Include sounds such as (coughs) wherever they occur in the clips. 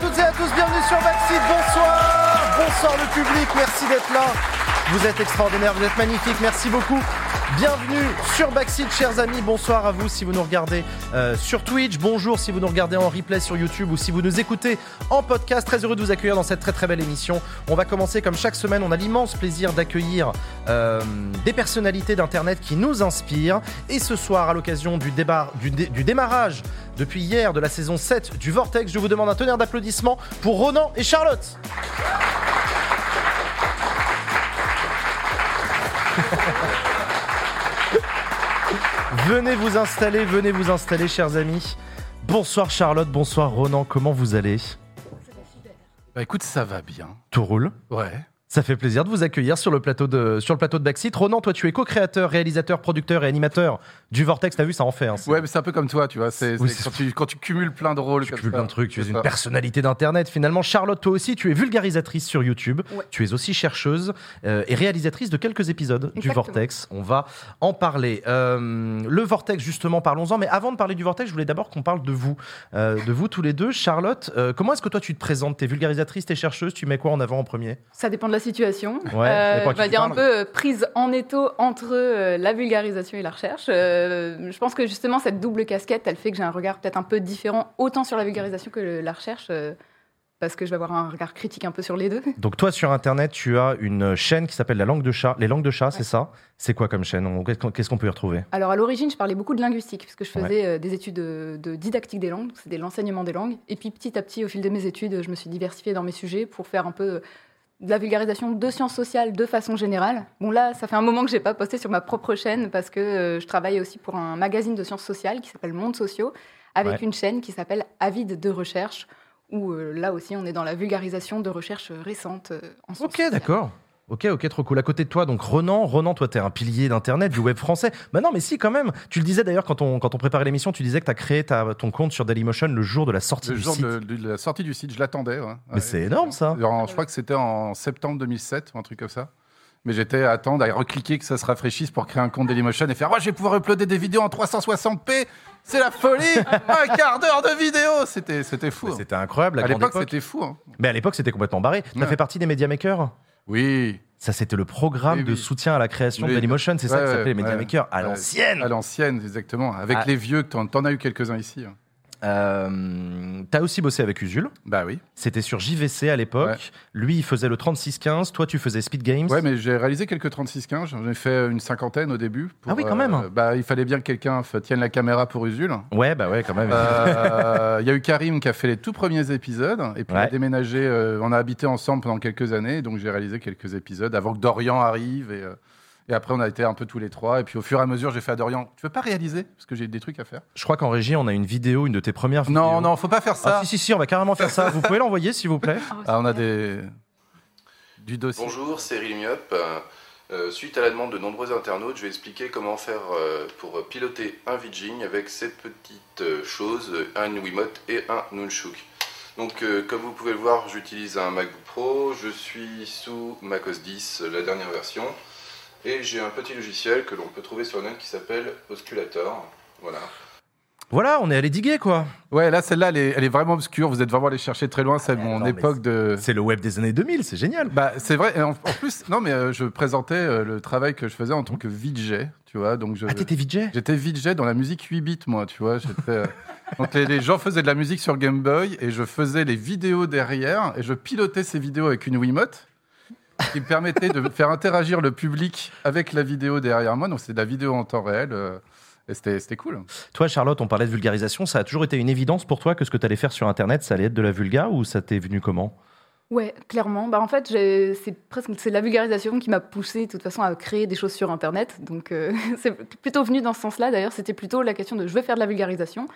Toutes et à tous, bienvenue sur Backseat, bonsoir Bonsoir le public, merci d'être là. Vous êtes extraordinaire, vous êtes magnifique, merci beaucoup. Bienvenue sur Backseat, chers amis. Bonsoir à vous si vous nous regardez euh, sur Twitch. Bonjour si vous nous regardez en replay sur YouTube ou si vous nous écoutez en podcast. Très heureux de vous accueillir dans cette très très belle émission. On va commencer comme chaque semaine. On a l'immense plaisir d'accueillir euh, des personnalités d'Internet qui nous inspirent. Et ce soir, à l'occasion du, débar- du, du démarrage depuis hier de la saison 7 du Vortex, je vous demande un tonnerre d'applaudissements pour Ronan et Charlotte. (laughs) Venez vous installer, venez vous installer, chers amis. Bonsoir Charlotte, bonsoir Ronan, comment vous allez? Bah écoute, ça va bien. Tout roule? Ouais. Ça fait plaisir de vous accueillir sur le plateau de, sur le plateau de Backseat. Ronan, toi, tu es co-créateur, réalisateur, producteur et animateur du Vortex. T'as vu, ça en fait. Hein, Ouais, mais c'est un peu comme toi, tu vois. C'est Oui, c'est c'est- quand, tu, quand tu cumules plein de rôles. Tu cumules plein de trucs, tu es une personnalité d'Internet finalement. Charlotte, toi aussi, tu es vulgarisatrice sur YouTube. Ouais. Tu es aussi chercheuse euh, et réalisatrice de quelques épisodes du. Vortex. On va en parler. Euh, le Vortex, justement, parlons-en. Mais avant de parler du Vortex, je voulais d'abord qu'on parle de vous. Euh, de vous tous les deux. Charlotte, euh, comment est-ce que toi tu te présentes? T'es vulgarisatrice, t'es chercheuse, tu mets quoi en avant en premier? Ça dépend de la situation. Ouais, on va tu dire un peu euh, prise en étau entre euh, la vulgarisation et la recherche. Euh, je pense que justement cette double casquette, elle fait que j'ai un regard peut-être un peu différent autant sur la vulgarisation que le- la recherche, euh, parce que je vais avoir un regard critique un peu sur les deux. (laughs) Donc toi sur internet, tu as une chaîne qui s'appelle la langue de chat, les langues de chat, c'est ça? C'est quoi comme chaîne? Qu'est-ce qu'on peut y retrouver? Alors à l'origine, je parlais beaucoup de linguistique, puisque je faisais euh, des études de, de didactique des langues, c'était l'enseignement des langues. Et puis petit à petit, au fil de mes études, je me suis diversifiée dans mes sujets pour faire un peu euh, de la vulgarisation de sciences sociales de façon générale. Bon là, ça fait un moment que j'ai pas posté sur ma propre chaîne parce que euh, je travaille aussi pour un magazine de sciences sociales qui s'appelle Monde Sociaux, avec Ouais. une chaîne qui s'appelle Avide de recherche, où euh, là aussi on est dans la vulgarisation de recherches récentes euh, en sciences Ok, d'accord. Ok, ok, trop cool. À côté de toi, donc Renan, Renan, toi, t'es un pilier d'Internet, du web français. Bah non, mais si, quand même. Tu le disais d'ailleurs quand on, quand on préparait l'émission, tu disais que t'as créé ta, ton compte sur Dailymotion le jour de la sortie Le du jour site. de, de la sortie du site, je l'attendais. ouais. Mais Ouais. c'est énorme, ça. En- je crois que c'était en septembre 2007 ou un truc comme ça. Mais j'étais à attendre, à recliquer que ça se rafraîchisse pour créer un compte Dailymotion et faire Ouais, je vais pouvoir uploader des vidéos en 360p. C'est la folie (laughs) Un quart d'heure de vidéo C'était fou. Hein. C'était incroyable, la À l'époque, époque. c'était fou. hein. Mais à l'époque, c'était complètement barré. T'as Ouais. fait partie des Media Makers? Oui. Ça, c'était le programme Oui, de soutien à la création de Oui. Dailymotion. C'est ça qui s'appelait les Media. Makers à l'ancienne. À l'ancienne, exactement. Avec Ah. les vieux, que t'en t'en as eu quelques-uns ici. hein. Euh, T'as aussi bossé avec Usul. Bah oui. C'était sur JVC à l'époque. Ouais. Lui, il faisait le 3615. Toi, tu faisais Speed Games. Ouais, mais j'ai réalisé quelques 36-15. J'en ai fait une cinquantaine au début. pour, Ah oui, quand même. euh, bah, il fallait bien que quelqu'un tienne la caméra pour Usul. Ouais, bah ouais, quand même. Euh, (laughs) Il y a eu Karim qui a fait les tout premiers épisodes. Et puis, on a déménagé. on a habité ensemble pendant quelques années. Donc, j'ai réalisé quelques épisodes avant que Dorian arrive. Et, et après, on a été un peu tous les trois. Et puis, au fur et à mesure, j'ai fait à Dorian Tu veux pas réaliser? Parce que j'ai des trucs à faire. Je crois qu'en régie, on a une vidéo, une de tes premières vidéos. Non, non, faut pas faire ça. Ah, si, si, si, on va carrément faire ça. Vous pouvez l'envoyer, s'il vous plaît Ah, on a des. Du dossier. Bonjour, c'est Rilmiop. Euh, suite à la demande de nombreux internautes, je vais expliquer comment faire euh, pour piloter un Vidjing avec cette petite euh, chose, un Wiimote et un Nunchuk. Donc, euh, comme vous pouvez le voir, j'utilise un MacBook Pro, je suis sous macOS 10, la dernière version, et j'ai un petit logiciel que l'on peut trouver sur le net qui s'appelle Osculator. Voilà. Voilà, on est allé diguer, quoi. Ouais, là, celle-là, elle est, elle est vraiment obscure. Vous êtes vraiment allé chercher très loin. C'est mais mon non, époque de. C'est le web des années 2000, c'est génial. Bah, c'est vrai. Et en, en plus, non, mais euh, je présentais euh, le travail que je faisais en tant que VJ, tu vois. Donc, je, Ah, t'étais VJ j'étais VJ dans la musique 8 bits, moi, tu vois. J'étais, euh, donc, les, les gens faisaient de la musique sur Game Boy et je faisais les vidéos derrière et je pilotais ces vidéos avec une Wiimote qui me permettait de faire interagir le public avec la vidéo derrière moi. Donc, c'est de la vidéo en temps réel. euh, et c'était, c'était cool. Toi, Charlotte, on parlait de vulgarisation. Ça a toujours été une évidence pour toi que ce que tu allais faire sur Internet, ça allait être de la vulga ou ça t'est venu comment? Ouais, clairement. Bah, en fait, j'ai- c'est presque c'est la vulgarisation qui m'a poussé de toute façon à créer des choses sur Internet. Donc, euh, (laughs) c'est plutôt venu dans ce sens-là. D'ailleurs, c'était plutôt la question de je veux faire de la vulgarisation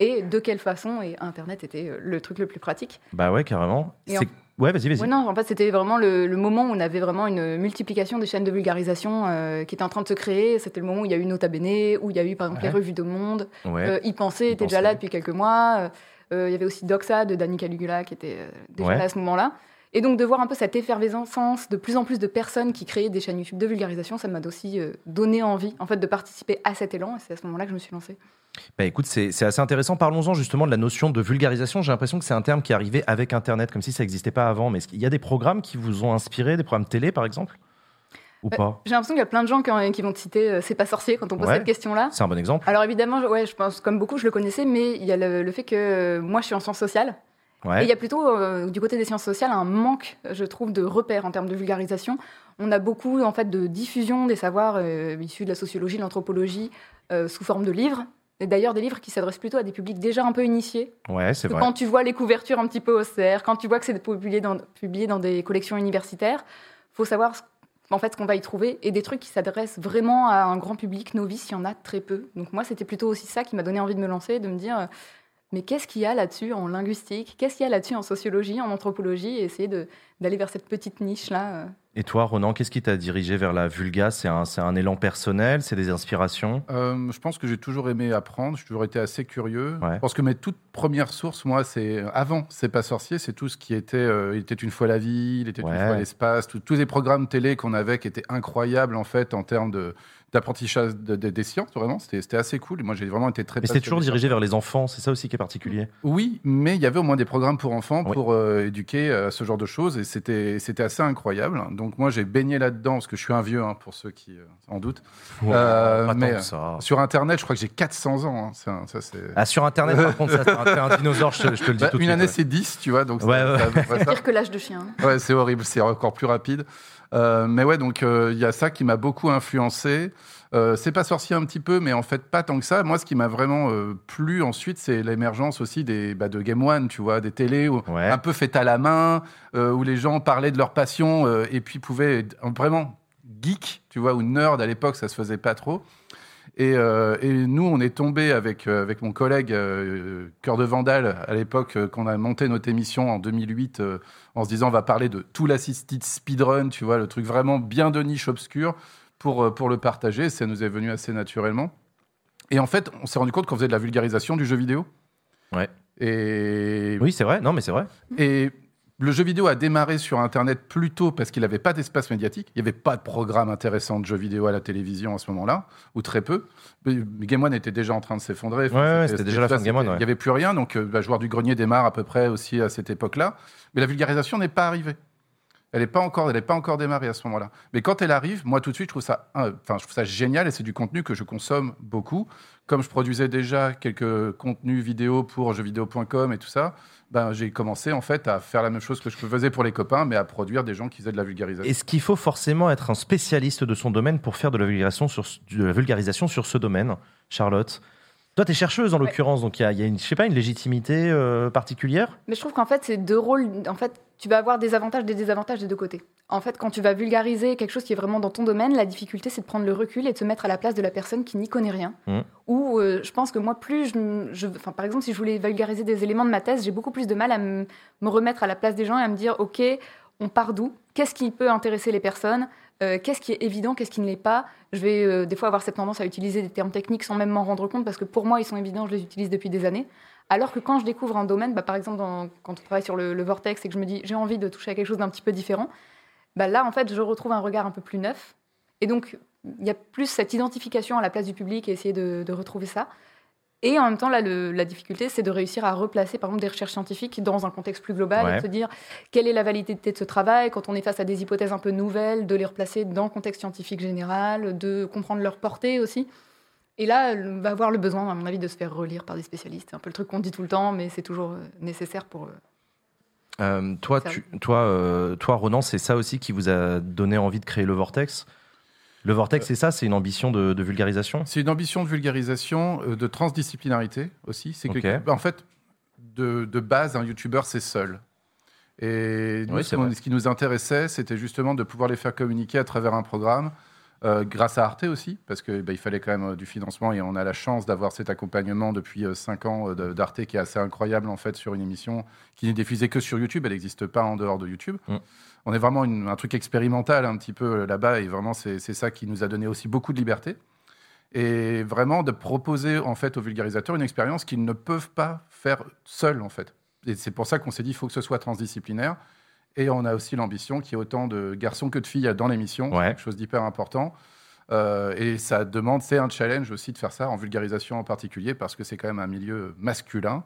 et de quelle façon? Et Internet était euh, le truc le plus pratique. Bah ouais, carrément. Et C'est- Ouais, vas-y, vas-y. Ouais, non, en fait, c'était vraiment le, le moment où on avait vraiment une multiplication des chaînes de vulgarisation euh, qui étaient en train de se créer. C'était le moment où il y a eu Nota Bene, où il y a eu par exemple Ouais. les revues de Monde. Ouais. Euh, y penser était déjà là depuis quelques mois. Euh, euh, il y avait aussi Doxa de Danny Caligula qui était déjà là à ce moment-là. Et donc de voir un peu cette effervescence, de plus en plus de personnes qui créaient des chaînes YouTube de vulgarisation, ça m'a aussi euh, donné envie en fait de participer à cet élan. Et c'est à ce moment-là que je me suis lancée. Bah écoute, c'est assez intéressant. Parlons-en justement de la notion de vulgarisation. J'ai l'impression que c'est un terme qui est arrivé avec Internet, comme si ça n'existait pas avant. Mais qu'il y a des programmes qui vous ont inspiré, des programmes télé par exemple? Ou Bah, pas? J'ai l'impression qu'il y a plein de gens qui, ont- qui vont te citer euh, C'est pas sorcier quand on pose Ouais. cette question-là. C'est un bon exemple. Alors évidemment, je- ouais, je pense comme beaucoup, je le connaissais, mais il y a le, le fait que euh, moi je suis en sciences sociales. Et il y a plutôt, euh, du côté des sciences sociales, un manque, je trouve, de repères en termes de vulgarisation. On a beaucoup, en fait, de diffusion des savoirs euh, issus de la sociologie, de l'anthropologie, euh, sous forme de livres. Et d'ailleurs, des livres qui s'adressent plutôt à des publics déjà un peu initiés. Ouais, c'est vrai. Quand tu vois les couvertures un petit peu austères, quand tu vois que c'est publié dans, publié dans des collections universitaires, faut savoir ce- en fait ce qu'on va y trouver et des trucs qui s'adressent vraiment à un grand public novice, il y en a très peu. Donc moi, c'était plutôt aussi ça qui m'a donné envie de me lancer, de me dire mais qu'est-ce qu'il y a là-dessus en linguistique? Qu'est-ce qu'il y a là-dessus en sociologie, en anthropologie? Et essayer d'aller vers cette petite niche-là. euh. Et toi, Ronan, qu'est-ce qui t'a dirigé vers la vulga? C'est un, élan personnel? C'est des inspirations? Euh, je pense que j'ai toujours aimé apprendre, j'ai toujours été assez curieux. Ouais. Je pense que mes toutes premières sources, moi, c'est avant C'est pas sorcier, c'est tout ce qui était euh, Il était une fois la vie, Il était Ouais. une fois l'espace, tous les programmes télé qu'on avait qui étaient incroyables en fait en termes de d'apprentissage de- de- des sciences, vraiment. C'était assez cool. Moi, j'ai vraiment été très Mais c'était toujours dirigé vers les enfants, c'est ça aussi qui est particulier? oui, mais il y avait au moins des programmes pour enfants Oui. pour euh, éduquer à ce genre de choses et c'était assez incroyable. Donc moi j'ai baigné là-dedans parce que je suis un vieux hein, pour ceux qui euh, en doutent. Euh, pas tant mais, euh, ça. Sur internet, je crois que j'ai 400 ans. hein. Ça Ah, sur Internet, par contre, ça, t'es un, un dinosaure, je te, je te le dis Bah, tout de une suite. année ouais. c'est 10, tu vois, donc (laughs) c'est- Ouais. Pire que l'âge de chien. Ouais, c'est horrible, c'est encore plus rapide. Euh, mais ouais, donc euh, il y a ça qui m'a beaucoup influencé. Euh, c'est pas sorcier un petit peu, mais en fait pas tant que ça. Moi, ce qui m'a vraiment plu ensuite, c'est l'émergence aussi des, bah, de Game One, tu vois, des télés où- Ouais. un peu faites à la main, où les gens parlaient de leur passion et puis pouvaient être vraiment geek, tu vois, ou nerd à l'époque, ça se faisait pas trop. Et, euh, et nous, on est tombé avec, euh, avec mon collègue euh, Cœur de Vandal à l'époque, euh, qu'on a monté notre émission en 2008 euh, en se disant on va parler de tout l'assisted speedrun, tu vois, le truc vraiment bien de niche obscur pour, pour le partager. Ça nous est venu assez naturellement. Et en fait, on s'est rendu compte qu'on faisait de la vulgarisation du jeu vidéo. Ouais. Et, Oui, c'est vrai, non, mais c'est vrai. et le jeu vidéo a démarré sur Internet plus tôt parce qu'il n'avait pas d'espace médiatique. Il n'y avait pas de programme intéressant de jeux vidéo à la télévision à ce moment-là, ou très peu. Game One était déjà en train de s'effondrer. Ouais, c'était déjà la fin de Game One, ouais. Il n'y avait plus rien, donc euh, bah, Joueur du Grenier démarre à peu près aussi à cette époque-là. Mais la vulgarisation n'est pas arrivée. Elle n'est pas encore, elle n'est pas encore démarrée à ce moment-là. Mais quand elle arrive, moi tout de suite, je trouve ça, euh, enfin, je trouve ça génial et c'est du contenu que je consomme beaucoup. Comme je produisais déjà quelques contenus vidéo pour jeuxvideo.com et tout ça, ben, j'ai commencé en fait à faire la même chose que je faisais pour les copains, mais à produire des gens qui faisaient de la vulgarisation. Est-ce qu'il faut forcément être un spécialiste de son domaine pour faire de la vulgarisation sur, de la vulgarisation sur ce domaine, Charlotte? Toi, tu es chercheuse en Ouais. l'occurrence, donc il y a, il y a une, je sais pas, une légitimité euh, particulière? Mais je trouve qu'en fait, c'est deux rôles. En fait, tu vas avoir des avantages, des désavantages des deux côtés. En fait, quand tu vas vulgariser quelque chose qui est vraiment dans ton domaine, la difficulté, c'est de prendre le recul et de se mettre à la place de la personne qui n'y connaît rien. Mhm. Ou euh, je pense que moi, plus je, je- par exemple, si je voulais vulgariser des éléments de ma thèse, j'ai beaucoup plus de mal à me remettre à la place des gens et à me dire, ok, on part d'où? Qu'est-ce qui peut intéresser les personnes? Euh, Qu'est-ce qui est évident Qu'est-ce qui ne l'est pas? Je vais euh, des fois avoir cette tendance à utiliser des termes techniques sans même m'en rendre compte parce que pour moi, ils sont évidents, je les utilise depuis des années. Alors que quand je découvre un domaine, bah, par exemple quand on travaille sur le, vortex et que je me dis j'ai envie de toucher à quelque chose d'un petit peu différent, bah, là en fait je retrouve un regard un peu plus neuf. Et donc il y a plus cette identification à la place du public et essayer de retrouver ça. Et en même temps, là, le- la difficulté, c'est de réussir à replacer, par exemple, des recherches scientifiques dans un contexte plus global Ouais. et de se dire quelle est la validité de ce travail quand on est face à des hypothèses un peu nouvelles, de les replacer dans le contexte scientifique général, de comprendre leur portée aussi. Et là, on va avoir le besoin, à mon avis, de se faire relire par des spécialistes. C'est un peu le truc qu'on dit tout le temps, mais c'est toujours euh, nécessaire pour. euh, Euh, toi, tu, toi, euh, toi, Ronan, c'est ça aussi qui vous a donné envie de créer le Vortex? Le Vortex, c'est ça C'est une ambition de, de vulgarisation? C'est une ambition de vulgarisation, euh, de transdisciplinarité aussi. C'est que, bah, en fait, de, de base, un YouTuber, c'est seul. Et nous, Oui, ce, qui nous intéressait, c'était justement de pouvoir les faire communiquer à travers un programme, euh, grâce à Arte aussi, parce qu'il il fallait quand même euh, du financement et on a la chance d'avoir cet accompagnement depuis 5 ans euh, d'Arte qui est assez incroyable en fait sur une émission qui n'est diffusée que sur YouTube, elle n'existe pas en dehors de YouTube. Mm. On est vraiment une- un truc expérimental un petit peu euh, là-bas et vraiment c'est ça qui nous a donné aussi beaucoup de liberté et vraiment de proposer en fait aux vulgarisateurs une expérience qu'ils ne peuvent pas faire seuls en fait. Et c'est pour ça qu'on s'est dit il faut que ce soit transdisciplinaire. Et on a aussi l'ambition qu'il y ait autant de garçons que de filles dans l'émission. Ouais. Quelque chose d'hyper important. Euh, et ça demande, c'est un challenge aussi de faire ça en vulgarisation en particulier parce que c'est quand même un milieu masculin.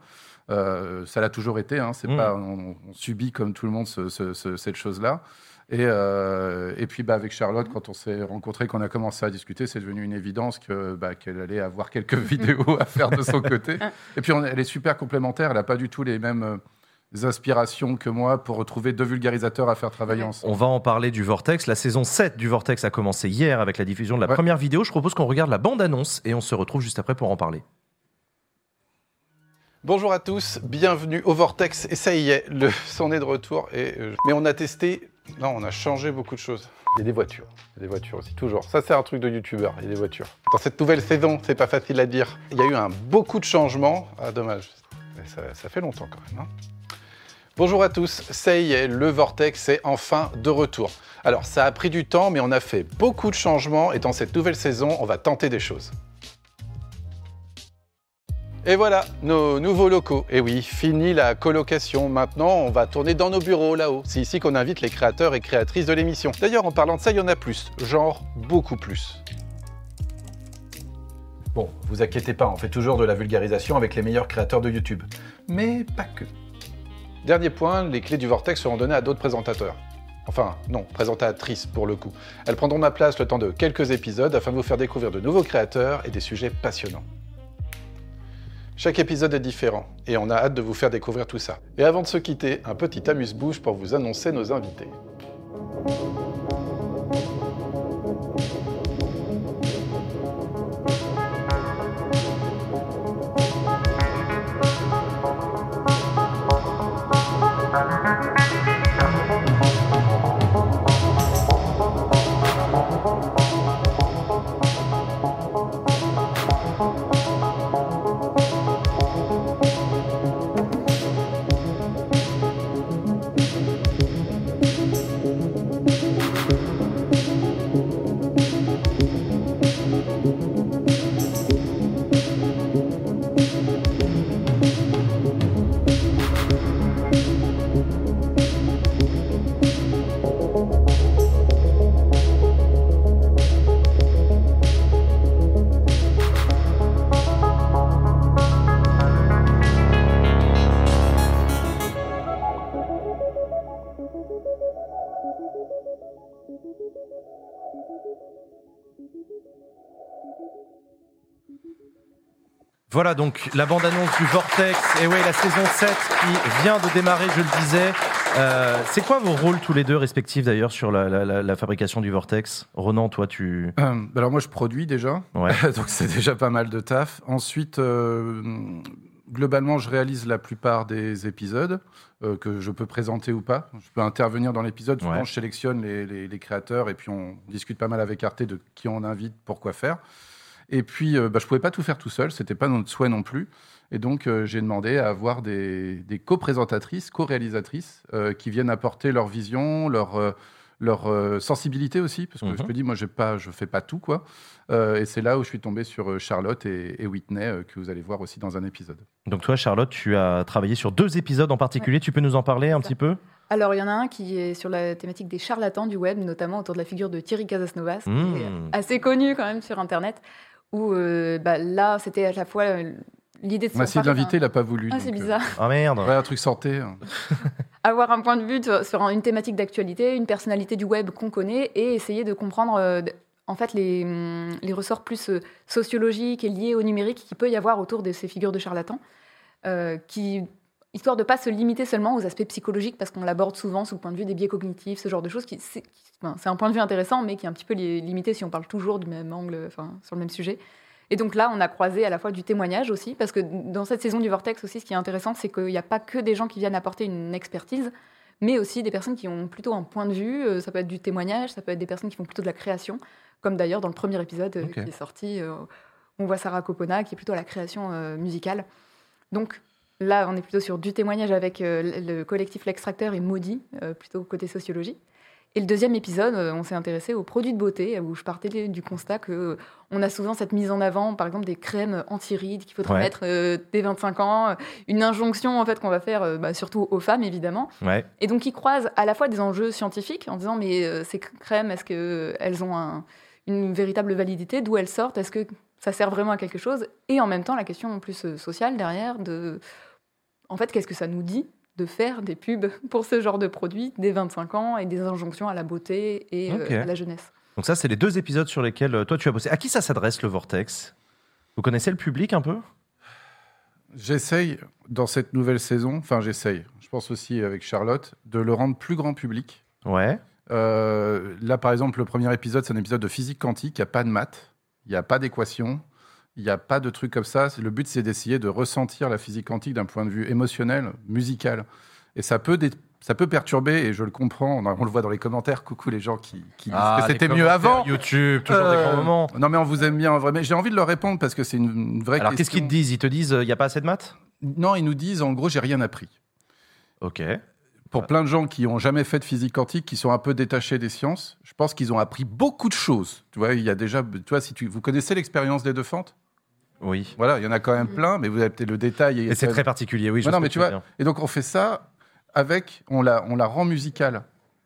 Euh, ça l'a toujours été. Hein, c'est Mm. pas, on, on subit comme tout le monde ce- ce- ce- cette chose-là. Et, euh, et puis bah, avec Charlotte, quand on s'est rencontrés, qu'on a commencé à discuter, c'est devenu une évidence que bah, qu'elle allait avoir quelques vidéos à faire de son (laughs) côté. Et puis on- elle est super complémentaire. Elle n'a pas du tout les mêmes euh, inspirations que moi pour retrouver deux vulgarisateurs à faire travailler ensemble. On va en parler du Vortex. La saison 7 du Vortex a commencé hier avec la diffusion de la Ouais. première vidéo. Je propose qu'on regarde la bande-annonce et on se retrouve juste après pour en parler. Bonjour à tous, bienvenue au Vortex. Et ça y est, le (laughs) son est de retour. Et, euh, mais on a testé, non, on a changé beaucoup de choses. Il y a des voitures, il y a des voitures aussi, toujours. Ça, c'est un truc de youtubeur, il y a des voitures. Dans cette nouvelle saison, c'est pas facile à dire. Il y a eu un beaucoup de changements. Ah, dommage, ça fait longtemps quand même. hein. Bonjour à tous, ça y est, le Vortex est enfin de retour. Alors, ça a pris du temps, mais on a fait beaucoup de changements. Et dans cette nouvelle saison, on va tenter des choses. Et voilà, nos nouveaux locaux. Et oui, fini la colocation. Maintenant, on va tourner dans nos bureaux là-haut. C'est ici qu'on invite les créateurs et créatrices de l'émission. D'ailleurs, en parlant de ça, il y en a plus. Genre, beaucoup plus. Bon, vous inquiétez pas, on fait toujours de la vulgarisation avec les meilleurs créateurs de YouTube. Mais pas que. Dernier point, les clés du Vortex seront données à d'autres présentateurs. Enfin, non, présentatrices pour le coup. Elles prendront ma place le temps de quelques épisodes afin de vous faire découvrir de nouveaux créateurs et des sujets passionnants. Chaque épisode est différent et on a hâte de vous faire découvrir tout ça. Et avant de se quitter, un petit amuse-bouche pour vous annoncer nos invités. Voilà donc la bande-annonce du Vortex. Et ouais, la saison 7 qui vient de démarrer, je le disais. Euh, c'est quoi vos rôles tous les deux respectifs d'ailleurs sur la, la- fabrication du Vortex? Ronan, toi tu... Euh, alors moi je produis déjà, Ouais. (laughs) donc c'est déjà pas mal de taf. Ensuite, euh, globalement, je réalise la plupart des épisodes que je peux présenter ou pas. Je peux intervenir dans l'épisode. Souvent, Ouais. je sélectionne les, les- les créateurs et puis on discute pas mal avec Arte de qui on invite, pourquoi faire. Et puis, euh, bah, je pouvais pas tout faire tout seul. C'était pas notre souhait non plus. Et donc, euh, j'ai demandé à avoir des, des co-présentatrices, co-réalisatrices euh, qui viennent apporter leur vision, leur euh, leur euh, sensibilité aussi, parce que Mhm. je te dis, moi, pas, je fais pas tout, quoi. Euh, et c'est là où je suis tombé sur Charlotte et, et Whitney, euh, que vous allez voir aussi dans un épisode. Donc toi Charlotte, tu as travaillé sur deux épisodes en particulier. Tu peux nous en parler un petit peu? Alors, il y en a un qui est sur la thématique des charlatans du web, notamment autour de la figure de Thierry Casasnovas, qui est assez connu quand même sur Internet, où euh, bah, là, c'était à la fois euh, l'idée de On a essayé de l'inviter, il d'un- n'a pas voulu. Ah, c'est euh, bizarre. Ah merde ouais, un truc santé. hein. (laughs) avoir un point de vue sur, sur une thématique d'actualité, une personnalité du web qu'on connaît et essayer de comprendre en fait les, hum, les ressorts plus sociologiques et liés au numérique qu'il peut y avoir autour de ces figures de charlatans, euh, qui, histoire de pas se limiter seulement aux aspects psychologiques parce qu'on l'aborde souvent sous le point de vue des biais cognitifs, ce genre de choses. qui C'est enfin, un point de vue intéressant mais qui est un petit peu li- limité si on parle toujours du même angle, enfin, sur le même sujet. Et donc là, on a croisé à la fois du témoignage aussi, parce que dans cette saison du Vortex aussi, ce qui est intéressant, c'est qu'il n'y a pas que des gens qui viennent apporter une expertise, mais aussi des personnes qui ont plutôt un point de vue. Euh, Ça peut être du témoignage, ça peut être des personnes qui font plutôt de la création, comme d'ailleurs dans le premier épisode euh, qui est sorti, euh, on voit Sarah Copona qui est plutôt à la création musicale. Donc là, on est plutôt sur du témoignage avec euh, le le collectif L'Extracteur et Maudit, euh, plutôt côté sociologie. Et le deuxième épisode, euh, on s'est intéressé aux produits de beauté, où je partais du constat que on a souvent cette mise en avant, par exemple des crèmes anti-rides qu'il faudrait Ouais. mettre euh, dès 25 ans, une injonction en fait qu'on va faire euh, bah, surtout aux femmes évidemment. Ouais. Et donc, ils croisent à la fois des enjeux scientifiques en disant mais euh, ces crèmes, est-ce qu'elles ont un- une véritable validité? D'où elles sortent? Est-ce que ça sert vraiment à quelque chose? Et en même temps, la question plus sociale derrière de en fait, qu'est-ce que ça nous dit de faire des pubs (laughs) pour ce genre de produits dès 25 ans et des injonctions à la beauté et euh, à la jeunesse? Donc ça, c'est les deux épisodes sur lesquels euh, toi tu as bossé. À qui ça s'adresse le Vortex? Vous connaissez le public un peu? J'essaye, dans cette nouvelle saison, enfin j'essaye, je pense aussi avec Charlotte, de le rendre plus grand public. Ouais. Euh, là, par exemple, le premier épisode, c'est un épisode de physique quantique. Il n'y a pas de maths, il n'y a pas d'équation, il n'y a pas de trucs comme ça. Le but, c'est d'essayer de ressentir la physique quantique d'un point de vue émotionnel, musical. Et ça peut, ça peut perturber, et je le comprends. On, on le voit dans les commentaires. Coucou les gens qui, qui disent que les c'était mieux avant. YouTube, toujours des Euh, grands moments. Non, mais on vous aime bien en vrai. Mais j'ai envie de leur répondre parce que c'est une, une vraie Alors qu'est-ce question. qu'ils te disent? Ils te disent il n'y a pas assez de maths? Non, ils nous disent en gros, j'ai rien appris. Ok. Pour plein de gens qui ont jamais fait de physique quantique, qui sont un peu détachés des sciences, je pense qu'ils ont appris beaucoup de choses. Tu vois, il y a déjà, tu vois, si tu, vous connaissez l'expérience des deux fentes? Oui. Voilà, il y en a quand même plein, mais vous avez peut-être le détail. Et c'est très particulier, oui. je vois non, mais tu vois, et donc on fait ça avec, on la, on la rend musicale.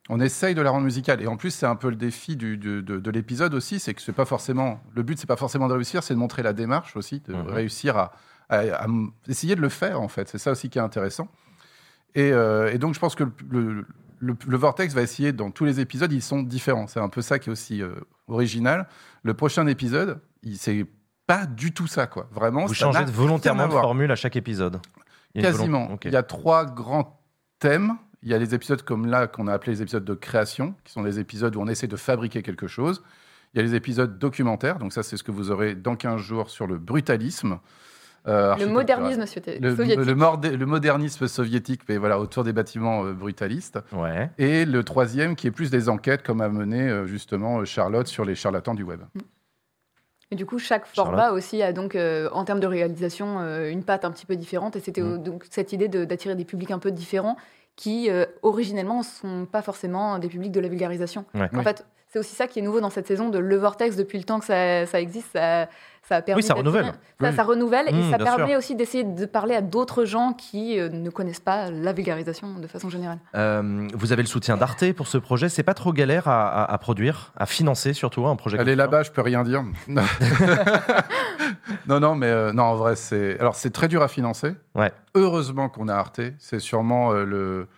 On essaye de la rendre musicale. Et en plus, c'est un peu le défi du, du- de, de l'épisode aussi, c'est que c'est pas forcément, le but, c'est pas forcément de réussir, c'est de montrer la démarche aussi, de Mhm. réussir à, à- essayer de le faire en fait. C'est ça aussi qui est intéressant. Et, euh, et donc, je pense que le, le- le- le Vortex va essayer, dans tous les épisodes, ils sont différents. C'est un peu ça qui est aussi euh, original. Le prochain épisode, il- c'est pas du tout ça, quoi. Vraiment, Vous ça changez volontairement de formule à chaque épisode. Il Quasiment. Il y a trois grands thèmes. Il y a les épisodes comme là qu'on a appelé les épisodes de création, qui sont les épisodes où on essaie de fabriquer quelque chose. Il y a les épisodes documentaires, donc ça c'est ce que vous aurez dans 15 jours sur le brutalisme. euh, Le modernisme soviétique. Le, le morde- le modernisme soviétique, mais voilà, autour des bâtiments euh, brutalistes. Ouais. Et le troisième qui est plus des enquêtes, comme a mené euh, justement Charlotte sur les charlatans du web. Et du coup, chaque Charlotte. format aussi a donc, euh, en termes de réalisation, euh, une patte un petit peu différente. Et c'était Mm. donc cette idée de- d'attirer des publics un peu différents qui, euh, originellement, ne sont pas forcément des publics de la vulgarisation. Ouais. En Oui. fait, c'est aussi ça qui est nouveau dans cette saison de Le Vortex. Depuis le temps que ça, ça existe, ça, ça a permis. Oui, ça renouvelle. Ça, Oui. ça renouvelle et ça bien permet sûr. aussi d'essayer de parler à d'autres gens qui euh, ne connaissent pas la vulgarisation de façon générale. Euh, vous avez le soutien d'Arte pour ce projet. C'est pas trop galère à, à- à produire, à financer surtout un projet. Comme ça là-bas, je peux rien dire. non, (laughs) non, non, mais euh, non, en vrai, c'est alors c'est très dur à financer. Ouais. Heureusement qu'on a Arte. C'est sûrement euh, le,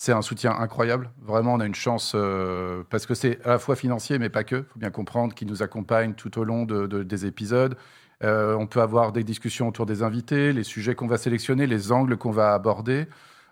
c'est un soutien incroyable. Vraiment, on a une chance euh, parce que c'est à la fois financier, mais pas que. Il faut bien comprendre qu'ils nous accompagnent tout au long de- de- des épisodes. Euh, on peut avoir des discussions autour des invités, les sujets qu'on va sélectionner, les angles qu'on va aborder.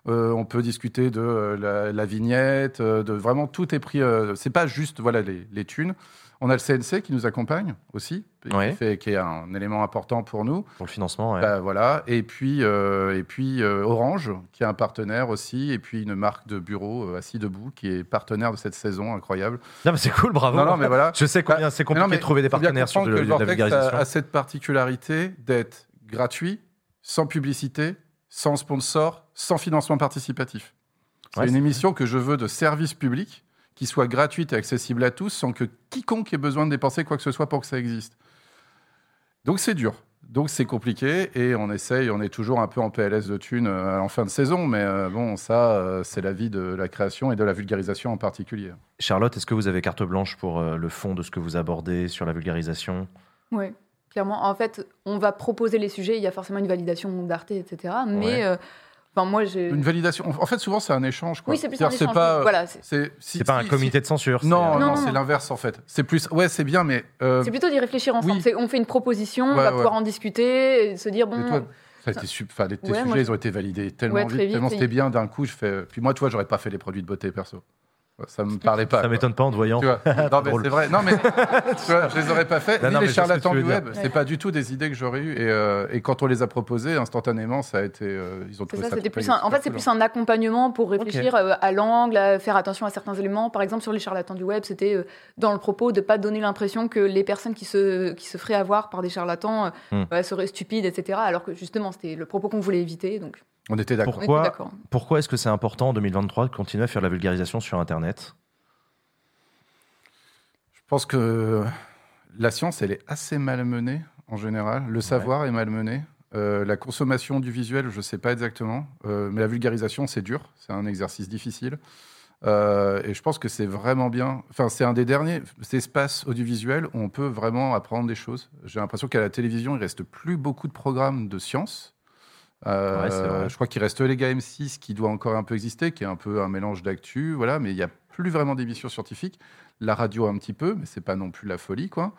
Euh, on peut discuter de la, vignette, de vraiment tout est pris. c'est pas juste voilà les, les thunes. On a le CNC qui nous accompagne aussi, Ouais. qui, fait, qui est un élément important pour nous. pour le financement. ouais. Bah, voilà. Et puis, euh, et puis euh, Orange, qui est un partenaire aussi, et puis une marque de bureau euh, assis debout, qui est partenaire de cette saison incroyable. Non, mais c'est cool, bravo. Non, non, mais voilà. Je sais combien c'est Mais compliqué non, mais de trouver des partenaires sur de, que de le la Vortex vulgarisation. a, a cette particularité d'être gratuit, sans publicité, sans sponsor, sans financement participatif. C'est Ouais, une c'est émission que je veux de service public, qui soit gratuite et accessible à tous, sans que quiconque ait besoin de dépenser quoi que ce soit pour que ça existe. Donc c'est dur. Donc c'est compliqué et on essaye, on est toujours un peu en PLS de thunes euh, en fin de saison, mais euh, bon, ça, euh, c'est la vie de la création et de la vulgarisation en particulier. Charlotte, est-ce que vous avez carte blanche pour le fond de ce que vous abordez sur la vulgarisation? Oui, clairement. En fait, on va proposer les sujets, il y a forcément une validation d'Arte, etc. Mais Ouais. euh, enfin, moi, j'ai. Une validation. En fait, souvent, c'est un échange. Quoi. Oui, c'est plus un échange. pas. Voilà, c'est si- pas un si- comité si- de censure. Non, euh, non, Non, c'est l'inverse en fait. C'est plus. Ouais, c'est bien, mais. euh, c'est plutôt d'y réfléchir ensemble. oui. On fait une proposition, on va ouais. pouvoir en discuter, et se dire, bon, toi, ça a été sup- enfin, les- tes Ouais, sujets, moi, ils ont été validés tellement Ouais, vite, tellement c'était bien d'un coup. Je fais. Puis moi, tu vois, j'aurais pas fait les produits de beauté perso. Ça me parlait pas. Ça m'étonne pas en te voyant. Tu vois (laughs) Non, mais c'est vrai. Non, mais (laughs) tu vois, je les aurais pas fait. Non, Ni non, mais les charlatans du web, c'est pas du tout des idées que j'aurais eues. Et, euh, et quand on les a proposées, instantanément, ça a été. euh, ils ont trouvé ça, ça. plus un, en fait, c'est plus un accompagnement pour réfléchir euh, à l'angle, à faire attention à certains éléments. Par exemple, sur les charlatans du web, c'était euh, dans le propos de pas donner l'impression que les personnes qui se, qui se feraient avoir par des charlatans euh, Hmm. seraient stupides, etc. Alors que justement, c'était le propos qu'on voulait éviter. Donc, On était d'accord. Pourquoi, est-ce que c'est important en 2023 de continuer à faire la vulgarisation sur Internet? Pense que la science, elle est assez malmenée en général. Le savoir est malmené. Euh, la consommation du visuel, je ne sais pas exactement. Euh, mais la vulgarisation, c'est dur. C'est un exercice difficile. Euh, et je pense que c'est vraiment bien. Enfin, c'est un des derniers espaces audiovisuels où on peut vraiment apprendre des choses. J'ai l'impression qu'à la télévision, il reste plus beaucoup de programmes de science. Euh, je crois qu'il reste les M6 qui doit encore un peu exister, qui est un peu un mélange d'actu, voilà. Mais il n'y a plus vraiment d'émissions scientifiques. La radio un petit peu, mais c'est pas non plus la folie, quoi.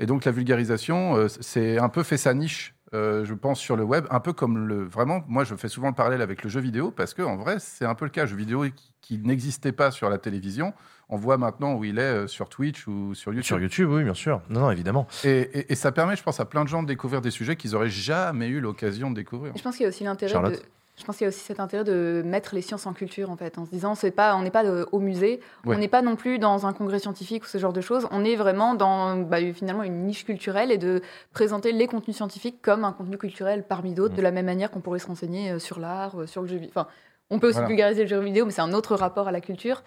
Et donc la vulgarisation, euh, c'est un peu fait sa niche, euh, je pense, sur le web, un peu comme le. Vraiment, moi, je fais souvent le parallèle avec le jeu vidéo parce que en vrai, c'est un peu le cas. Jeu vidéo qui, qui n'existait pas sur la télévision, on voit maintenant où il est euh, sur Twitch ou sur YouTube. Sur YouTube, oui, bien sûr. Non, non, évidemment. Et, et- et ça permet, je pense, à plein de gens de découvrir des sujets qu'ils auraient jamais eu l'occasion de découvrir. Je pense qu'il y a aussi l'intérêt de. Charlotte Je pense qu'il y a aussi cet intérêt de mettre les sciences en culture, en fait, en se disant, c'est pas, on n'est pas euh, au musée, Ouais. on n'est pas non plus dans un congrès scientifique ou ce genre de choses, on est vraiment dans bah, finalement une niche culturelle et de présenter les contenus scientifiques comme un contenu culturel parmi d'autres, Mm. de la même manière qu'on pourrait se renseigner euh, sur l'art, sur le jeu vidéo. Enfin, on peut aussi Voilà. vulgariser le jeu vidéo, mais c'est un autre rapport à la culture.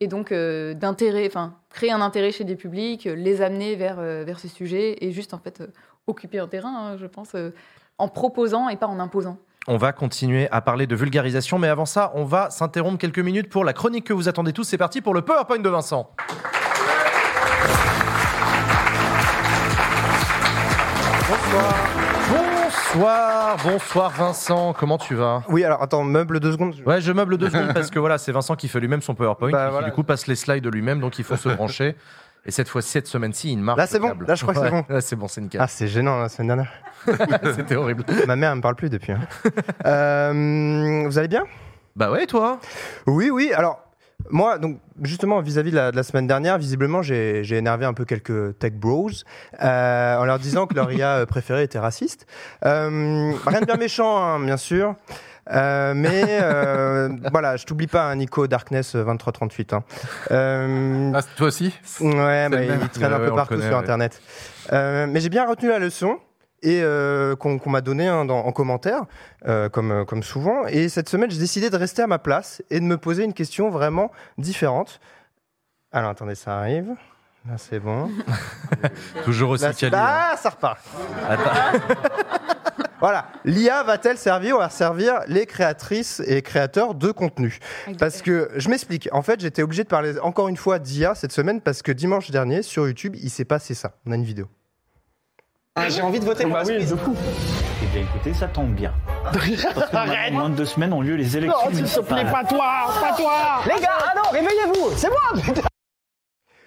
Et donc, euh, d'intérêt, enfin, créer un intérêt chez des publics, euh, les amener vers, euh, vers ces sujets et juste, en fait, occuper un terrain, hein, je pense, en proposant et pas en imposant. On va continuer à parler de vulgarisation, mais avant ça, on va s'interrompre quelques minutes pour la chronique que vous attendez tous. C'est parti pour le PowerPoint de Vincent. Bonsoir, bonsoir Vincent, comment tu vas Oui, alors attends, meuble deux secondes. Ouais, je meuble deux secondes parce que voilà, c'est Vincent qui fait lui-même son PowerPoint, Bah, et qui voilà. du coup passe les slides de lui-même, donc il faut se brancher. Et cette fois, cette semaine-ci, il marche. Là, c'est bon. câble. Là, je crois que c'est Ouais, bon. Là, c'est bon, c'est nickel. Ah, c'est gênant la semaine dernière. (laughs) C'était horrible. Ma mère, elle me parle plus depuis. hein. Euh, vous allez bien? Bah ouais, toi? Oui, oui. Alors, moi, donc, justement, vis-à-vis de, la, de la semaine dernière, visiblement, j'ai énervé un peu quelques tech bros euh, en leur disant que leur IA préférée était raciste. Euh, rien de bien méchant, hein, bien sûr. Euh, mais euh, voilà, je t'oublie pas, hein, Nico Darkness euh, 2338. Hein. Euh, Ah, toi aussi Ouais, bah, il traîne un peu partout connaît, sur ouais. Internet. Euh, mais j'ai bien retenu la leçon et euh, qu'on m'a donné hein, dans- en commentaire, euh, comme, euh, comme souvent. Et cette semaine, j'ai décidé de rester à ma place et de me poser une question vraiment différente. Alors, attendez, ça arrive. Là, c'est bon. (laughs) Toujours aussi Là, hein. ah, ça repart. (laughs) Voilà. L'IA va-t-elle servir ou va servir les créatrices et créateurs de contenu? Parce que je m'explique. En fait, j'étais obligé de parler encore une fois d'IA cette semaine parce que dimanche dernier, sur YouTube, il s'est passé ça. On a une vidéo. Ah, J'ai envie de voter pour la Suisse. Eh bien écoutez, ça tombe bien. (laughs) Parce que dans moins de deux semaines ont lieu les élections municipales. pas toi, pas toi Les gars, ah non, réveillez-vous, c'est moi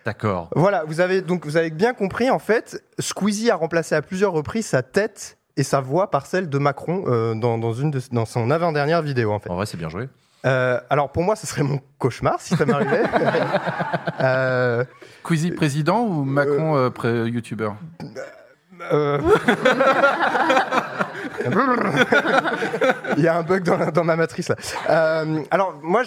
D'accord. Voilà, vous avez donc vous avez bien compris en fait, Squeezie a remplacé à plusieurs reprises sa tête et sa voix par celle de Macron euh, dans, dans une de, dans son avant-dernière vidéo en fait. En vrai, c'est bien joué. Euh, alors pour moi, ce serait mon cauchemar si ça m'arrivait. (laughs) euh, Queasy président ou Macron euh, youtubeur euh, (laughs) Il y a un bug dans, ma matrice. Euh, alors moi,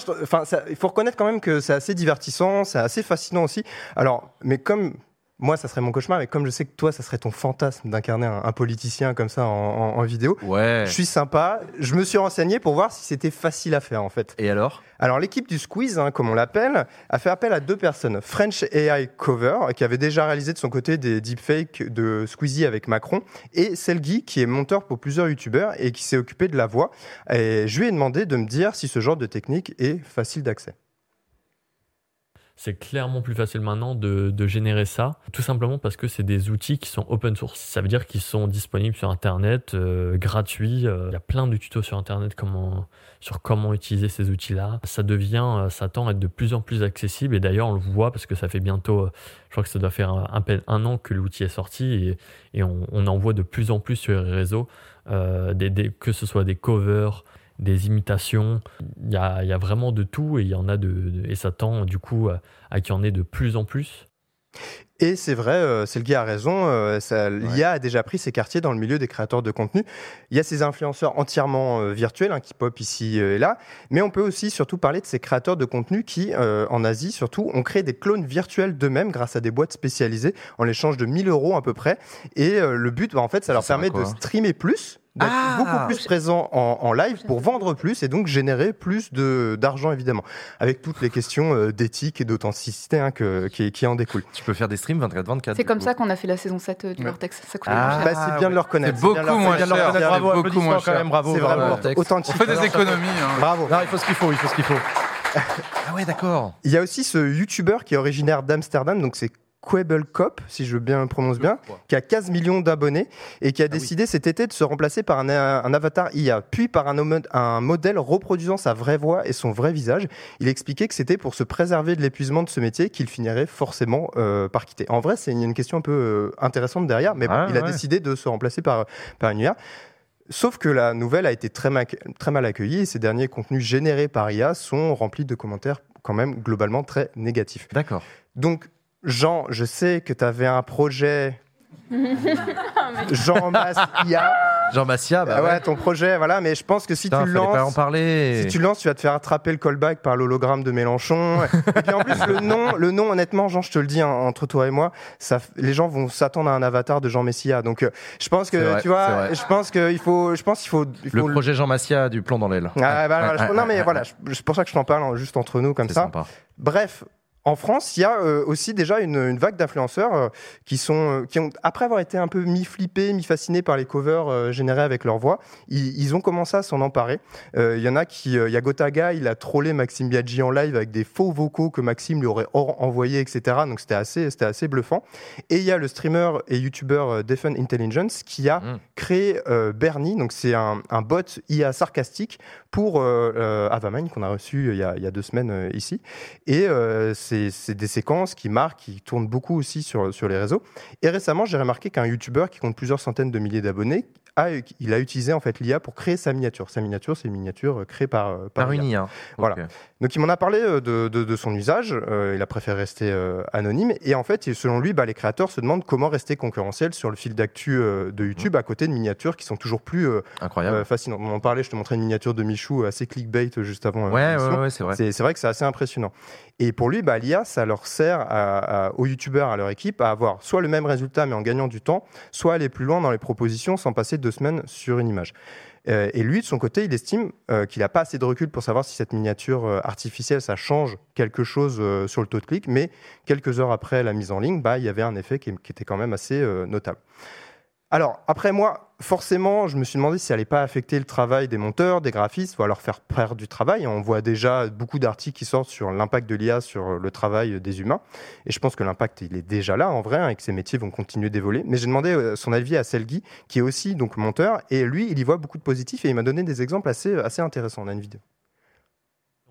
il faut reconnaître quand même que c'est assez divertissant, c'est assez fascinant aussi. Alors, mais comme moi, ça serait mon cauchemar, mais comme je sais que toi, ça serait ton fantasme d'incarner un, un politicien comme ça en, en- en vidéo, Ouais. je suis sympa. Je me suis renseigné pour voir si c'était facile à faire en fait. Et alors? Alors l'équipe du Squeeze, hein, comme on l'appelle, a fait appel à deux personnes. French AI Cover, qui avait déjà réalisé de son côté des deepfakes de Squeezie avec Macron, et Selgi, qui est monteur pour plusieurs youtubeurs et qui s'est occupé de la voix. Et je lui ai demandé de me dire si ce genre de technique est facile d'accès. C'est clairement plus facile maintenant de, de générer ça, tout simplement parce que c'est des outils qui sont open source. Ça veut dire qu'ils sont disponibles sur Internet, euh, gratuits. Euh, Il y a plein de tutos sur Internet comment, sur comment utiliser ces outils-là. Ça devient, euh, ça tend à être de plus en plus accessible. Et d'ailleurs, on le voit parce que ça fait bientôt, je crois que ça doit faire un, un an que l'outil est sorti et, et on, en voit de plus en plus sur les réseaux, que ce soit des covers, des imitations. Il y a, il y a vraiment de tout et il y en a de, de- et ça tend du coup à, à qu'il y en ait de plus en plus. Et c'est vrai, euh, Selgi a raison, euh, ça- l'IA a déjà pris ses quartiers dans le milieu des créateurs de contenu. Il y a ces influenceurs entièrement euh, virtuels hein, qui pop ici euh, et là, mais on peut aussi surtout parler de ces créateurs de contenu qui, euh, en Asie surtout, ont créé des clones virtuels d'eux-mêmes grâce à des boîtes spécialisées en l'échange de 1000 euros à peu près. Et euh, le but, bah, en fait, ça leur permet de streamer plus, Ah beaucoup plus présent en, en live pour vendre plus et donc générer plus de- d'argent évidemment, avec toutes les questions euh, d'éthique et d'authenticité hein, que- qui, qui en découlent. Tu peux faire des streams stream 24-24. C'est comme coup. ça qu'on a fait la saison 7 du Ouais. Vortex. Ça Ah, cher. Bah, c'est bien de le reconnaître. C'est c'est bien de le beaucoup moins. Bien de le cher. reconnaître, bravo, beaucoup moins applaudissements quand cher. même, bravo. C'est bravo, vraiment Vortex. On authentique. fait des économies. hein. Bravo. Non, il faut ce qu'il faut, il faut ce qu'il faut. ah ouais, d'accord. Il y a aussi ce YouTuber qui est originaire d'Amsterdam, donc c'est Quebble Cop, si je bien le prononce bien, qui a 15 millions d'abonnés et qui a Ah oui. décidé cet été de se remplacer par un, un avatar IA, puis par un, modèle reproduisant sa vraie voix et son vrai visage. Il expliquait que c'était pour se préserver de l'épuisement de ce métier qu'il finirait forcément euh, par quitter. En vrai, c'est une, une question un peu euh, intéressante derrière, mais bon, Ah, il a ouais. décidé de se remplacer par, par une IA. Sauf que la nouvelle a été très, ma- très mal accueillie et ces derniers contenus générés par IA sont remplis de commentaires quand même globalement très négatifs. D'accord. Donc, Jean, je sais que tu avais un projet. (laughs) Jean Masse IA. Jean Massia, bah Ah ouais, ouais. ton projet, voilà, mais je pense que si Putain, tu le fallait pas en lances. parler. Si tu le lances, tu vas te faire attraper le callback par l'hologramme de Mélenchon. (laughs) et puis en plus, le nom, le nom, honnêtement, Jean, je te le dis, hein, entre toi et moi, ça, les gens vont s'attendre à un avatar de Jean Messia. Donc, euh, je pense que, vrai, tu vois, je pense qu'il faut, je pense qu'il faut, il Le projet Jean Massia du plomb dans l'aile. Ah, bah, non, mais ouais, voilà, c'est pour ça que je t'en parle hein, juste entre nous comme C'est ça. sympa. Bref, en France, il y a euh, aussi déjà une, une vague d'influenceurs euh, qui sont, euh, qui ont, après avoir été un peu mi-flippés, mi-fascinés par les covers générés avec leur voix, ils, ils ont commencé à s'en emparer. Il y en a qui, il y a Gotaga, il a trollé Maxime Biaggi en live avec des faux vocaux que Maxime lui aurait envoyés, etc. Donc c'était assez, c'était assez bluffant. Et il y a le streamer et youtubeur Defen Intelligence qui a Mm. créé Bernie, donc c'est un, un bot IA sarcastique pour euh, euh, qu'on a reçu il y a, il y a deux semaines euh, ici. Et euh, c'est des séquences qui marquent, qui tournent beaucoup aussi sur, sur les réseaux. Et récemment, j'ai remarqué qu'un YouTuber qui compte plusieurs centaines de milliers d'abonnés, a, il a utilisé en fait l'IA pour créer sa miniature. Sa miniature, c'est une miniature euh, créée par, euh, par Par une IA. IA. Voilà. Donc il m'en a parlé euh, de, de- de son usage, euh, il a préféré rester euh, anonyme, et en fait, selon lui, bah, les créateurs se demandent comment rester concurrentiels sur le fil d'actu euh, de YouTube à côté de miniatures qui sont toujours plus fascinantes. On en parlait, je te montrais une miniature de Michou assez clickbait juste avant. ouais, ouais, ouais, c'est vrai. C'est c'est vrai que c'est assez impressionnant. Et pour lui, bah, l'IA, ça leur sert à- à- aux youtubeurs, à leur équipe, à avoir soit le même résultat mais en gagnant du temps, soit aller plus loin dans les propositions sans passer deux semaines sur une image. Euh, et lui, de son côté, il estime euh, qu'il n'a pas assez de recul pour savoir si cette miniature euh, artificielle, ça change quelque chose sur le taux de clic, mais quelques heures après la mise en ligne, bah, il y avait un effet qui, qui était quand même assez notable. Alors, après moi, forcément, je me suis demandé si ça allait pas affecter le travail des monteurs, des graphistes, ou alors faire perdre du travail. On voit déjà beaucoup d'articles qui sortent sur l'impact de l'IA sur le travail des humains. Et je pense que l'impact, il est déjà là, en vrai, hein, et que ces métiers vont continuer d'évoluer. Mais j'ai demandé euh, son avis à Selgi, qui est aussi donc monteur, et lui, il y voit beaucoup de positifs, et il m'a donné des exemples assez, assez intéressants. On a une vidéo.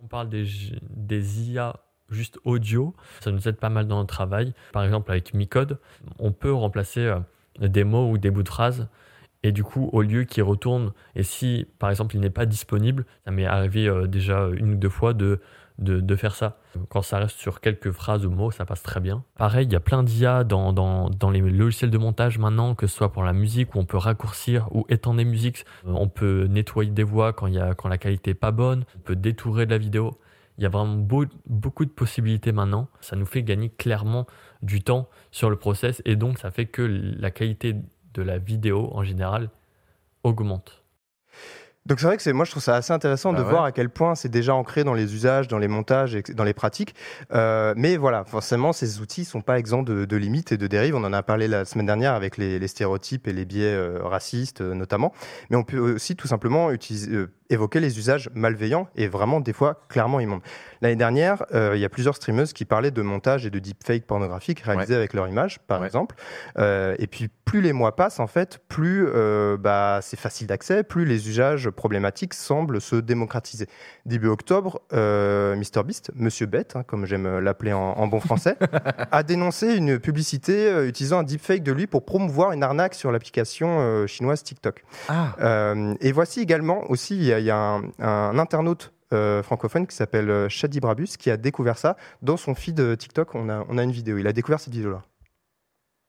On parle des, des IA juste audio, ça nous aide pas mal dans le travail. Par exemple, avec Micode, on peut remplacer euh, des mots ou des bouts de phrases. Et du coup, au lieu qu'il retourne, et si par exemple il n'est pas disponible, ça m'est arrivé euh, déjà une ou deux fois de, de, faire ça. Quand ça reste sur quelques phrases ou mots, ça passe très bien. Pareil, il y a plein d'IA dans, dans, dans les logiciels de montage maintenant, que ce soit pour la musique, où on peut raccourcir ou étendre des musiques. On peut nettoyer des voix quand, y a, quand la qualité n'est pas bonne. On peut détourer de la vidéo. Il y a vraiment beau- beaucoup de possibilités maintenant. Ça nous fait gagner clairement du temps sur le process et donc ça fait que la qualité de la vidéo en général augmente. Donc c'est vrai que c'est, moi je trouve ça assez intéressant Bah de ouais. voir à quel point c'est déjà ancré dans les usages, dans les montages, et dans les pratiques. Euh, mais voilà, forcément ces outils sont pas exempts de, de limites et de dérives. On en a parlé la semaine dernière avec les, les stéréotypes et les biais euh, racistes euh, notamment. Mais on peut aussi tout simplement utiliser, évoquer les usages malveillants et vraiment des fois clairement immondes. L'année dernière, euh, il y a plusieurs streameuses qui parlaient de montage et de deepfake pornographique réalisés avec leur image, par Ouais. exemple. Euh, et puis plus les mois passent, en fait, plus euh, bah, c'est facile d'accès, plus les usages problématiques semblent se démocratiser. Début octobre, MrBeast, Monsieur Bête, hein, comme j'aime l'appeler en, en bon français, (laughs) a dénoncé une publicité utilisant un deepfake de lui pour promouvoir une arnaque sur l'application chinoise TikTok. Ah, et voici également aussi, il y a, y a un, un internaute euh, francophone qui s'appelle euh, Shadi Brabus qui a découvert ça dans son feed euh, TikTok. On a, on a une vidéo. Il a découvert cette vidéo-là.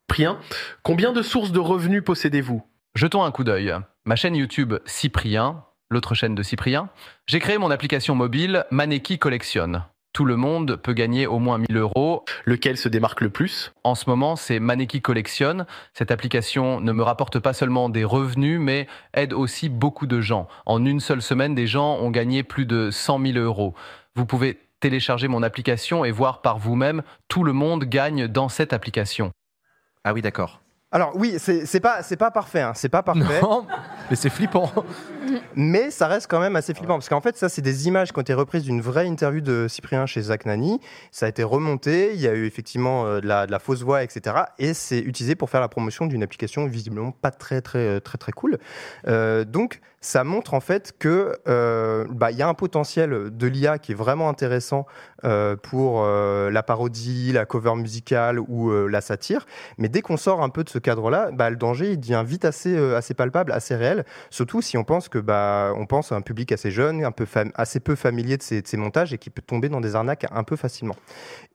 Cyprien, combien de sources de revenus possédez-vous? Jetons un coup d'œil. Ma chaîne YouTube Cyprien, l'autre chaîne de Cyprien, j'ai créé mon application mobile Maneki Collection. Tout le monde peut gagner au moins 1000 euros. Lequel se démarque le plus? En ce moment, c'est Maneki Collection. Cette application ne me rapporte pas seulement des revenus, mais aide aussi beaucoup de gens. En une seule semaine, des gens ont gagné plus de 100 000 euros. Vous pouvez télécharger mon application et voir par vous-même, tout le monde gagne dans cette application. Ah oui, d'accord. Alors oui, c'est pas c'est pas parfait, hein, c'est pas parfait. Non, mais c'est flippant. Mais ça reste quand même assez flippant parce qu'en fait, ça, c'est des images qui ont été reprises d'une vraie interview de Cyprien chez Zach Nani. Ça a été remonté, il y a eu effectivement euh, de, la, fausse voix, etc. Et c'est utilisé pour faire la promotion d'une application visiblement pas très très euh, très très cool. Euh, donc ça montre en fait que euh, bah, y a un potentiel de l'IA qui est vraiment intéressant pour la parodie, la cover musicale ou la satire. Mais dès qu'on sort un peu de ce cadre-là, bah, le danger il devient vite assez assez palpable, assez réel. Surtout si on pense que bah on pense à un public assez jeune, un peu assez peu familier de ces, montages et qui peut tomber dans des arnaques un peu facilement.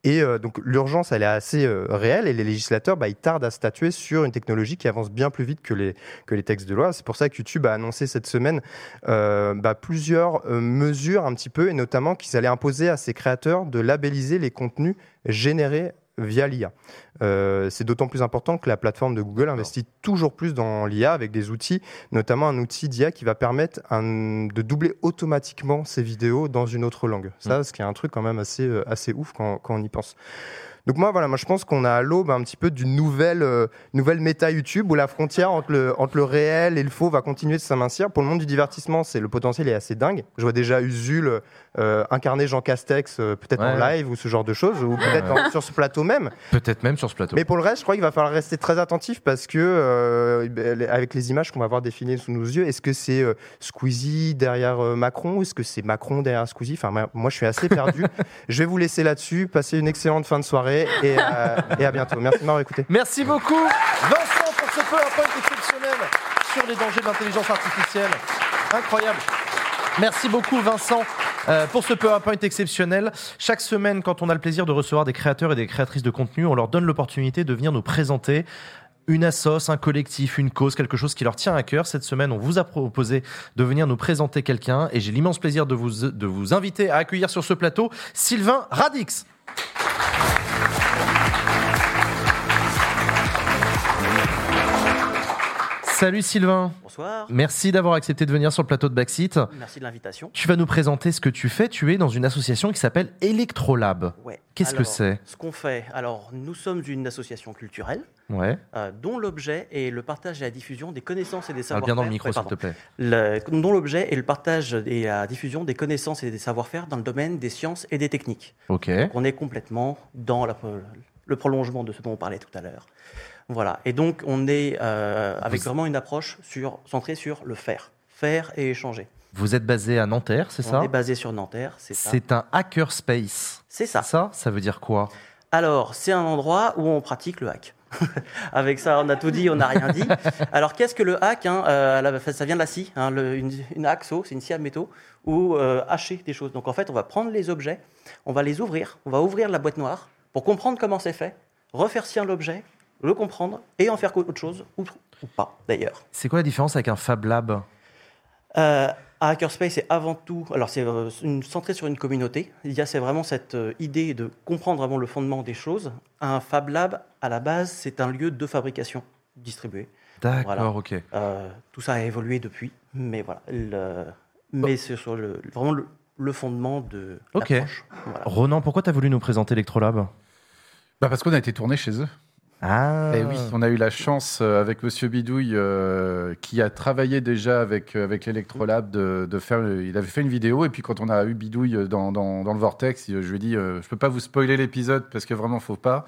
Et euh, donc l'urgence elle est assez euh, réelle et les législateurs bah, ils tardent à statuer sur une technologie qui avance bien plus vite que les que les textes de loi. C'est pour ça que YouTube a annoncé cette semaine euh, bah, plusieurs mesures un petit peu, et notamment qu'ils allaient imposer à ces créateurs de labelliser les contenus générés via l'IA. Euh, c'est d'autant plus important que la plateforme de Google investit toujours plus dans l'IA avec des outils, notamment un outil d'IA qui va permettre un- de doubler automatiquement ces vidéos dans une autre langue. Ça, ce qui est un truc quand même assez, euh, assez ouf quand, quand on y pense. Donc moi, voilà, moi je pense qu'on a à l'aube un petit peu d'une nouvelle, euh, nouvelle méta YouTube où la frontière entre le, entre le réel et le faux va continuer de s'amincir. Pour le monde du divertissement, c'est le potentiel est assez dingue. Je vois déjà Usul euh, incarner Jean Castex, euh, peut-être en live ou ce genre de choses, ou peut-être Ouais. sur ce plateau même. Peut-être même sur ce plateau. Mais pour le reste, je crois qu'il va falloir rester très attentif parce que, euh, avec les images qu'on va voir défiler sous nos yeux, est-ce que c'est Squeezie derrière Macron ou est-ce que c'est Macron derrière Squeezie? Enfin, moi- moi, je suis assez perdu. (laughs) je vais vous laisser là-dessus. Passez une excellente fin de soirée et, et à bientôt. Merci de m'avoir écouté. Merci beaucoup, Vincent, pour ce PowerPoint exceptionnel sur les dangers de l'intelligence artificielle. Incroyable. Merci beaucoup, Vincent. Euh, pour ce PowerPoint exceptionnel, chaque semaine, quand on a le plaisir de recevoir des créateurs et des créatrices de contenu, on leur donne l'opportunité de venir nous présenter une assoce, un collectif, une cause, quelque chose qui leur tient à cœur. Cette semaine, on vous a proposé de venir nous présenter quelqu'un et j'ai l'immense plaisir de vous, de vous inviter à accueillir sur ce plateau Sylvain Radix. Salut Sylvain. Bonsoir. Merci d'avoir accepté de venir sur le plateau de Backseat. Merci de l'invitation. Tu vas nous présenter ce que tu fais. Tu es dans une association qui s'appelle Electrolab. Ouais. Qu'est-ce que c'est? Ce qu'on fait, alors nous sommes une association culturelle Ouais. euh, dont l'objet est le partage et la diffusion des connaissances et des savoir-faire. bien dans le micro, s'il te plaît. Le- dont l'objet est le partage et la diffusion des connaissances et des savoir-faire dans le domaine des sciences et des techniques. Ok. Donc, on est complètement dans la- le prolongement de ce dont on parlait tout à l'heure. Voilà. Et donc, on est euh, avec vraiment une approche sur, centrée sur le faire. Faire et échanger. Vous êtes basé à Nanterre, c'est on ça est basé sur Nanterre, c'est ça. C'est un hackerspace. C'est ça. Ça, ça veut dire quoi? Alors, c'est un endroit où on pratique le hack. (laughs) Avec ça, on a tout dit, on n'a rien dit. (laughs) Alors, qu'est-ce que le hack hein, Euh, Ça vient de la scie, hein, le- une, une hacksaw, c'est une scie à métaux, ou euh, hacher des choses. Donc, en fait, on va prendre les objets, on va les ouvrir, on va ouvrir la boîte noire pour comprendre comment c'est fait, refaire sien l'objet, le comprendre et en faire autre chose, ou, ou pas d'ailleurs. C'est quoi la différence avec un Fab Lab? Euh, un hackerspace, c'est avant tout, alors c'est euh, centré sur une communauté. Il y a c'est vraiment cette euh, idée de comprendre vraiment le fondement des choses. Un Fab Lab, à la base, c'est un lieu de fabrication distribué. D'accord, Voilà. ok. Euh, tout ça a évolué depuis, mais voilà. le- mais c'est sur le, vraiment le, le fondement de Ok. Voilà. Ronan, pourquoi tu as voulu nous présenter Electrolab? Bah parce qu'on a été tourné chez eux. Ah Et oui, on a eu la chance euh, avec Monsieur Bidouille, euh, qui a travaillé déjà avec, euh, avec l'Electrolab, de, de faire. Il avait fait une vidéo, et puis quand on a eu Bidouille dans, dans, dans le Vortex, je lui ai dit euh, Je peux pas vous spoiler l'épisode parce que vraiment, faut pas.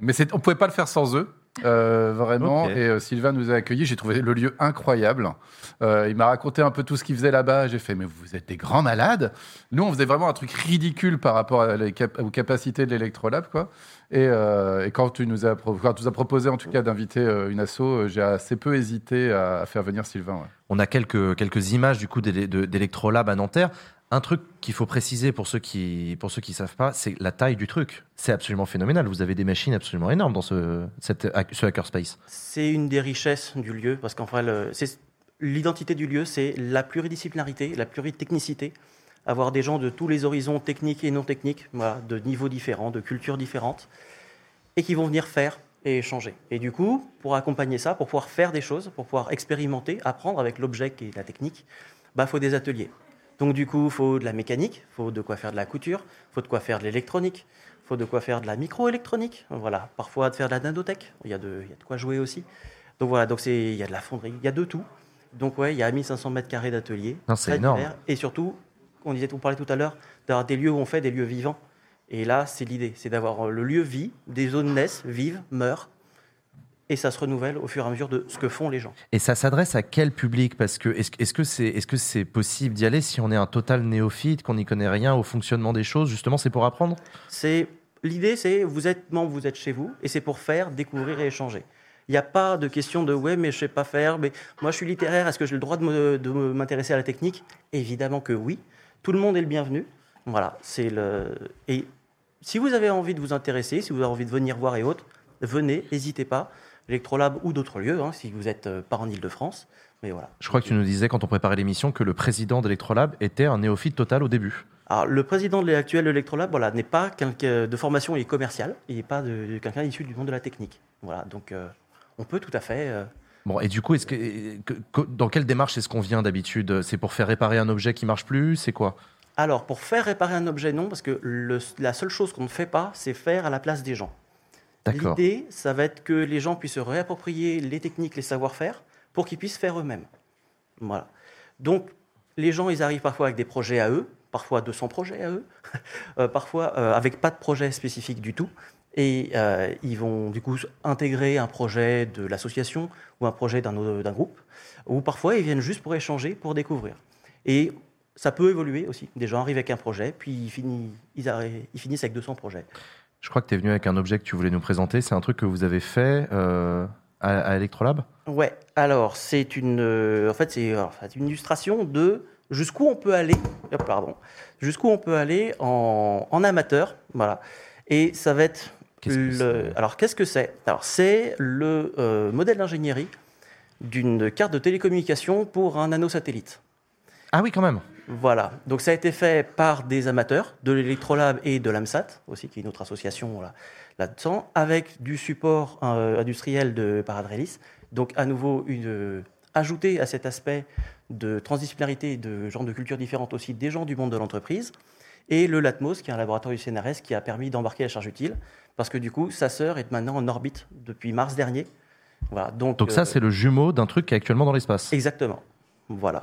Mais on pouvait pas le faire sans eux. euh, vraiment, et euh, Sylvain nous a accueillis. J'ai trouvé le lieu incroyable. Euh, il m'a raconté un peu tout ce qu'il faisait là-bas. J'ai fait, mais vous êtes des grands malades. Nous, on faisait vraiment un truc ridicule par rapport à cap- aux capacités de l'Electrolab, quoi. Et, euh, et quand tu nous as, pro- quand tu nous as proposé en tout cas d'inviter euh, une asso, euh, j'ai assez peu hésité à, à faire venir Sylvain. ouais. On a quelques, quelques images du coup d'Ele- de- d'Electrolab à Nanterre. Un truc qu'il faut préciser pour ceux qui pour ceux qui savent pas, c'est la taille du truc. C'est absolument phénoménal. Vous avez des machines absolument énormes dans ce, cette, ce hackerspace. C'est une des richesses du lieu, parce qu'en c'est- l'identité du lieu, c'est la pluridisciplinarité, la pluritechnicité. Avoir des gens de tous les horizons techniques et non techniques, voilà, de niveaux différents, de cultures différentes, et qui vont venir faire et échanger. Et du coup, pour accompagner ça, pour pouvoir faire des choses, pour pouvoir expérimenter, apprendre avec l'objet qui est la technique, il faut des ateliers. Donc du coup, il faut de la mécanique, il faut de quoi faire de la couture, il faut de quoi faire de l'électronique, il faut de quoi faire de la microélectronique, voilà, parfois de faire de la nanotech, il y a de, il y a de quoi jouer aussi. Donc voilà, donc il y a de la fonderie, il y a de tout. Donc ouais, il y a 1500 mètres carrés d'ateliers. Non, c'est énorme. divers. Et surtout, on, disait, on parlait tout à l'heure d'avoir des lieux où on fait des lieux vivants. Et là, c'est l'idée, c'est d'avoir le lieu vie, des zones naissent, vivent, meurent, et ça se renouvelle au fur et à mesure de ce que font les gens. Et ça s'adresse à quel public? Parce que est-ce que c'est possible d'y aller si on est un total néophyte, qu'on n'y connaît rien au fonctionnement des choses? Justement, c'est pour apprendre? C'est l'idée, c'est vous êtes membre, vous êtes chez vous, et c'est pour faire, découvrir et échanger. Il n'y a pas de question de ouais, mais je sais pas faire. Mais moi, je suis littéraire. Est-ce que j'ai le droit de m'intéresser à la technique? Évidemment que oui. Tout le monde est le bienvenu. Voilà, c'est le. Et si vous avez envie de vous intéresser, si vous avez envie de venir voir et autres, venez, n'hésitez pas. Electrolab ou d'autres lieux, hein, si vous n'êtes pas en Ile-de-France. Mais voilà. Je crois que tu nous disais quand on préparait l'émission que le président d'Electrolab était un néophyte total au début. Alors, le président de l'actuel Electrolab voilà, n'est pas quelqu'un de formation et commercial, il n'est pas de, quelqu'un issu du monde de la technique. Voilà, donc euh, on peut tout à fait. euh, Bon, et du coup, est-ce que, que- que- dans quelle démarche est-ce qu'on vient d'habitude? C'est pour faire réparer un objet qui marche plus? C'est quoi? Alors, pour faire réparer un objet, non, parce que le- la seule chose qu'on ne fait pas, c'est faire à la place des gens. D'accord. L'idée, ça va être que les gens puissent se réapproprier les techniques, les savoir-faire, pour qu'ils puissent faire eux-mêmes. Voilà. Donc, les gens, ils arrivent parfois avec des projets à eux, parfois 200 projets à eux, (laughs) euh, parfois euh, avec pas de projet spécifique du tout. Et euh, ils vont du coup intégrer un projet de l'association ou un projet d'un groupe, ou parfois ils viennent juste pour échanger, pour découvrir. Et ça peut évoluer aussi. Des gens arrivent avec un projet, puis ils, finissent, ils, arri- ils finissent avec 200 projets. Je crois que tu es venu avec un objet que tu voulais nous présenter. C'est un truc que vous avez fait euh, à, à Electrolab? Ouais, alors c'est une, euh, en fait, c'est une illustration de jusqu'où on peut aller, hop, pardon, jusqu'où on peut aller en, en amateur, voilà. Et ça va être le, alors qu'est-ce que c'est? Alors c'est le euh, modèle d'ingénierie d'une carte de télécommunication pour un nanosatellite. Ah oui, quand même. Voilà. Donc ça a été fait par des amateurs de l'Electrolab et de l'AMSAT, aussi, qui est une autre association là- là-dedans, avec du support euh, industriel de Paradrelis. Donc à nouveau, une, euh, ajouter à cet aspect de transdisciplinarité, de genres de cultures différentes aussi, des gens du monde de l'entreprise. Et le LATMOS, qui est un laboratoire du CNRS, qui a permis d'embarquer la charge utile, parce que du coup, sa sœur est maintenant en orbite depuis mars dernier. Voilà. Donc, Donc euh, ça, c'est le jumeau d'un truc qui est actuellement dans l'espace. Exactement. Voilà.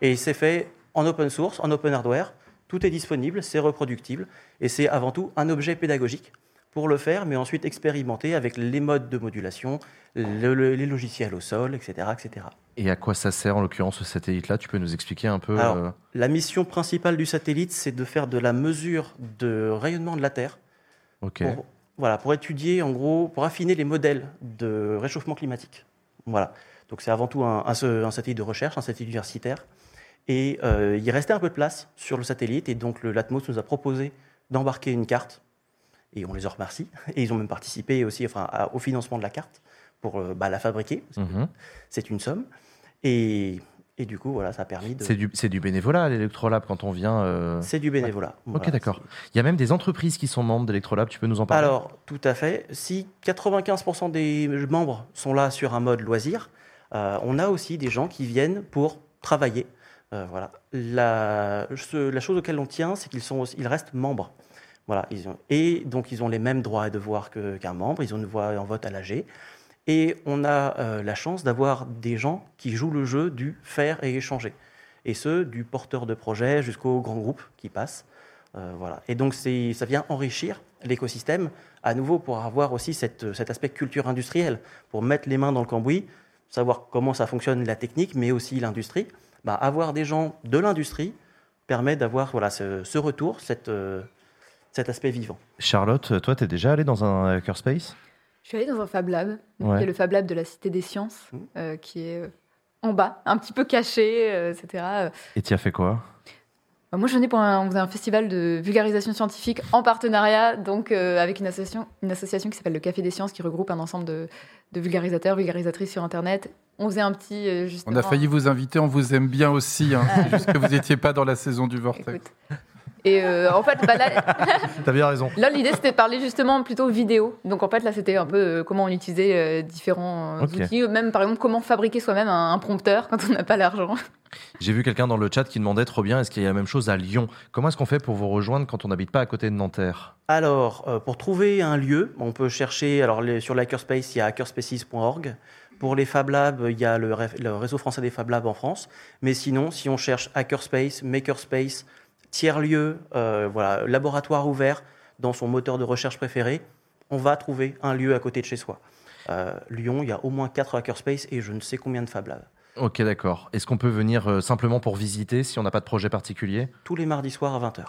Et c'est fait en open source, en open hardware. Tout est disponible, c'est reproductible. Et c'est avant tout un objet pédagogique pour le faire, mais ensuite expérimenter avec les modes de modulation, le- le- les logiciels au sol, etc. etc. Et à quoi ça sert en l'occurrence ce satellite-là? Tu peux nous expliquer un peu Alors, euh, la mission principale du satellite, c'est de faire de la mesure de rayonnement de la Terre Ok. pour, voilà, pour étudier, en gros, pour affiner les modèles de réchauffement climatique. Voilà. Donc c'est avant tout un, un- un satellite de recherche, un satellite universitaire. Et euh, il restait un peu de place sur le satellite, et donc Latmos nous a proposé d'embarquer une carte, et on les en remercie. (laughs) Et ils ont même participé aussi enfin, à- au financement de la carte pour euh, bah, la fabriquer. Mhm. C'est une somme. Et, et du coup, voilà, ça a permis de... C'est du, du bénévolat l'Electrolab quand on vient. euh, C'est du bénévolat. Ok, Voilà. d'accord. Il y a même des entreprises qui sont membres d'Electrolab. Tu peux nous en parler? Alors, tout à fait. Si 95% des membres sont là sur un mode loisir, euh, on a aussi des gens qui viennent pour travailler. Euh, voilà. La, ce- la chose auquel on tient, c'est qu'ils ils restent membres. Voilà, ils ont, et donc ils ont les mêmes droits et devoirs qu'un membre. Ils ont une voix en vote à l'AG. Et on a euh, la chance d'avoir des gens qui jouent le jeu du faire et échanger. Et ce, du porteur de projet jusqu'au grand groupe qui passe. Euh, voilà. Et donc ça vient enrichir l'écosystème à nouveau pour avoir aussi cet aspect culture industrielle, pour mettre les mains dans le cambouis, savoir comment ça fonctionne la technique, mais aussi l'industrie. Bah, avoir des gens de l'industrie permet d'avoir voilà, ce, ce retour, cette, euh, cet aspect vivant. Charlotte, toi, tu es déjà allée dans un hackerspace? Je suis allée dans un Fab Lab, Ouais. qui est le Fab Lab de la Cité des Sciences, Mmh. euh, qui est euh, en bas, un petit peu caché, euh, etc. Euh, Et tu as fait quoi? Bah, moi, je venais pour un, on faisait un festival de vulgarisation scientifique en partenariat, donc euh, avec une association, une association qui s'appelle le Café des Sciences, qui regroupe un ensemble de, de vulgarisateurs, vulgarisatrices sur Internet. On faisait un petit, euh, On a failli vous inviter, on vous aime bien aussi. hein. C'est juste que vous n'étiez pas dans la saison du Vortex. Écoute. Et euh, en fait, bah, là, (laughs) T'as bien raison. là, l'idée c'était de parler justement plutôt vidéo. Donc en fait, là, c'était un peu euh, comment on utilisait euh, différents Ok. outils, même par exemple comment fabriquer soi-même un, un prompteur quand on n'a pas l'argent. J'ai vu quelqu'un dans le chat qui demandait trop bien est-ce qu'il y a la même chose à Lyon? Comment est-ce qu'on fait pour vous rejoindre quand on n'habite pas à côté de Nanterre? Alors, euh, pour trouver un lieu, on peut chercher. Alors, les- sur l'hackerspace, il y a hackerspaces.org. Pour les Fab Labs, il y a le, ré- le réseau français des Fab Labs en France. Mais sinon, si on cherche hackerspace, makerspace, tiers-lieu, euh, voilà, laboratoire ouvert dans son moteur de recherche préféré, on va trouver un lieu à côté de chez soi. Euh, Lyon, il y a au moins 4 hackerspaces et je ne sais combien de Fab Labs. Ok, d'accord. Est-ce qu'on peut venir euh, simplement pour visiter si on n'a pas de projet particulier? Tous les mardis soirs à 20h.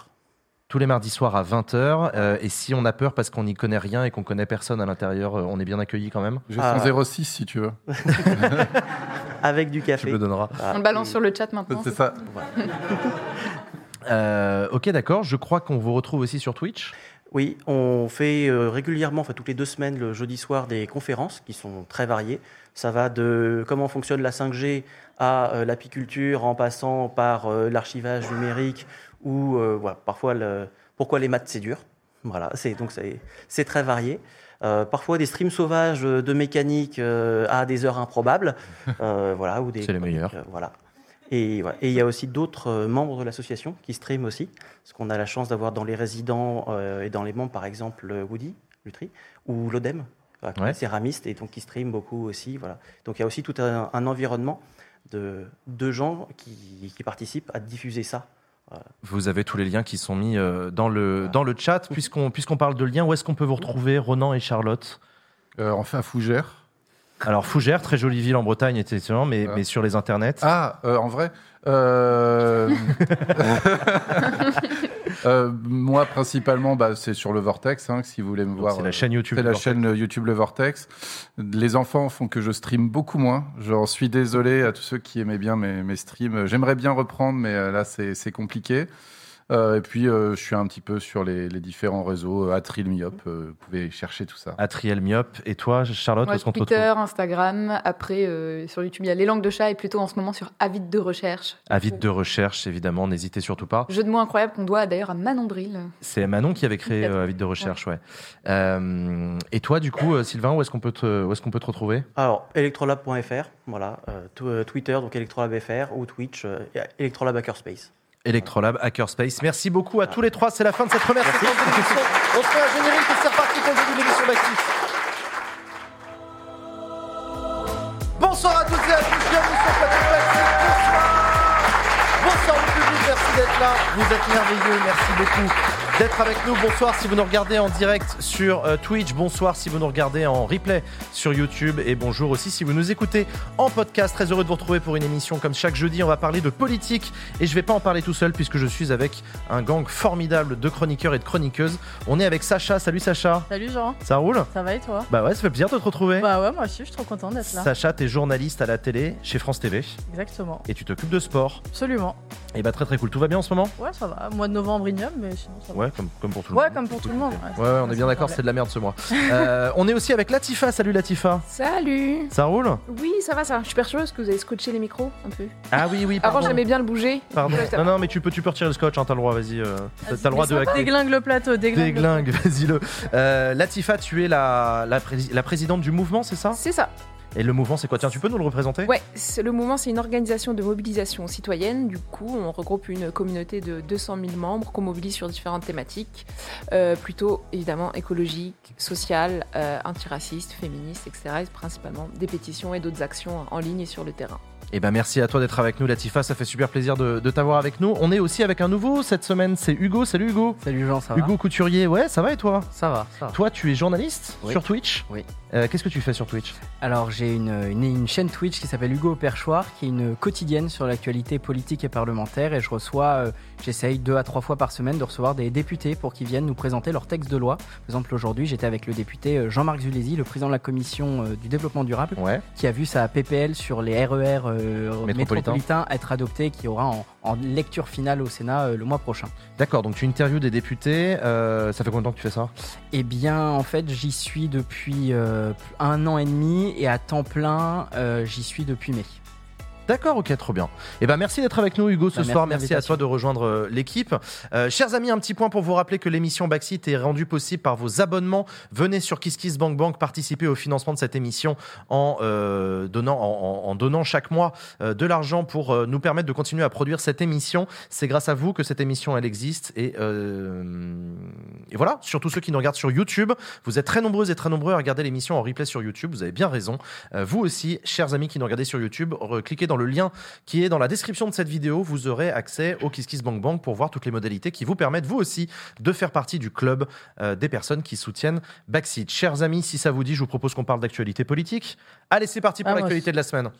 Tous les mardis soirs à 20h. et si on a peur parce qu'on n'y connaît rien et qu'on connaît personne à l'intérieur, euh, on est bien accueilli quand même? J'ai Ah. son 06 si tu veux. (laughs) Avec du café. Tu me le donneras. Voilà. on le balance sur le chat maintenant. C'est ça. (laughs) Euh, ok, d'accord. Je crois qu'on vous retrouve aussi sur Twitch. Oui, on fait euh, régulièrement, enfin toutes les deux semaines, le jeudi soir, des conférences qui sont très variées. Ça va de comment fonctionne la 5G à euh, l'apiculture, en passant par l'archivage numérique ou euh, voilà, parfois le, pourquoi les maths c'est dur. Voilà, c'est donc c'est très varié. Euh, parfois des streams sauvages de mécanique euh, à des heures improbables, (laughs) euh, voilà, ou des C'est les meilleurs. voilà. Et voilà. Et il y a aussi d'autres euh, membres de l'association qui streament aussi, parce qu'on a la chance d'avoir dans les résidents euh, et dans les membres, par exemple, euh, Woody, Lutry, ou l'ODEM, voilà, Ouais. céramiste, et donc qui stream beaucoup aussi. Voilà. Donc il y a aussi tout un, un environnement de, de gens qui, qui participent à diffuser ça. Vous avez tous les liens qui sont mis dans, le, dans le chat. Puisqu'on puisqu'on parle de liens, où est-ce qu'on peut vous retrouver, Ronan et Charlotte? Euh, enfin, Fougère. Alors, Fougères, très jolie ville en Bretagne, effectivement, mais, mais sur les internets. Ah, euh, en vrai euh, (laughs) euh, Moi, principalement, bah, c'est sur le Vortex, hein, si vous voulez me voir. c'est la chaîne YouTube C'est la Vortex. chaîne YouTube Le Vortex. Les enfants font que je stream beaucoup moins. J'en suis désolé à tous ceux qui aimaient bien mes, mes streams. J'aimerais bien reprendre, mais là, c'est c'est compliqué. Euh, et puis, euh, je suis un petit peu sur les, les différents réseaux. Atril Myop, euh, vous pouvez chercher tout ça. Atriel Myop. Et toi, Charlotte, où qu'on te Twitter, Instagram. Après, euh, sur YouTube, il y a les langues de chat et plutôt en ce moment sur Avide de recherche. Avide de recherche, évidemment, n'hésitez surtout pas. Jeu de mots incroyable qu'on doit d'ailleurs à Manon Bril. C'est Manon qui avait créé Qui a- euh, Avide de recherche, ouais. Euh, et toi, du coup, euh, Sylvain, où est-ce qu'on peut, te- où est-ce qu'on peut te retrouver? Alors, electrolab.fr, voilà, euh, tw- euh, Twitter, donc electrolab.fr, ou Twitch, euh, electrolab Hackerspace. Electrolab, Hackerspace. Merci beaucoup à tous les trois. C'est la fin de cette première séquence. On se fait un générique et c'est reparti pour le début de l'émission d'Actif. Bonsoir à toutes et à tous, bienvenue sur plateau. Bonsoir. Bonsoir le public, merci d'être là. Vous êtes merveilleux, merci beaucoup d'être avec nous. Bonsoir si vous nous regardez en direct sur euh, Twitch. Bonsoir si vous nous regardez en replay sur YouTube. Et bonjour aussi si vous nous écoutez en podcast. Très heureux de vous retrouver pour une émission comme chaque jeudi. On va parler de politique. Et je vais pas en parler tout seul puisque je suis avec un gang formidable de chroniqueurs et de chroniqueuses. On est avec Sacha. Salut Sacha. Salut Jean. Ça roule? Ça va et toi? Bah ouais, ça fait plaisir de te retrouver. Bah ouais, moi aussi, je suis trop contente d'être là. Sacha, t'es journaliste à la télé chez France TV Exactement. et tu t'occupes de sport. Absolument. Et bah très très cool. Tout va bien en ce moment? Ouais, ça va. Mois de novembre ignoble, mais sinon ça va. Ouais, comme, comme pour tout le Ouais, monde. comme pour tout le monde. Ouais, ouais, on est bien d'accord, c'est de la merde ce mois. Euh, on est aussi avec Latifa. Salut Latifa. Salut Ça roule Oui, ça va, ça. Je suis persuadeuse que vous avez scotché les micros un peu. Ah oui, oui, pardon. Avant, j'aimais bien le bouger. Pardon. Ouais, Non, non, mais tu peux, tu peux retirer le scotch, hein, t'as le droit, vas-y. euh, t'as- t'as le droit de hacker. Déglingue le plateau, déglingue. le Déglingue, (laughs) vas-y-le. Euh, Latifa, tu es la, la, pré- la présidente du mouvement, c'est ça? C'est ça. Et le mouvement, c'est quoi? Tiens, tu peux nous le représenter? Ouais, le mouvement, c'est une organisation de mobilisation citoyenne. Du coup, on regroupe une communauté de 200 000 membres qu'on mobilise sur différentes thématiques, euh, plutôt évidemment écologiques, sociales, euh, antiracistes, féministes, etc. Et principalement des pétitions et d'autres actions en ligne et sur le terrain. Eh ben merci à toi d'être avec nous, Latifa. Ça fait super plaisir de, de t'avoir avec nous. On est aussi avec un nouveau cette semaine. C'est Hugo. Salut Hugo. Salut Jean, ça va Hugo Couturier. Ouais, ça va et toi? Ça va, ça va. Toi, tu es journaliste Oui. sur Twitch? Oui. Euh, Qu'est-ce que tu fais sur Twitch? Alors j'ai une, une, une chaîne Twitch qui s'appelle Hugo Perchoir, qui est une quotidienne sur l'actualité politique et parlementaire, et je reçois, euh, j'essaye deux à trois fois par semaine de recevoir des députés pour qu'ils viennent nous présenter leurs textes de loi. Par exemple aujourd'hui j'étais avec le député euh, Jean-Marc Zulesi, le président de la commission euh, du développement durable, qui a vu sa PPL sur les RER euh, métropolitains être adoptée, qui aura en, en lecture finale au Sénat euh, le mois prochain. D'accord, donc tu interviews des députés. euh, ça fait combien de temps que tu fais ça? Eh bien, en fait, j'y suis depuis un an et demi et à temps plein, j'y suis depuis mai. D'accord, ok, trop bien. Et ben merci d'être avec nous, Hugo, ce Bah, soir. merci à toi de rejoindre euh, l'équipe. Euh, chers amis, un petit point pour vous rappeler que l'émission Backseat est rendue possible par vos abonnements. Venez sur KissKissBankBank participer au financement de cette émission en euh, donnant, en, donnant chaque mois euh, de l'argent pour nous permettre de continuer à produire cette émission. C'est grâce à vous que cette émission elle existe. Et, et voilà, surtout ceux qui nous regardent sur YouTube, vous êtes très nombreux et très nombreux à regarder l'émission en replay sur YouTube. Vous avez bien raison. Vous aussi, chers amis qui nous regardez sur YouTube, cliquez dans le lien qui est dans la description de cette vidéo. Vous aurez accès au KissKissBankBank pour voir toutes les modalités qui vous permettent, vous aussi, de faire partie du club euh, des personnes qui soutiennent Backseat. Chers amis, si ça vous dit, je vous propose qu'on parle d'actualité politique. Allez, c'est parti pour Ah, l'actualité de la semaine.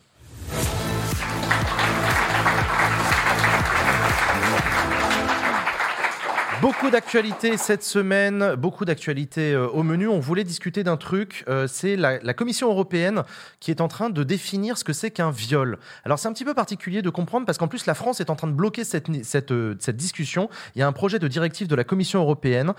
Beaucoup d'actualités cette semaine, beaucoup d'actualités euh, au menu. On voulait discuter d'un truc, euh, c'est la, Commission européenne qui est en train de définir ce que c'est qu'un viol. Alors c'est un petit peu particulier de comprendre parce qu'en plus la France est en train de bloquer cette, cette, euh, cette discussion. Il y a un projet de directive de la Commission européenne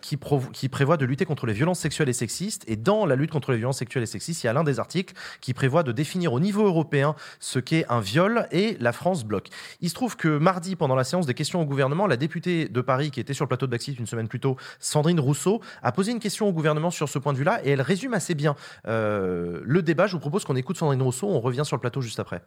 qui, qui prévoit de lutter contre les violences sexuelles et sexistes. Et dans la lutte contre les violences sexuelles et sexistes, il y a l'un des articles qui prévoit de définir au niveau européen ce qu'est un viol et la France bloque. Il se trouve que mardi, pendant la séance des questions au gouvernement, la députée de Paris qui était sur le plateau de Baxit une semaine plus tôt, Sandrine Rousseau, a posé une question au gouvernement sur ce point de vue-là et elle résume assez bien euh, le débat. Je vous propose qu'on écoute Sandrine Rousseau. On revient sur le plateau juste après.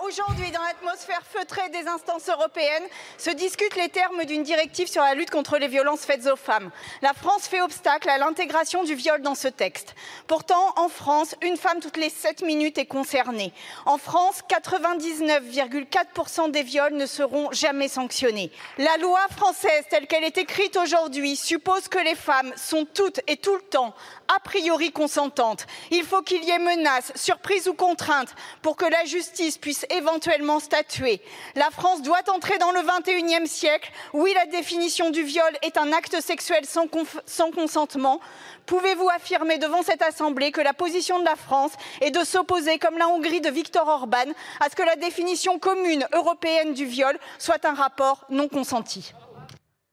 Aujourd'hui, dans l'atmosphère feutrée des instances européennes, se discutent les termes d'une directive sur la lutte contre les violences faites aux femmes. La France fait obstacle à l'intégration du viol dans ce texte. Pourtant, en France, une femme toutes les 7 minutes est concernée. En France, 99,4% des viols ne seront jamais sanctionnés. La loi française, telle qu'elle est écrite aujourd'hui, suppose que les femmes sont toutes et tout le temps a priori consentantes. Il faut qu'il y ait menace, surprise ou contrainte pour que la justice puisse éventuellement statuer. La France doit entrer dans le 21e siècle. Oui, la définition du viol est un acte sexuel sans, sans consentement. Pouvez-vous affirmer devant cette Assemblée que la position de la France est de s'opposer, comme la Hongrie de Viktor Orban, à ce que la définition commune européenne du viol soit un rapport non consenti?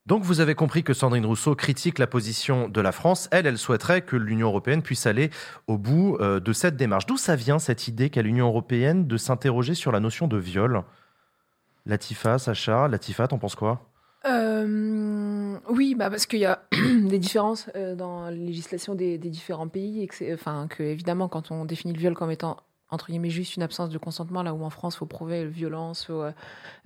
Donc vous avez compris que Sandrine Rousseau critique la position de la France. Elle, elle souhaiterait que l'Union européenne puisse aller au bout euh, de cette démarche. D'où ça vient cette idée qu'a l'Union européenne de s'interroger sur la notion de viol? Latifa, Sacha, Latifa, t'en penses quoi? Euh, oui, bah parce qu'il y a (clears throat) des différences euh, dans la législation des, différents pays, et que, enfin, que évidemment, quand on définit le viol comme étant entre guillemets juste une absence de consentement, là où en France, il faut prouver violence, faut, euh,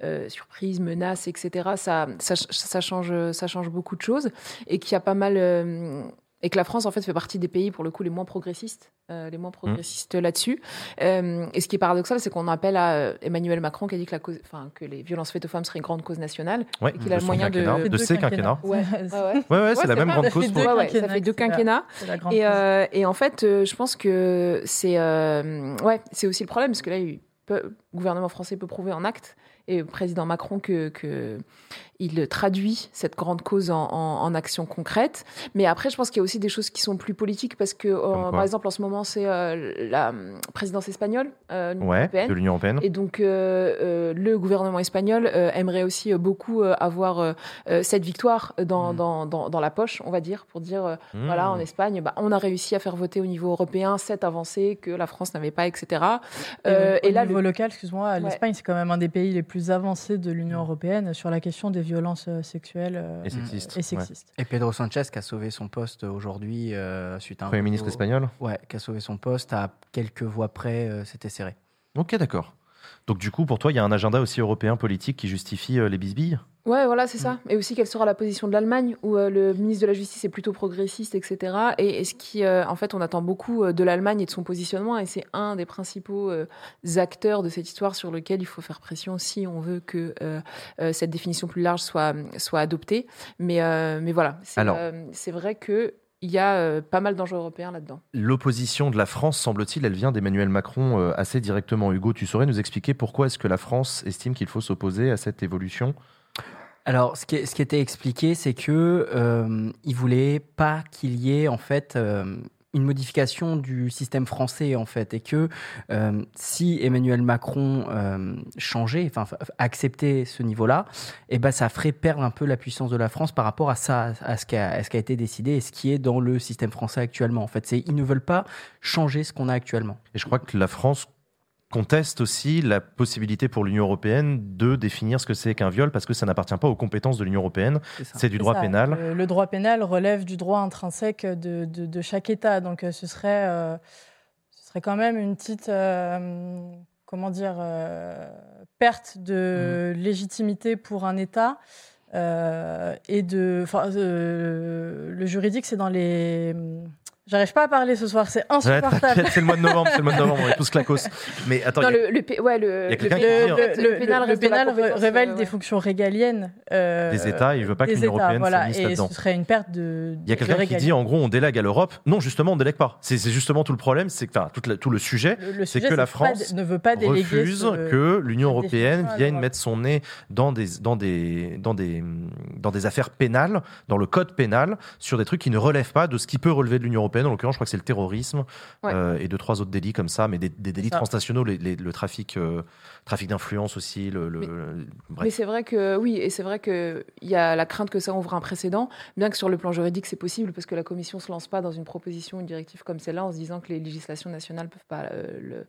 euh, surprise, menace, etc. Ça, ça, ça change, ça change beaucoup de choses, et qu'il y a pas mal, euh, et que la France en fait fait partie des pays pour le coup les moins progressistes, euh, les moins progressistes là-dessus. Euh, et ce qui est paradoxal, c'est qu'on appelle à euh, Emmanuel Macron qui a dit que, la cause, enfin, que les violences faites aux femmes seraient une grande cause nationale, Ouais, et qu'il a de le moyen de quinquennat, de ses quinquennats. Ouais, ouais, ouais. Ouais, ouais, c'est la même pas- grande cause pour- ça fait deux quinquennats. la Et, euh, en fait, euh, je pense que c'est euh, ouais, c'est aussi le problème parce que là, il peut- le gouvernement français peut prouver en acte et le président Macron que, que il traduit cette grande cause en, en, en action concrète. Mais après, je pense qu'il y a aussi des choses qui sont plus politiques parce que, euh, par exemple, en ce moment, c'est euh, la hum, présidence espagnole euh, de l'Union Ouais, européenne. de l'Union européenne. Et donc, euh, euh, le gouvernement espagnol euh, aimerait aussi euh, beaucoup euh, avoir euh, euh, cette victoire dans, dans, dans, dans la poche, on va dire, pour dire, euh, Mm. voilà, en Espagne, bah, on a réussi à faire voter au niveau européen cette avancée que la France n'avait pas, etc. Et, Euh, au et là, niveau le- local, excuse-moi, Ouais. l'Espagne, c'est quand même un des pays les plus avancés de l'Union européenne sur la question des violences euh, sexuelles euh, Et sexistes, et sexistes. Et Pedro Sanchez qui a sauvé son poste aujourd'hui euh, suite à un Premier ministre espagnol Ouais, qui a sauvé son poste à quelques voix près, euh, c'était serré. Ok, d'accord. Donc du coup, pour toi, il y a un agenda aussi européen politique qui justifie euh, les bisbilles? Ouais, voilà, c'est ça. Et aussi, quelle sera la position de l'Allemagne, où euh, le ministre de la Justice est plutôt progressiste, etc. Et, et ce qui, euh, en fait, on attend beaucoup euh, de l'Allemagne et de son positionnement, et c'est un des principaux acteurs de cette histoire sur lequel il faut faire pression si on veut que cette définition plus large soit, soit adoptée. Mais, mais voilà, c'est vrai que il y a euh, pas mal d'enjeux européens là-dedans. L'opposition de la France, semble-t-il, elle vient d'Emmanuel Macron euh, assez directement. Hugo, tu saurais nous expliquer pourquoi est-ce que la France estime qu'il faut s'opposer à cette évolution? Alors, ce qui, était expliqué, c'est que euh, il voulait pas qu'il y ait en fait euh, une modification du système français en fait, et que euh, si Emmanuel Macron euh, changeait, enfin acceptait ce niveau-là, et ben ça ferait perdre un peu la puissance de la France par rapport à ça, à ce qui a, à ce qui a été décidé et ce qui est dans le système français actuellement. En fait, c'est ils ne veulent pas changer ce qu'on a actuellement. Et je crois que la France, contestent aussi la possibilité pour l'Union européenne de définir ce que c'est qu'un viol parce que ça n'appartient pas aux compétences de l'Union européenne, c'est du droit ça. pénal. Le, le droit pénal relève du droit intrinsèque de, de- de chaque État. Donc euh, ce serait, euh, ce serait quand même une petite, euh, comment dire, euh, perte de Mm. légitimité pour un État. et de, le juridique, c'est dans les. J'arrive pas à parler ce soir, c'est Ouais, insupportable. t'inquiète, (laughs) c'est le mois de novembre, c'est le mois de novembre, on est tous clacos. (laughs) Mais attends, Non, il y a- le, le, ouais, le, Il y a le quelqu'un P- qui dit- Le, dire. le- le pénal de révèle des ouais. fonctions régaliennes euh, Des États, il veut pas que l'Union européenne voilà, et là-dedans. ce serait une perte de. Il y a quelqu'un qui dit en gros on délègue à l'Europe. Non, justement, on délègue pas. C'est c'est justement tout le problème, c'est que enfin, la- tout le sujet, Le- le c'est que la France ne veut pas déléguer refuse ce- que l'Union européenne vienne mettre son nez dans des dans des dans des dans des affaires pénales, dans le code pénal, sur des trucs qui ne relèvent pas de ce qui peut relever de l'Union européenne. En l'occurrence, je crois que c'est le terrorisme Ouais. euh, et deux trois autres délits comme ça, mais des, des délits transnationaux, les- les- le trafic euh, trafic d'influence aussi, le, le- Mais- le- Mais bref. c'est vrai que oui, et c'est vrai qu'il y a la crainte que ça ouvre un précédent, bien que sur le plan juridique c'est possible parce que la Commission se lance pas dans une proposition, une directive comme celle-là en se disant que les législations nationales peuvent pas euh,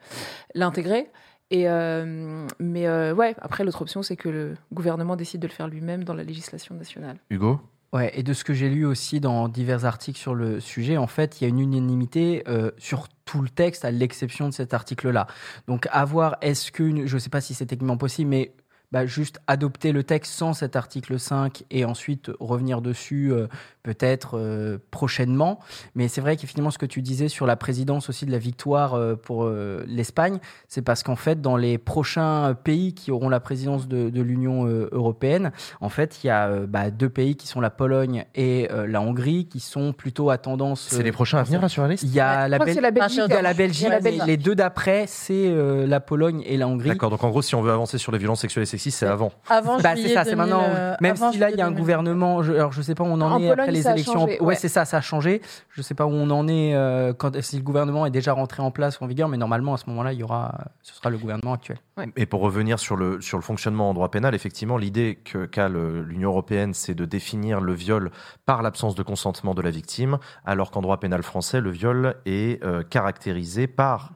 l'intégrer. Et euh, mais euh, ouais, après l'autre option c'est que le gouvernement décide de le faire lui-même dans la législation nationale. Hugo? Ouais, et de ce que j'ai lu aussi dans divers articles sur le sujet, en fait, il y a une unanimité euh, sur tout le texte, à l'exception de cet article-là. Donc, à voir, est-ce que, je ne sais pas si c'est techniquement possible, mais bah, juste adopter le texte sans cet article 5 et ensuite revenir dessus euh, peut-être euh, prochainement. Mais c'est vrai qu'effectivement, ce que tu disais sur la présidence aussi de la victoire euh, pour euh, l'Espagne, c'est parce qu'en fait, dans les prochains pays qui auront la présidence de, de l'Union euh, européenne, en fait, il y a euh, bah, deux pays qui sont la Pologne et euh, la Hongrie qui sont plutôt à tendance. C'est les prochains à venir là sur la liste Il y a la, Belgique, il y a la hein. Belgique, Il y a la mais Belgique. les deux d'après, c'est euh, la Pologne et la Hongrie. D'accord, donc en gros, si on veut avancer sur les violences sexuelles et sexistes, c'est avant. Avant Bah, c'est ça, c'est 2000, maintenant. euh, Même avant si là, il y a un 2000. gouvernement, je, alors je sais pas où on en, En est Pologne, après les élections. changé, ouais, ouais. c'est ça, ça a changé. Je sais pas où on en est euh, quand si le gouvernement est déjà rentré en place ou en vigueur, mais normalement à ce moment-là, il y aura, ce sera le gouvernement actuel. Et pour revenir sur le, sur le fonctionnement en droit pénal, effectivement, l'idée qu'a l'Union européenne, c'est de définir le viol par l'absence de consentement de la victime, alors qu'en droit pénal français, le viol est euh, caractérisé par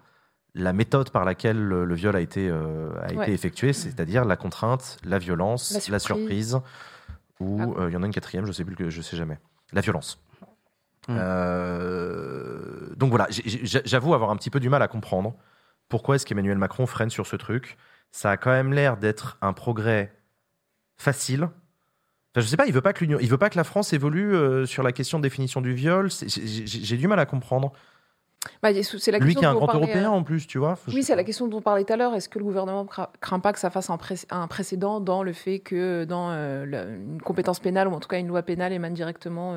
la méthode par laquelle le, le viol a été, euh, a Ouais. été effectué, c'est-à-dire la contrainte, la violence, La la surprise. ou Ah. euh, il y en a une quatrième, je sais plus, que je sais jamais. La violence. Mm. Euh, donc voilà, j'avoue avoir un petit peu du mal à comprendre pourquoi est-ce qu'Emmanuel Macron freine sur ce truc. Ça a quand même l'air d'être un progrès facile. Enfin, je sais pas, il veut pas que l'Union, il veut pas que la France évolue sur la question de définition du viol. J'ai du mal à comprendre. Bah, c'est la Lui question qui est un grand parlait, européen euh, en plus, tu vois. Oui, c'est la question dont on parlait tout à l'heure. Est-ce que le gouvernement cra- craint pas que ça fasse un, pré- un précédent dans le fait que dans euh, la- une compétence pénale ou en tout cas une loi pénale émane directement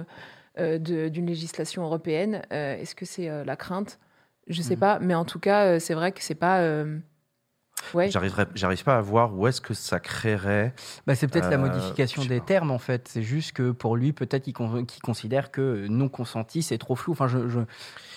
euh, euh, d'une législation européenne Euh, Est-ce que c'est euh, la crainte? Je sais Mhm. pas, mais en tout cas, euh, c'est vrai que c'est pas. Ouais. J'arrive pas à voir où est-ce que ça créerait. Bah, c'est peut-être la Euh, modification des pas. termes en fait. C'est juste que pour lui, peut-être qu'il con- qu'il considère que non consenti, c'est trop flou. Enfin, je, je- De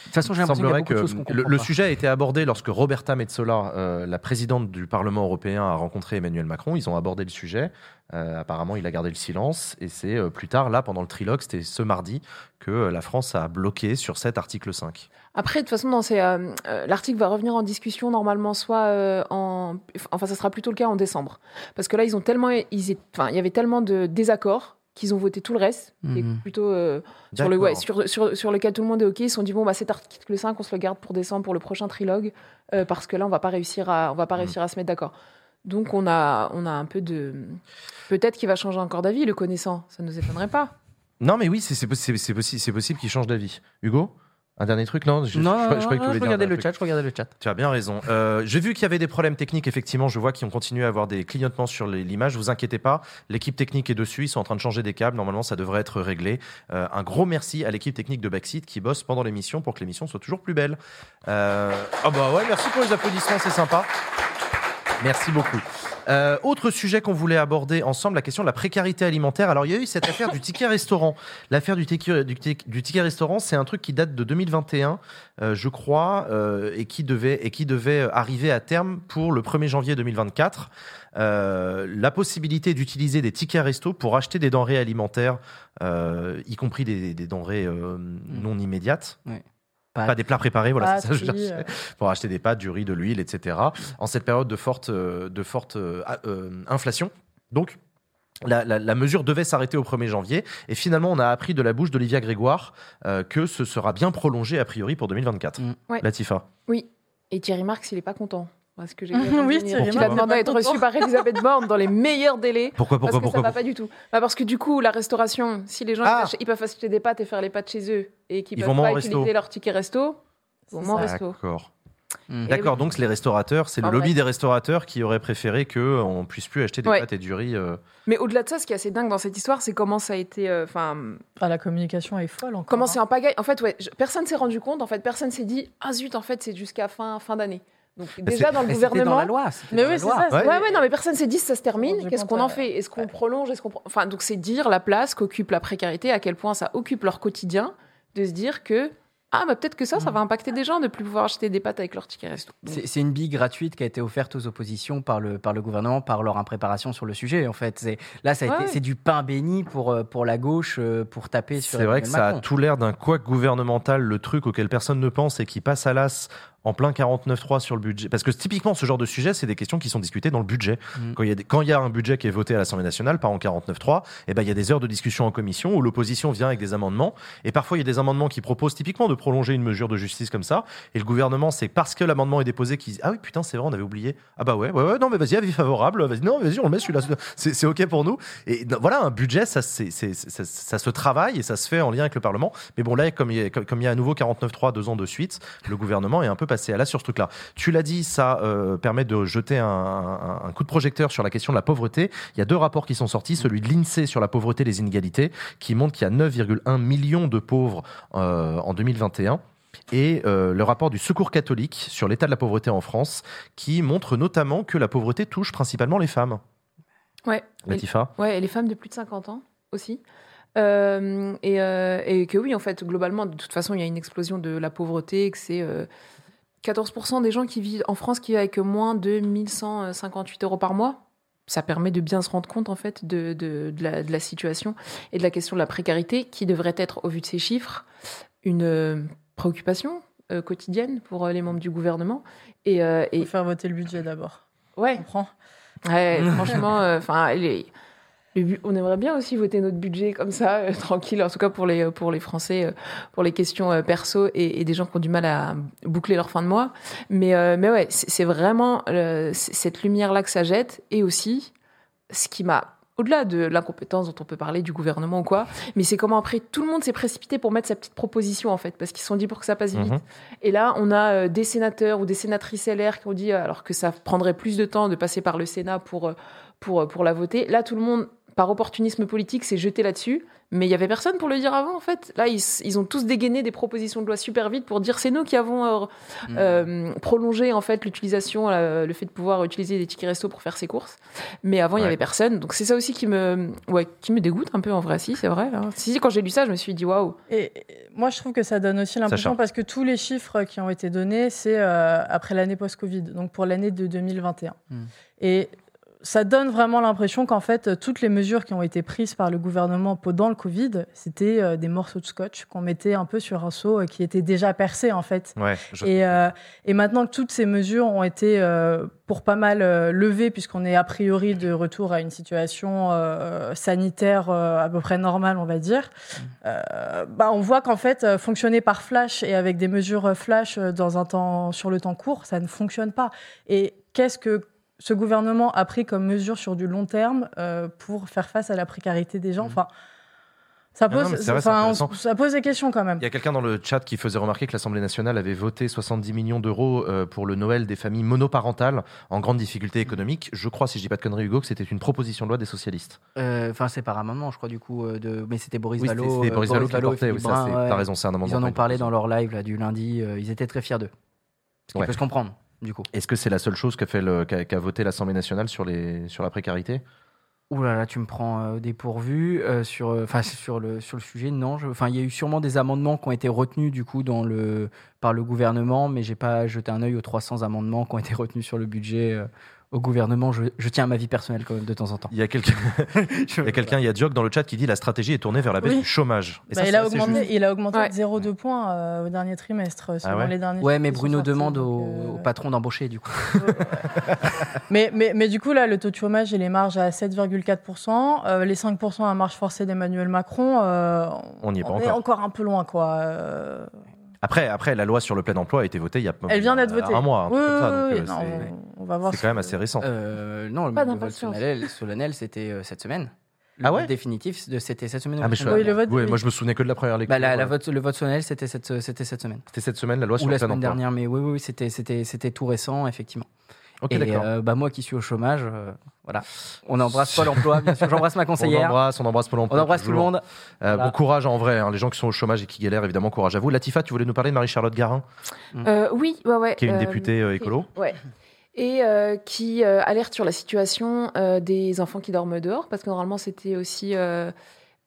toute façon, j'ai l'impression qu'il y a semblerait beaucoup de que choses qu'on le, le sujet a été abordé lorsque Roberta Metsola, euh, la présidente du Parlement européen, a rencontré Emmanuel Macron. Ils ont abordé le sujet. Euh, apparemment, il a gardé le silence. Et c'est euh, plus tard, là, pendant le trilogue, c'était ce mardi, que la France a bloqué sur cet article 5. Après, de toute façon, euh, euh, l'article va revenir en discussion normalement, soit euh, en, enfin, ça sera plutôt le cas en décembre, parce que là, ils ont tellement, ils enfin, il y avait tellement de désaccords qu'ils ont voté tout le reste, Mhm. plutôt euh, sur le, ouais, sur, sur, sur lequel tout le monde est ok. Ils se sont dit bon, bah cet article 5, on se le garde pour décembre pour le prochain trilogue, parce que là, on va pas réussir à, on va pas Mhm. réussir à se mettre d'accord. Donc, on a, on a un peu de, peut-être qu'il va changer encore d'avis, le connaissant, ça nous étonnerait pas. Non, mais oui, c'est c'est possi- c'est possi- c'est possible qu'il change d'avis. Hugo? Un dernier truc Non, je, Non, je- je- non, je croyais que tu non, voulais je regardais le truc. chat, je regardais le chat. Tu as bien raison. Euh, J'ai vu qu'il y avait des problèmes techniques, effectivement. Je vois qu'ils ont continué à avoir des clignotements sur l'image. Vous inquiétez pas, l'équipe technique est dessus. Ils sont en train de changer des câbles. Normalement, ça devrait être réglé. Euh, un gros merci à l'équipe technique de Backseat qui bosse pendant l'émission pour que l'émission soit toujours plus belle. Euh... Oh bah ouais, merci pour les applaudissements, c'est sympa. Merci beaucoup. Euh, autre sujet qu'on voulait aborder ensemble, la question de la précarité alimentaire. Alors, il y a eu cette affaire du ticket restaurant. L'affaire du, ticket- du, tic- du ticket restaurant, c'est un truc qui date de 2021, euh, je crois, euh, et, qui devait, et qui devait arriver à terme pour le 1er janvier 2024. Euh, la possibilité d'utiliser des tickets resto pour acheter des denrées alimentaires, euh, y compris des, des denrées euh, non immédiates. Ouais. Pas des plats préparés, voilà, Pâtes, c'est ça que je euh. Pour acheter des pâtes, du riz, de l'huile, etc. En cette période de forte, euh, de forte euh, inflation. Donc, la, la- la mesure devait s'arrêter au 1er janvier. Et finalement, on a appris de la bouche d'Olivia Grégoire euh, que ce sera bien prolongé a priori pour 2024. Ouais. Latifa. Oui. Et Thierry Marx, il n'est pas content. Parce que j'ai (laughs) Oui, Marx a demandé à être reçu par Elisabeth Borne dans les meilleurs délais. Pourquoi, pourquoi, Parce que pourquoi, ça va pas du tout. Bah, parce que du coup, la restauration, si les gens Ah. ils peuvent acheter des pâtes et faire les pâtes chez eux et qu'ils Ils peuvent vont moins pas au utiliser resto. leur ticket resto, ils vont moins au resto. D'accord. Et D'accord, oui. donc c'est les restaurateurs, c'est le lobby vrai. des restaurateurs qui aurait préféré qu'on puisse plus acheter des Ouais. pâtes et du riz. euh, Mais au-delà de ça, ce qui est assez dingue dans cette histoire, c'est comment ça a été. euh, Enfin, Ah, la communication est folle encore. comment hein. c'est un pagaille. En fait, ouais, je- personne s'est rendu compte. En fait, personne s'est dit Ah zut, en fait, c'est jusqu'à fin, fin d'année. Donc, déjà dans le gouvernement. dans la loi, Mais dans oui, c'est ça. Ouais, c'est- ouais, non, mais personne s'est dit ça se termine. Qu'est-ce qu'on en fait? Est-ce qu'on prolonge? Est-ce qu'on Enfin, donc c'est dire la place qu'occupe la précarité, à quel point ça occupe leur quotidien, de se dire que ah bah peut-être que ça, ça va impacter des gens de plus pouvoir acheter des pâtes avec leur ticket resto. C'est une bille gratuite qui a été offerte aux oppositions par le, par le gouvernement, par leur impréparation sur le sujet. En fait, c'est là, ça a été- Ouais. c'est du pain béni pour, euh, pour la gauche euh, pour taper sur. C'est vrai que ça a tout l'air d'un couac gouvernemental, le truc auquel personne ne pense et qui passe à l'as en plein 49.3 sur le budget. Parce que typiquement, ce genre de sujet, c'est des questions qui sont discutées dans le budget. Mm. Quand il y a des- Quand il y a un budget qui est voté à l'Assemblée nationale, pas en 49.3, eh ben, il y a des heures de discussion en commission où l'opposition vient avec des amendements. Et parfois, il y a des amendements qui proposent typiquement de prolonger une mesure de justice comme ça. Et le gouvernement, c'est parce que l'amendement est déposé qu'ils disent Ah oui, putain, c'est vrai, on avait oublié. Ah bah ouais, ouais, ouais, non, mais vas-y, avis favorable. Vas-y, non, vas-y, on le met celui-là. C'est c'est OK pour nous. Et voilà, un budget, ça, c'est- ça, ça se travaille et ça se fait en lien avec le Parlement. Mais bon, là, comme il y a, comme il y a à nouveau 49.3 deux ans de suite, le gouvernement est un peu passé à l'as sur ce truc-là. Tu l'as dit, ça euh, permet de jeter un, un- un coup de projecteur sur la question de la pauvreté. Il y a deux rapports qui sont sortis, celui de l'INSEE sur la pauvreté et les inégalités, qui montre qu'il y a 9,1 millions de pauvres euh, en 2021 et euh, le rapport du Secours catholique sur l'état de la pauvreté en France, qui montre notamment que la pauvreté touche principalement les femmes. ouais. Latifa Et, ouais, et les femmes de plus de 50 ans aussi. Euh, et, euh, et que oui, en fait, globalement, de toute façon, il y a une explosion de la pauvreté, que c'est 14% des gens qui vivent en France qui vivent avec moins de 1158 euros par mois. Ça permet de bien se rendre compte, en fait, de, de, de la, de la situation et de la question de la précarité, qui devrait être, au vu de ces chiffres, une euh, préoccupation euh, quotidienne pour euh, les membres du gouvernement. Et, euh, et... Faut faire voter le budget d'abord. Ouais. On comprend. Ouais, franchement, enfin, les- le on aimerait bien aussi voter notre budget comme ça, euh, (laughs) tranquille, en tout cas pour les, pour les Français, euh, pour les questions euh, perso et, et des gens qui ont du mal à boucler leur fin de mois. Mais, euh, mais ouais, c'est vraiment euh, cette lumière-là que ça jette et aussi ce qui m'a. Au-delà de l'incompétence dont on peut parler du gouvernement ou quoi, mais c'est comment après tout le monde s'est précipité pour mettre sa petite proposition en fait, parce qu'ils se sont dit pour que ça passe vite. Mhm. Et là, on a euh, des sénateurs ou des sénatrices LR qui ont dit, euh, alors que ça prendrait plus de temps de passer par le Sénat pour, euh, pour, euh, pour la voter. Là, tout le monde, par opportunisme politique, s'est jeté là-dessus. Mais il y avait personne pour le dire avant, en fait. Là, ils, ont tous dégainé des propositions de loi super vite pour dire c'est nous qui avons euh, euh, prolongé en fait l'utilisation, euh, le fait de pouvoir utiliser des tickets resto pour faire ses courses. Mais avant, il y Ouais. avait personne. Donc c'est ça aussi qui me, ouais, qui me dégoûte un peu en vrai. Si, c'est vrai. hein. Si, si, quand j'ai lu ça, je me suis dit waouh. Et moi, je trouve que ça donne aussi l'impression, parce que tous les chiffres qui ont été donnés, c'est euh, après l'année post-Covid, donc pour l'année de 2021. Et ça donne vraiment l'impression qu'en fait, toutes les mesures qui ont été prises par le gouvernement pendant le Covid, c'était euh, des morceaux de scotch qu'on mettait un peu sur un seau euh, qui était déjà percé, en fait. Ouais, je- Et, euh, et maintenant que toutes ces mesures ont été euh, pour pas mal euh, levées, puisqu'on est a priori de retour à une situation euh, sanitaire euh, à peu près normale, on va dire, euh, bah, on voit qu'en fait, euh, fonctionner par flash et avec des mesures euh, flash euh, dans un temps, sur le temps court, ça ne fonctionne pas. Et qu'est-ce que ce gouvernement a pris comme mesure sur du long terme euh, pour faire face à la précarité des gens Enfin, ça. Non, pose, non, vrai, enfin, on- ça pose des questions quand même. Il y a quelqu'un dans le chat qui faisait remarquer que l'Assemblée nationale avait voté 70 millions d'euros euh, pour le Noël des familles monoparentales en grande difficulté économique. Je crois, si je dis pas de conneries, Hugo, que c'était une proposition de loi des socialistes. Euh, Enfin, c'est par amendement, je crois, du coup. euh, de... Mais c'était Boris Oui, Vallaud. c'était- euh, Boris Vallaud qui oui, ouais. raison, c'est un amendement, Ils en ont parlé dans leur live là, du lundi. euh, ils étaient très fiers d'eux. Ce qui Ouais. peut se comprendre, du coup. Est-ce que c'est la seule chose qu'a fait qu'a voté l'Assemblée nationale sur, les, sur la précarité? Ouh là là, tu me prends euh, dépourvu euh, sur, euh, sur le sur le sujet. Non, enfin il y a eu sûrement des amendements qui ont été retenus du coup dans le par le gouvernement, mais j'ai pas jeté un œil aux 300 amendements qui ont été retenus sur le budget au gouvernement. Je, je tiens à ma vie personnelle quand même de temps en temps. Il y a quelqu'un, (laughs) il y a quelqu'un, il y a Diog dans le chat qui dit la stratégie est tournée vers la baisse Oui. du chômage. Et Bah, ça, il, a augmenté, juste. il a augmenté Ouais. de 0,2 points euh, au dernier trimestre, selon Ah ouais les derniers Ouais, mais Bruno demande au, euh, au patron d'embaucher, du coup. (laughs) Mais, mais, mais du coup, là, le taux de chômage et les marges à 7,4%, euh, les 5% à marge forcée d'Emmanuel Macron, euh, On n'y est pas on est encore. encore un peu loin, quoi. Euh. Après, après, la loi sur le plein emploi a été votée il y a Elle vient d'être il y a votée. Un mois, truc Oui, oui, donc, oui, euh, non, c'est- on, on va voir. c'est ce quand même assez récent. Euh, non, Pas le vote d'impatience. solennel, solennel, c'était euh, cette semaine. Le Ah vote ouais définitif, c'était cette semaine. ou Ah, la mais je, Oui, le vote- ouais, moi je me souvenais que de la première lecture. Bah, la, la euh, vote, le vote solennel, c'était cette, semaine. C'était cette semaine, la loi Ou sur la le plein semaine emploi. dernière, mais oui, oui, oui, c'était tout récent, effectivement. Ok, Et euh, bah, moi qui suis au chômage, euh, voilà. On embrasse Pôle emploi, bien sûr. J'embrasse ma (laughs) On conseillère. embrasse, on embrasse Pôle emploi. On embrasse tout le monde. Euh, Voilà. Bon courage en vrai, hein, les gens qui sont au chômage et qui galèrent, évidemment, courage à vous. Latifa, tu voulais nous parler de Marie-Charlotte Garin, Euh, oui, ouais, ouais. qui est une euh, députée euh, écolo. Ouais. Et euh, qui euh, alerte sur la situation euh, des enfants qui dorment dehors, parce que normalement c'était aussi.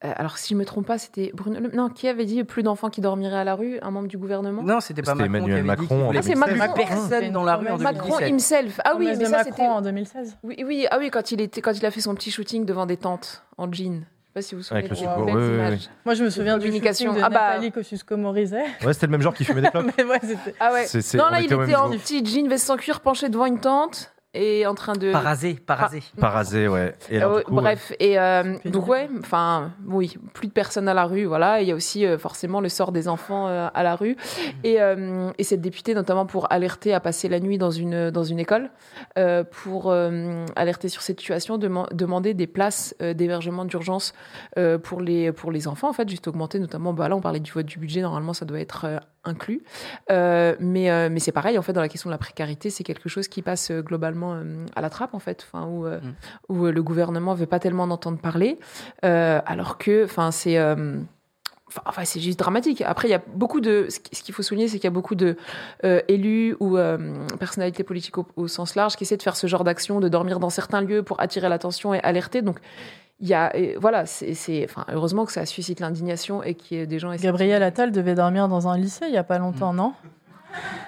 Euh, alors si je me trompe pas, c'était Bruno. Le- Non, qui avait dit plus d'enfants qui dormiraient à la rue, un membre du gouvernement? Non, c'était pas C'était Macron Emmanuel qui avait dit Macron Ah, c'est Macron. personne dans la rue en Macron 2017. himself. Ah oui, mais ça Macron c'était. en 2016. Oui, oui, ah oui, quand il était, quand il a fait son petit shooting devant des tentes en jean. Je sais pas si vous vous souvenez Avec le de support, oui, oui, oui. Moi, je me souviens du Communication. de Ah bah- Nathalie Kosciusko-Morizet. Ouais, c'était le même genre qui fumait des clopes. (laughs) Mais ouais, c'était- Ah ouais. Non, on là, il était en petit jean veste en cuir penché devant une tente et en train de. Parasé, parasé. Parasé, ouais. Et alors, Euh, du coup, bref, et euh, donc ouais, enfin oui, plus de personnes à la rue, voilà. Il y a aussi euh, forcément le sort des enfants euh, à la rue, et, euh, et cette députée notamment pour alerter à passer la nuit dans une dans une école, euh, pour euh, alerter sur cette situation, deman- demander des places euh, d'hébergement d'urgence euh, pour les pour les enfants en fait, juste augmenter notamment. Bah là, on parlait du vote du budget, normalement ça doit être euh, inclus, Euh, mais euh, mais c'est pareil en fait dans la question de la précarité, c'est quelque chose qui passe euh, globalement à la trappe en fait, enfin où où euh, le gouvernement veut pas tellement en entendre parler, alors que, enfin, c'est, enfin, c'est juste dramatique. Après, il y a beaucoup de, ce qui- ce qu'il faut souligner, c'est qu'il y a beaucoup de euh, élus ou euh, personnalités politiques au, au sens large qui essaient de faire ce genre d'action, de dormir dans certains lieux pour attirer l'attention et alerter. Donc, il y a, et voilà, c'est, c'est- enfin, heureusement que ça suscite l'indignation et qu'il y ait des gens. Gabriel Attal devait dormir dans un lycée il y a pas longtemps, non?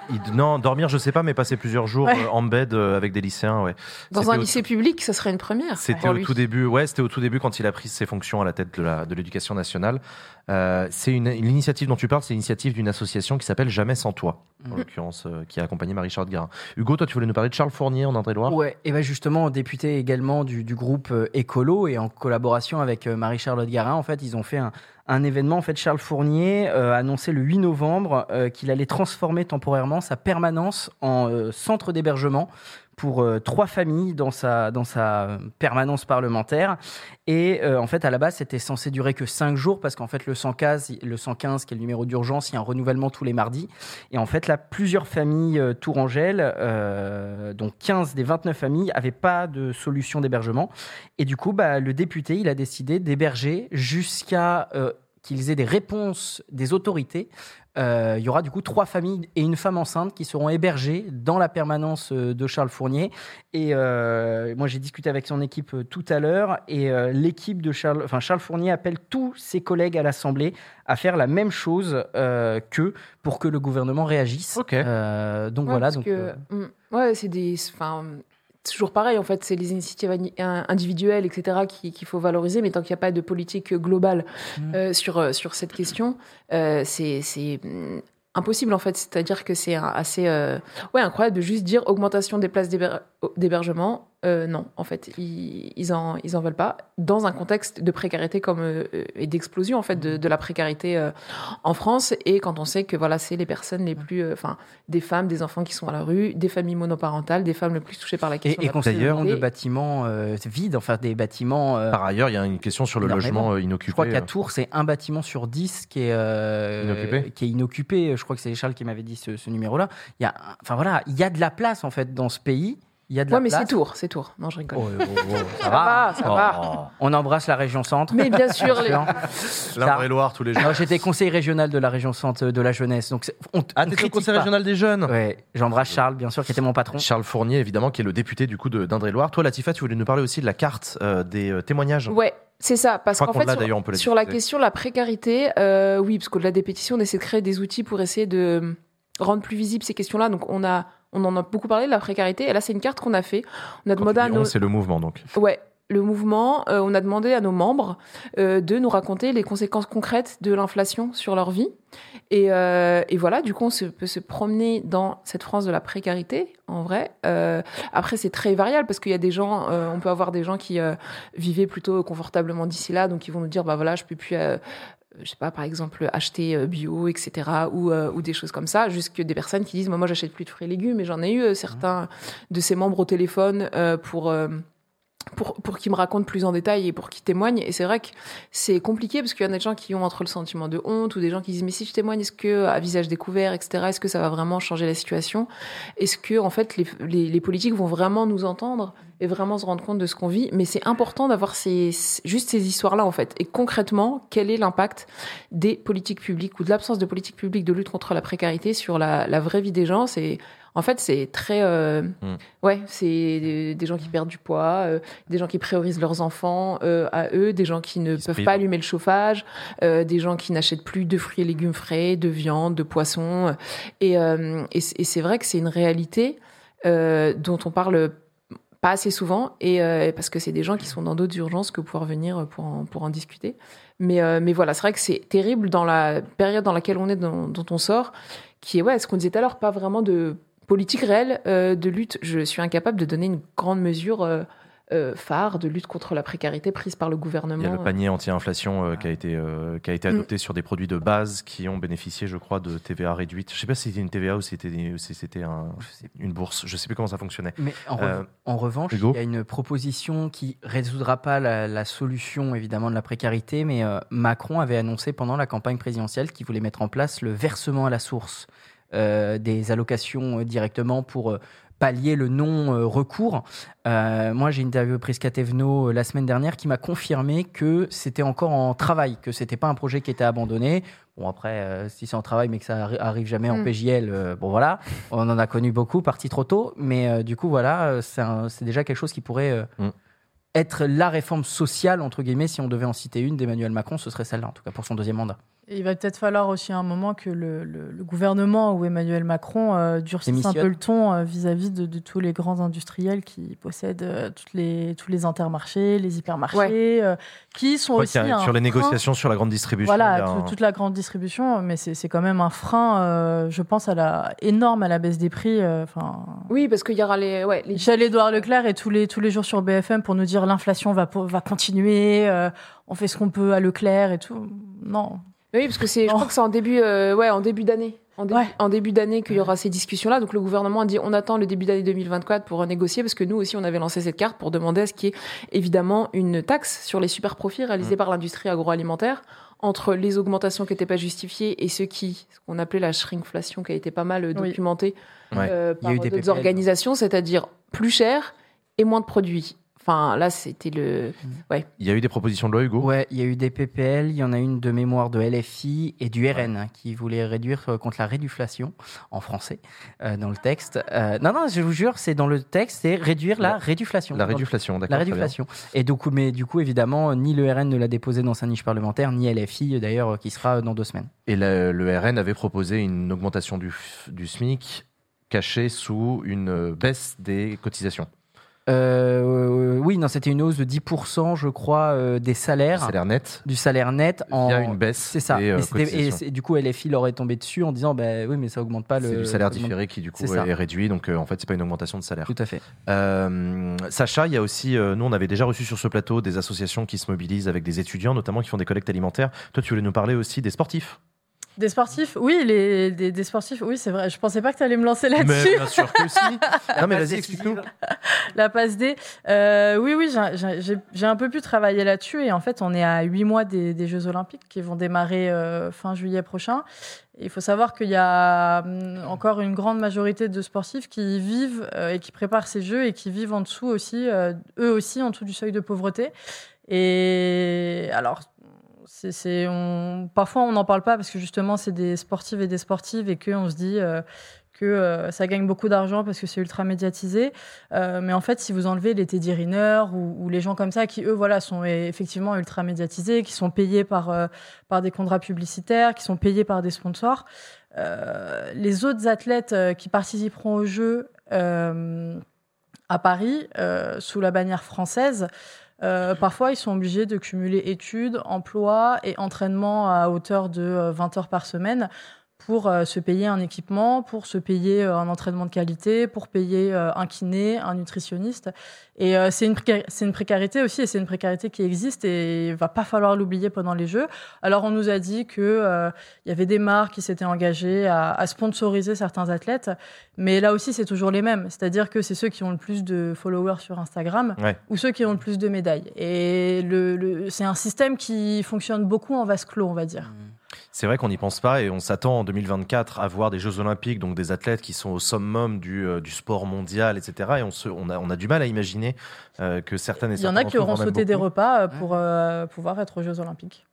Il- non, dormir, je sais pas, mais passer plusieurs jours Ouais. euh, en bed euh, avec des lycéens, ouais. Dans un lycée public, ça serait une première. C'était au lui. tout début, ouais, c'était au tout début quand il a pris ses fonctions à la tête de l'éducation nationale. Euh, c'est une, une initiative dont tu parles, c'est l'initiative d'une association qui s'appelle Jamais sans toi, en Mhm. l'occurrence, euh, qui a accompagné Marie-Charlotte Garin. Hugo, toi, tu voulais nous parler de Charles Fournier en Indre-et-Loire? Ouais, et ben justement, député également du, du groupe euh, Écolo et en collaboration avec Marie-Charlotte Garin, en fait, ils ont fait un, un événement. En fait, Charles Fournier euh, a annoncé le 8 novembre euh, qu'il allait transformer temporairement sa permanence en euh, centre d'hébergement pour euh, trois familles dans sa, dans sa euh, permanence parlementaire. Et euh, en fait, à la base, c'était censé durer que cinq jours parce qu'en fait, le 115, le 115, qui est le numéro d'urgence, il y a un renouvellement tous les mardis. Et en fait, là, plusieurs familles euh, Tourangelle, euh, donc 15 des 29 familles, n'avaient pas de solution d'hébergement. Et du coup, bah, le député, il a décidé d'héberger jusqu'à qu'ils aient des réponses des autorités. Euh, il y aura du coup trois familles et une femme enceinte qui seront hébergées dans la permanence euh, de Charles Fournier. Et euh, moi, j'ai discuté avec son équipe tout à l'heure et euh, l'équipe de Charles, enfin Charles Fournier appelle tous ses collègues à l'Assemblée à faire la même chose euh, qu'eux pour que le gouvernement réagisse. Euh, donc Ouais, voilà. parce Donc, que, euh, mm, ouais, c'est des. Toujours pareil, en fait, c'est les initiatives individuelles, etc., qui- qu'il faut valoriser, mais tant qu'il n'y a pas de politique globale Mm. euh, sur, euh, sur cette question, euh, c'est c'est, mm, impossible, en fait. C'est-à-dire que c'est assez euh, ouais, incroyable de juste dire augmentation des places d'héber- d'hébergement. Euh, non, en fait, ils, ils, en, ils en veulent pas. Dans un contexte de précarité comme, euh, et d'explosion, en fait, de, de la précarité euh, en France, et quand on sait que voilà, c'est les personnes les plus. euh, Enfin, des femmes, des enfants qui sont à la rue, des familles monoparentales, des femmes les plus touchées par la question et, et de la nombre de bâtiments euh, vides, enfin des bâtiments. euh, Par ailleurs, il y a une question sur le logement inoccupé. Je crois qu'à. Tours, c'est un bâtiment sur 10 qui est, euh, Inoccupé qui est inoccupé. Je crois que c'est Charles qui m'avait dit ce, ce numéro-là. Il y a, enfin voilà, il y a de la place en fait dans ce pays. Il y a de la Ouais, mais place. c'est Tours, c'est Tours. Non, je rigole. Oh, oh, oh, (laughs) ça Ça va, va, ça va. On embrasse la région centre. Mais bien sûr, les- (laughs) L'Indre-et-Loire tous les jours. J'étais conseiller régional de la région centre de la jeunesse. Donc c'est- on, Ah, t'étais conseil pas. régional des jeunes? Ouais, j'embrasse Charles, bien sûr, qui était mon patron. Charles Fournier, évidemment, qui est le député du coup de- d'Indre-et-Loire. Toi, Latifa, tu voulais nous parler aussi de la carte euh, des euh, témoignages. Ouais, c'est ça. Parce qu'en fait, sur, d'ailleurs, on peut la sur la diffuser. question de la précarité, euh, oui, parce qu'au-delà des pétitions, on essaie de créer des outils pour essayer de rendre plus visibles ces questions-là. Donc, on a, On en a beaucoup parlé de la précarité. Et là, c'est une carte qu'on a fait. On a demandé à nos. C'est le mouvement donc. Ouais, le mouvement, euh, on a demandé à nos membres euh, de nous raconter les conséquences concrètes de l'inflation sur leur vie. Et, euh, et, voilà, du coup, on se, peut se promener dans cette France de la précarité, en vrai. après, c'est très variable parce qu'il y a des gens, on peut avoir des gens qui vivaient plutôt confortablement d'ici là, donc ils vont nous dire, bah voilà, je peux plus je sais pas, par exemple, acheter bio, etc., ou, ou des choses comme ça, jusque des personnes qui disent, moi, moi j'achète plus de fruits et légumes, et j'en ai eu certains de ces membres au téléphone pour pour, pour qu'ils me racontent plus en détail et pour qu'ils témoignent. Et c'est vrai que c'est compliqué parce qu'il y en a des gens qui ont entre le sentiment de honte ou des gens qui disent mais si je témoigne, est-ce que à visage découvert, etc., est-ce que ça va vraiment changer la situation? Est-ce que en fait les, les, les, politiques vont vraiment nous entendre et vraiment se rendre compte de ce qu'on vit? Mais c'est important d'avoir ces, juste ces histoires-là en fait. Et concrètement, quel est l'impact des politiques publiques ou de l'absence de politiques publiques de lutte contre la précarité sur la, la vraie vie des gens? C'est en fait, c'est très. Euh, mm. Ouais, c'est des gens qui perdent du poids, euh, des gens qui priorisent leurs enfants euh, à eux, des gens qui ne peuvent pas allumer le chauffage, des gens qui n'achètent plus de fruits et légumes frais, de viande, de poissons. Et, et c'est vrai que c'est une réalité dont on parle pas assez souvent, et parce que c'est des gens qui sont dans d'autres urgences que pouvoir venir pour en, pour en discuter. Mais, mais voilà, c'est vrai que c'est terrible dans la période dans laquelle on est, dont, dont on sort, qui est, ouais, ce qu'on disait tout à l'heure, pas vraiment de politique réelle euh, de lutte. Je suis incapable de donner une grande mesure euh, euh, phare de lutte contre la précarité prise par le gouvernement. Il y a le panier anti-inflation qui a été, qui a été adopté sur des produits de base qui ont bénéficié, je crois, de TVA réduite. Je ne sais pas si c'était une TVA ou si c'était un, une bourse. Je ne sais plus comment ça fonctionnait. Mais en, revanche, il y a une proposition qui résoudra pas la, la, solution, évidemment, de la précarité, mais Macron avait annoncé pendant la campagne présidentielle qu'il voulait mettre en place le versement à la source. Euh, des allocations euh, directement pour euh, pallier le non-recours. moi, j'ai interviewé Prisca Tevno la semaine dernière qui m'a confirmé que c'était encore en travail, que c'était pas un projet qui était abandonné. Bon, après, si c'est en travail, mais que ça arrive jamais en mm. PJL, bon voilà, on en a connu beaucoup, parti trop tôt. Mais du coup, voilà, c'est déjà quelque chose qui pourrait mm. être la réforme sociale, entre guillemets, si on devait en citer une d'Emmanuel Macron, ce serait celle-là, en tout cas pour son deuxième mandat il va peut-être falloir aussi un moment que le, gouvernement ou Emmanuel Macron euh, durcisse un peu le ton euh, vis-à-vis de, tous les grands industriels qui possèdent euh, toutes les, tous les intermarchés, les hypermarchés, qui sont aussi. sur les négociations sur la grande distribution. Voilà, toute la grande distribution, mais c'est quand même un frein, je pense, à la, énorme à la baisse des prix. Enfin. oui, parce qu'il y aura les. Ouais, les... Michel-Édouard Leclerc est tous les, tous les jours sur BFM pour nous dire l'inflation va, va continuer, on fait ce qu'on peut à Leclerc et tout. Non. Oui, parce que c'est, je crois que c'est en début, euh, ouais, en début d'année. En, en, début d'année qu'il y aura ces discussions-là. Donc le gouvernement a dit on attend le début d'année 2024 pour négocier parce que nous aussi on avait lancé cette carte pour demander à ce qu'il y ait évidemment une taxe sur les super profits réalisés mmh. par l'industrie agroalimentaire entre les augmentations qui n'étaient pas justifiées et ce qui, ce qu'on appelait la shrinkflation qui a été pas mal euh, documentée euh, par d'autres organisations, c'est-à-dire plus cher et moins de produits. Enfin, là, c'était le. Mm. Ouais. Il y a eu des propositions de loi, Hugo? Ouais, il y a eu des PPL, il y en a une de mémoire de LFI et du RN hein, qui voulait réduire euh, contre la réduflation, en français, euh, dans le texte. Euh, non, non, je vous jure, c'est dans le texte, c'est réduire la, réduflation. La réduflation, d'accord. La réduflation. Et donc, mais du coup, évidemment, ni le RN ne l'a déposé dans sa niche parlementaire, ni LFI, d'ailleurs, qui sera dans deux semaines. Et le, RN avait proposé une augmentation du, du SMIC cachée sous une baisse des cotisations. Euh, oui, non, c'était une hausse de 10%, je crois, euh, des salaires. Du salaire net. Du salaire net. En... Via une baisse. C'est ça. Euh, et, du coup, LFI leur est tombé dessus en disant, bah, oui, mais ça augmente pas le. C'est du salaire différé qui, du coup, est, réduit. Donc, en fait, c'est pas une augmentation de salaire. Tout à fait. Sacha, il y a aussi, nous, on avait déjà reçu sur ce plateau des associations qui se mobilisent avec des étudiants, notamment qui font des collectes alimentaires. Toi, tu voulais nous parler aussi des sportifs. Des sportifs Oui, les, des, sportifs, oui, c'est vrai. Je pensais pas que tu allais me lancer là-dessus. bien sûr que si. (laughs) non, mais vas-y, explique-nous. La passe D. Euh, oui, oui, j'ai un peu pu travailler là-dessus. Et en fait, on est à huit mois des, Jeux Olympiques qui vont démarrer euh, fin juillet prochain. il faut savoir qu'il y a hum, encore une grande majorité de sportifs qui vivent euh, et qui préparent ces Jeux et qui vivent en dessous aussi, eux aussi, en dessous du seuil de pauvreté. Et alors, parfois, on n'en parle pas parce que justement, c'est des sportives et des sportives et qu'on se dit euh, que euh, ça gagne beaucoup d'argent parce que c'est ultra médiatisé. Euh, mais en fait, si vous enlevez les Teddy Riner ou, ou les gens comme ça qui, eux, voilà, sont effectivement ultra médiatisés, qui sont payés par, par des contrats publicitaires, qui sont payés par des sponsors, les autres athlètes qui participeront au jeu euh, à Paris, sous la bannière française, euh, parfois, ils sont obligés de cumuler études, emploi et entraînement à hauteur de euh, 20 heures par semaine pour euh, se payer un équipement, pour se payer euh, un entraînement de qualité, pour payer euh, un kiné, un nutritionniste. Et c'est une, c'est une précarité aussi, et c'est une précarité qui existe et il va pas falloir l'oublier pendant les Jeux. Alors on nous a dit que euh, il y avait des marques qui s'étaient engagées à, à sponsoriser certains athlètes, mais là aussi c'est toujours les mêmes. C'est-à-dire que c'est ceux qui ont le plus de followers sur Instagram Ouais. ou ceux qui ont le plus de médailles. Et le, le- c'est un système qui fonctionne beaucoup en vase clos, on va dire. C'est vrai qu'on n'y pense pas et on s'attend en 2024 à voir des Jeux Olympiques, donc des athlètes qui sont au summum du, euh, du sport mondial, etc. Et on, se, on, a, on a du mal à imaginer euh, que certaines et Il y en a qui auront sauté des repas euh, pour euh, pouvoir être aux Jeux Olympiques.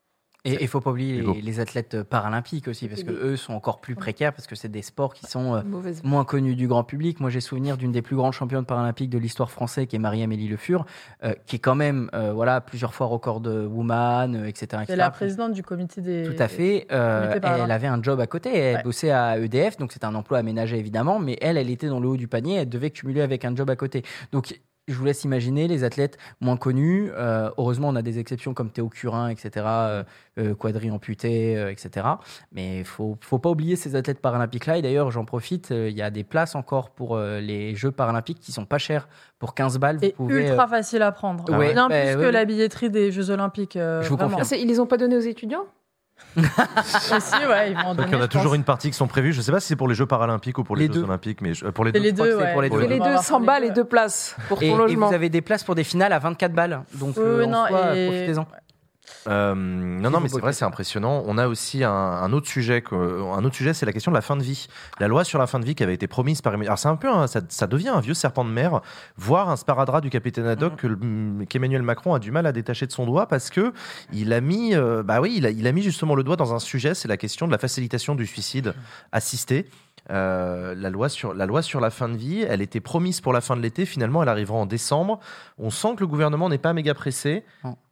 Et il faut pas oublier les, les athlètes paralympiques aussi, parce que eux sont encore plus précaires, parce que c'est des sports qui sont euh, moins connus du grand public. Moi, j'ai souvenir d'une des plus grandes championnes paralympiques de l'histoire française, qui est Marie-Amélie Le Fur, euh, qui est quand même, euh, voilà, plusieurs fois record de woman, euh, etc. C'est etc. la présidente du comité des. Tout à fait. Euh, elle, avait un job à côté. Elle Ouais. bossait à EDF, donc c'était un emploi aménagé évidemment, mais elle, elle était dans le haut du panier. Elle devait cumuler avec un job à côté. Donc je vous laisse imaginer les athlètes moins connus. Euh, heureusement, on a des exceptions comme Théo Curin, etc., euh, euh, quadri amputé, euh, etc. Mais il faut, faut pas oublier ces athlètes paralympiques-là. Et d'ailleurs, j'en profite, euh, il y a des places encore pour euh, les Jeux paralympiques qui sont pas chères. Pour 15 balles, vous Et pouvez. ultra euh, facile à prendre. Ouais. Bien Bah, plus ouais, que la billetterie des Jeux Olympiques. euh, Je vous vraiment. Ah, c'est- ils les ont pas donnés aux étudiants? Aussi, ouais, ils vont en Donc il y en a je toujours pense. une partie qui sont prévues. Je ne sais pas si c'est pour les Jeux paralympiques ou pour les, Les Jeux deux. olympiques, mais je- euh, pour les deux. les je crois que deux, c'est ouais. pour les deux. les deux, avoir 100 les balles et deux places pour Et, et ton logement. vous avez des places pour des finales à 24 balles. Donc, Oui, euh, en non, soi, et- profitez-en. Euh, non, non, mais c'est vrai, c'est impressionnant. On a aussi un, un autre sujet. Un autre sujet, c'est la question de la fin de vie. La loi sur la fin de vie qui avait été promise par. Alors c'est un peu, un- ça, ça devient un vieux serpent de mer, voire un sparadrap du capitaine Haddock le- qu'Emmanuel Macron a du mal à détacher de son doigt parce que il a mis, euh, bah oui, il a, il a mis justement le doigt dans un sujet, c'est la question de la facilitation du suicide assisté. Euh, la, loi sur, la loi sur la fin de vie, elle était promise pour la fin de l'été, finalement elle arrivera en décembre. On sent que le gouvernement n'est pas méga pressé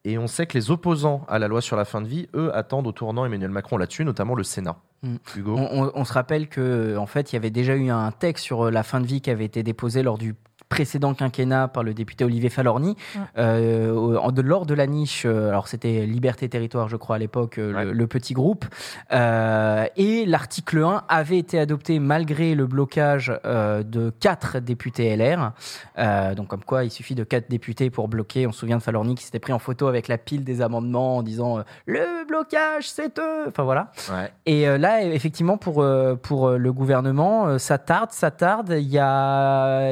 et on sait que les opposants à la loi sur la fin de vie, eux, attendent au tournant Emmanuel Macron là-dessus, notamment le Sénat. Mm. Hugo On, on- on se rappelle que en fait, il y avait déjà eu un texte sur euh, la fin de vie qui avait été déposé lors du précédent quinquennat par le député Olivier Falorni. Euh, de, lors de la niche euh, alors c'était Liberté Territoire je crois à l'époque euh, le, le petit groupe. Euh, et l'article 1 avait été adopté malgré le blocage euh, de quatre députés LR Euh, donc comme quoi il suffit de quatre députés pour bloquer. On se souvient de Falorni qui s'était pris en photo avec la pile des amendements en disant euh, le blocage c'est eux! Enfin voilà. Ouais. et euh, là, effectivement, pour, euh, pour le gouvernement, euh, ça tarde, ça tarde. Il y a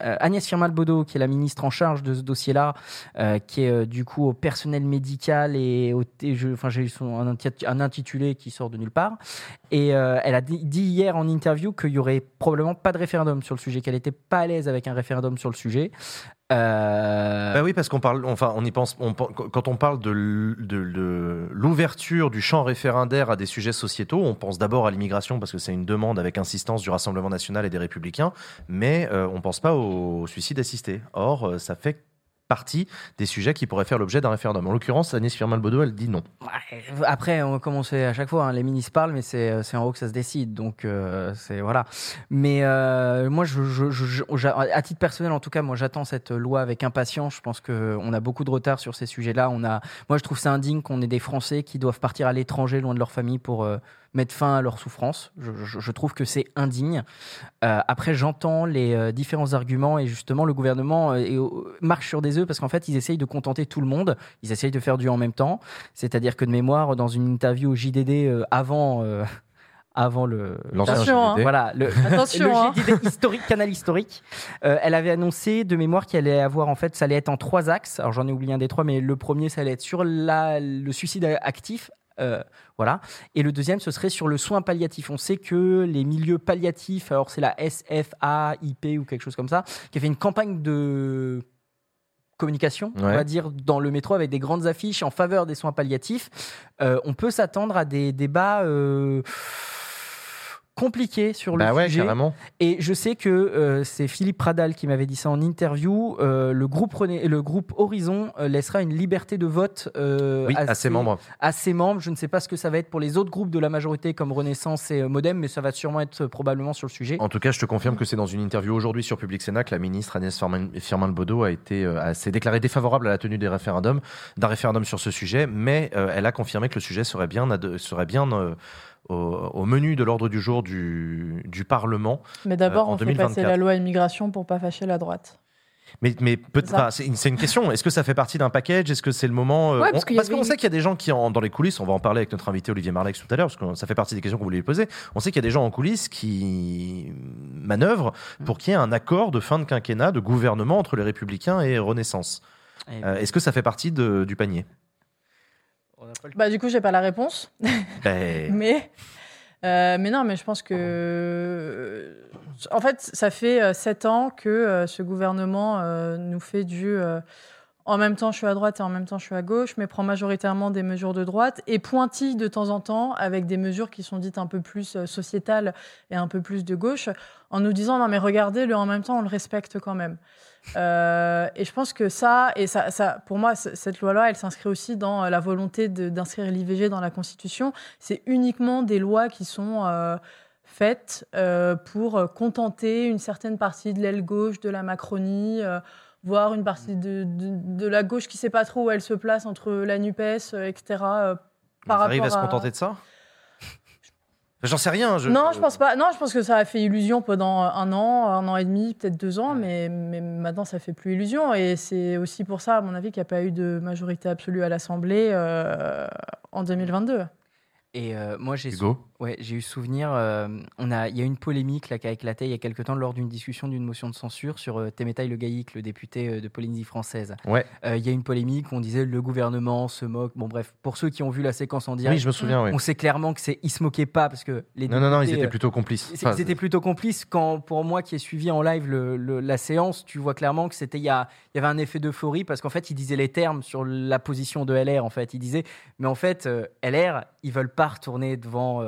Agnès Firmal-Bodo, qui est la ministre en charge de ce dossier-là, euh, qui est euh, du coup au personnel médical et au. Enfin, j'ai eu un, inti- un intitulé qui sort de nulle part. Et euh, elle a dit, dit hier en interview qu'il y aurait probablement pas de référendum sur le sujet, qu'elle n'était pas à l'aise avec un référendum sur le sujet. Euh, Bah oui, parce qu'on parle, enfin, on y pense, on quand on parle de l'ouverture du champ référendaire à des sujets sociétaux, on pense d'abord à l'immigration parce que c'est une demande avec insistance du Rassemblement national et des Républicains, mais euh, on pense pas au suicide assisté. Or, euh, ça fait partie des sujets qui pourraient faire l'objet d'un référendum. En l'occurrence, Agnès Firmin-Bodo, elle dit non. Après, on commence à chaque fois, hein, les ministres parlent, mais c'est c'est en haut que ça se décide. Donc, euh, c'est voilà. Mais euh, moi, à titre personnel, en tout cas, moi, j'attends cette loi avec impatience. Je pense qu'on a beaucoup de retard sur ces sujets-là. On a, moi, je trouve ça indigne qu'on ait des Français qui doivent partir à l'étranger, loin de leur famille, pour euh, mettre fin à leur souffrance. Je, je- je trouve que c'est indigne. Euh, après, j'entends les euh, différents arguments et justement, le gouvernement euh, marche sur des œufs parce qu'en fait, ils essayent de contenter tout le monde. Ils essayent de faire du en même temps. C'est-à-dire que de mémoire, dans une interview au JDD euh, avant. euh, avant le Attention, voilà le, (laughs) Attention, le hein. Historique canal historique euh, elle avait annoncé de mémoire qu'elle allait avoir en fait ça allait être en trois axes alors j'en ai oublié un des trois mais le premier ça allait être sur la, le suicide actif euh, voilà. Et le deuxième, ce serait sur le soin palliatif. On sait que les milieux palliatifs, alors c'est la SFAIP ou quelque chose comme ça, qui a fait une campagne de communication, on va dire, dans le métro avec des grandes affiches en faveur des soins palliatifs. Euh, on peut s'attendre à des débats. euh, compliqué sur le Bah ouais, sujet. carrément. Et je sais que euh, c'est Philippe Pradal qui m'avait dit ça en interview. euh, le, groupe René- le groupe Horizon euh, laissera une liberté de vote euh, Oui, à ses membres. à ses membres. Je ne sais pas ce que ça va être pour les autres groupes de la majorité comme Renaissance et euh, Modem, mais ça va sûrement être probablement sur le sujet. En tout cas, je te confirme que c'est dans une interview aujourd'hui sur Public Sénat que la ministre Agnès Firmin Firmin Lebaudot a été euh, a- s'est déclarée défavorable à la tenue des référendums, d'un référendum sur ce sujet, mais elle a confirmé que le sujet serait bien serait bien euh, au, au menu de l'ordre du jour du, du Parlement. Mais d'abord, euh, on fait 2024. passer la loi immigration pour pas fâcher la droite. Mais, mais C'est ça. enfin, c'est une, question. Est-ce que ça fait partie d'un package? Est-ce que c'est le moment euh, Ouais, parce qu'on une- sait qu'il y a des gens qui, en- dans les coulisses, on va en parler avec notre invité Olivier Marlex tout à l'heure, parce que ça fait partie des questions qu'on voulait lui poser. On sait qu'il y a des gens en coulisses qui manœuvrent pour qu'il y ait un accord de fin de quinquennat de gouvernement entre les Républicains et Renaissance. Eh Euh, Est-ce que ça fait partie de- du panier? Bah, du coup, j'ai pas la réponse. (laughs) Ben, (laughs) mais, euh, mais non, mais je pense que. En fait, ça fait euh, sept ans que euh, ce gouvernement euh, nous fait du. euh, en même temps, je suis à droite et en même temps, je suis à gauche, mais prend majoritairement des mesures de droite et pointille de temps en temps avec des mesures qui sont dites un peu plus sociétales et un peu plus de gauche, en nous disant non mais regardez, le en même temps, on le respecte quand même. Euh, et je pense que ça, et ça, ça pour moi, cette loi-là, elle s'inscrit aussi dans euh, la volonté d'inscrire l'IVG dans la Constitution. C'est uniquement des lois qui sont euh, faites euh, pour contenter une certaine partie de l'aile gauche de la Macronie, voire une partie de, de, de la gauche qui ne sait pas trop où elle se place entre la NUPES, etc. par arrivent à rapport se contenter de ça? J'en sais rien. Je... non, je pense pas. Non, je pense que ça a fait illusion pendant un an, un an et demi, peut-être deux ans, mais, mais maintenant ça fait plus illusion. Et c'est aussi pour ça, à mon avis, qu'il n'y a pas eu de majorité absolue à l'Assemblée euh, en 2022. Et euh, moi, j'ai Hugo ouais, j'ai eu souvenir. euh, on a, il y a eu une polémique là qui a éclaté il y a quelque temps lors d'une discussion d'une motion de censure sur euh, Témétaï Le Gaïc, le député euh, de Polynésie française. Ouais. Euh, il y a une polémique. On disait le gouvernement se moque. Bon bref, pour ceux qui ont vu la séquence en direct, Oui, je me souviens, oui. On sait clairement que c'est, ils se moquaient pas parce que les Non, non, non, ils députés, étaient plutôt complices. Enfin, ils étaient plutôt complices. Quand, pour moi, qui ai suivi en live le- le- la séance, tu vois clairement que c'était il y, a- il y avait un effet d'euphorie parce qu'en fait, ils disaient les termes sur la position de LR. En fait, ils disaient, mais en fait, LR, ils veulent pas retourner devant.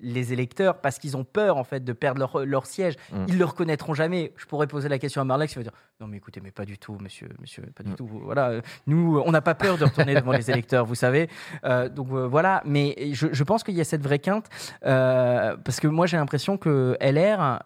Les électeurs parce qu'ils ont peur en fait de perdre leur, leur siège. Mm. Ils le reconnaîtront jamais. Je pourrais poser la question à Marlex, il va dire non mais écoutez mais pas du tout monsieur monsieur pas du Mm. tout. Voilà nous on n'a pas peur de retourner (laughs) devant les électeurs vous savez. Euh, donc euh, voilà mais je, je pense qu'il y a cette vraie quinte euh, parce que moi j'ai l'impression que LR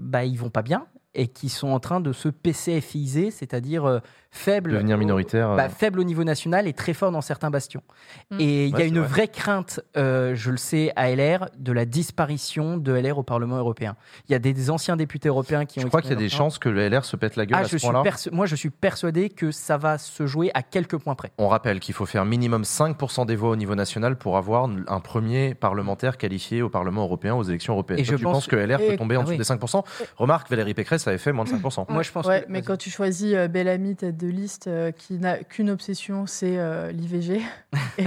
bah ils vont pas bien et qui sont en train de se PCFiser, c'est-à-dire faible, Devenir au- minoritaire, euh. bah, faible au niveau national et très fort dans certains bastions. Mm. Et il y a une vrai. vraie crainte, euh, je le sais, à LR, de la disparition de LR au Parlement européen. Il y a des, des anciens députés européens qui ont. Je crois qu'il y a des chances que le LR se pête la gueule Ah, à je ce point-là. moi, je suis persuadé que ça va se jouer à quelques points près. On rappelle qu'il faut faire minimum 5% des voix au niveau national pour avoir un premier parlementaire qualifié au Parlement européen aux élections européennes. Et Toi, je tu pense- penses que LR Et- peut tomber en Ah dessous oui. des 5% Remarque, Valérie Pécresse avait fait moins de 5%. Moi, je pense Ouais, que- mais quand tu choisis euh, Bellamy tête de liste euh, qui n'a qu'une obsession, c'est euh, l'IVG. (laughs)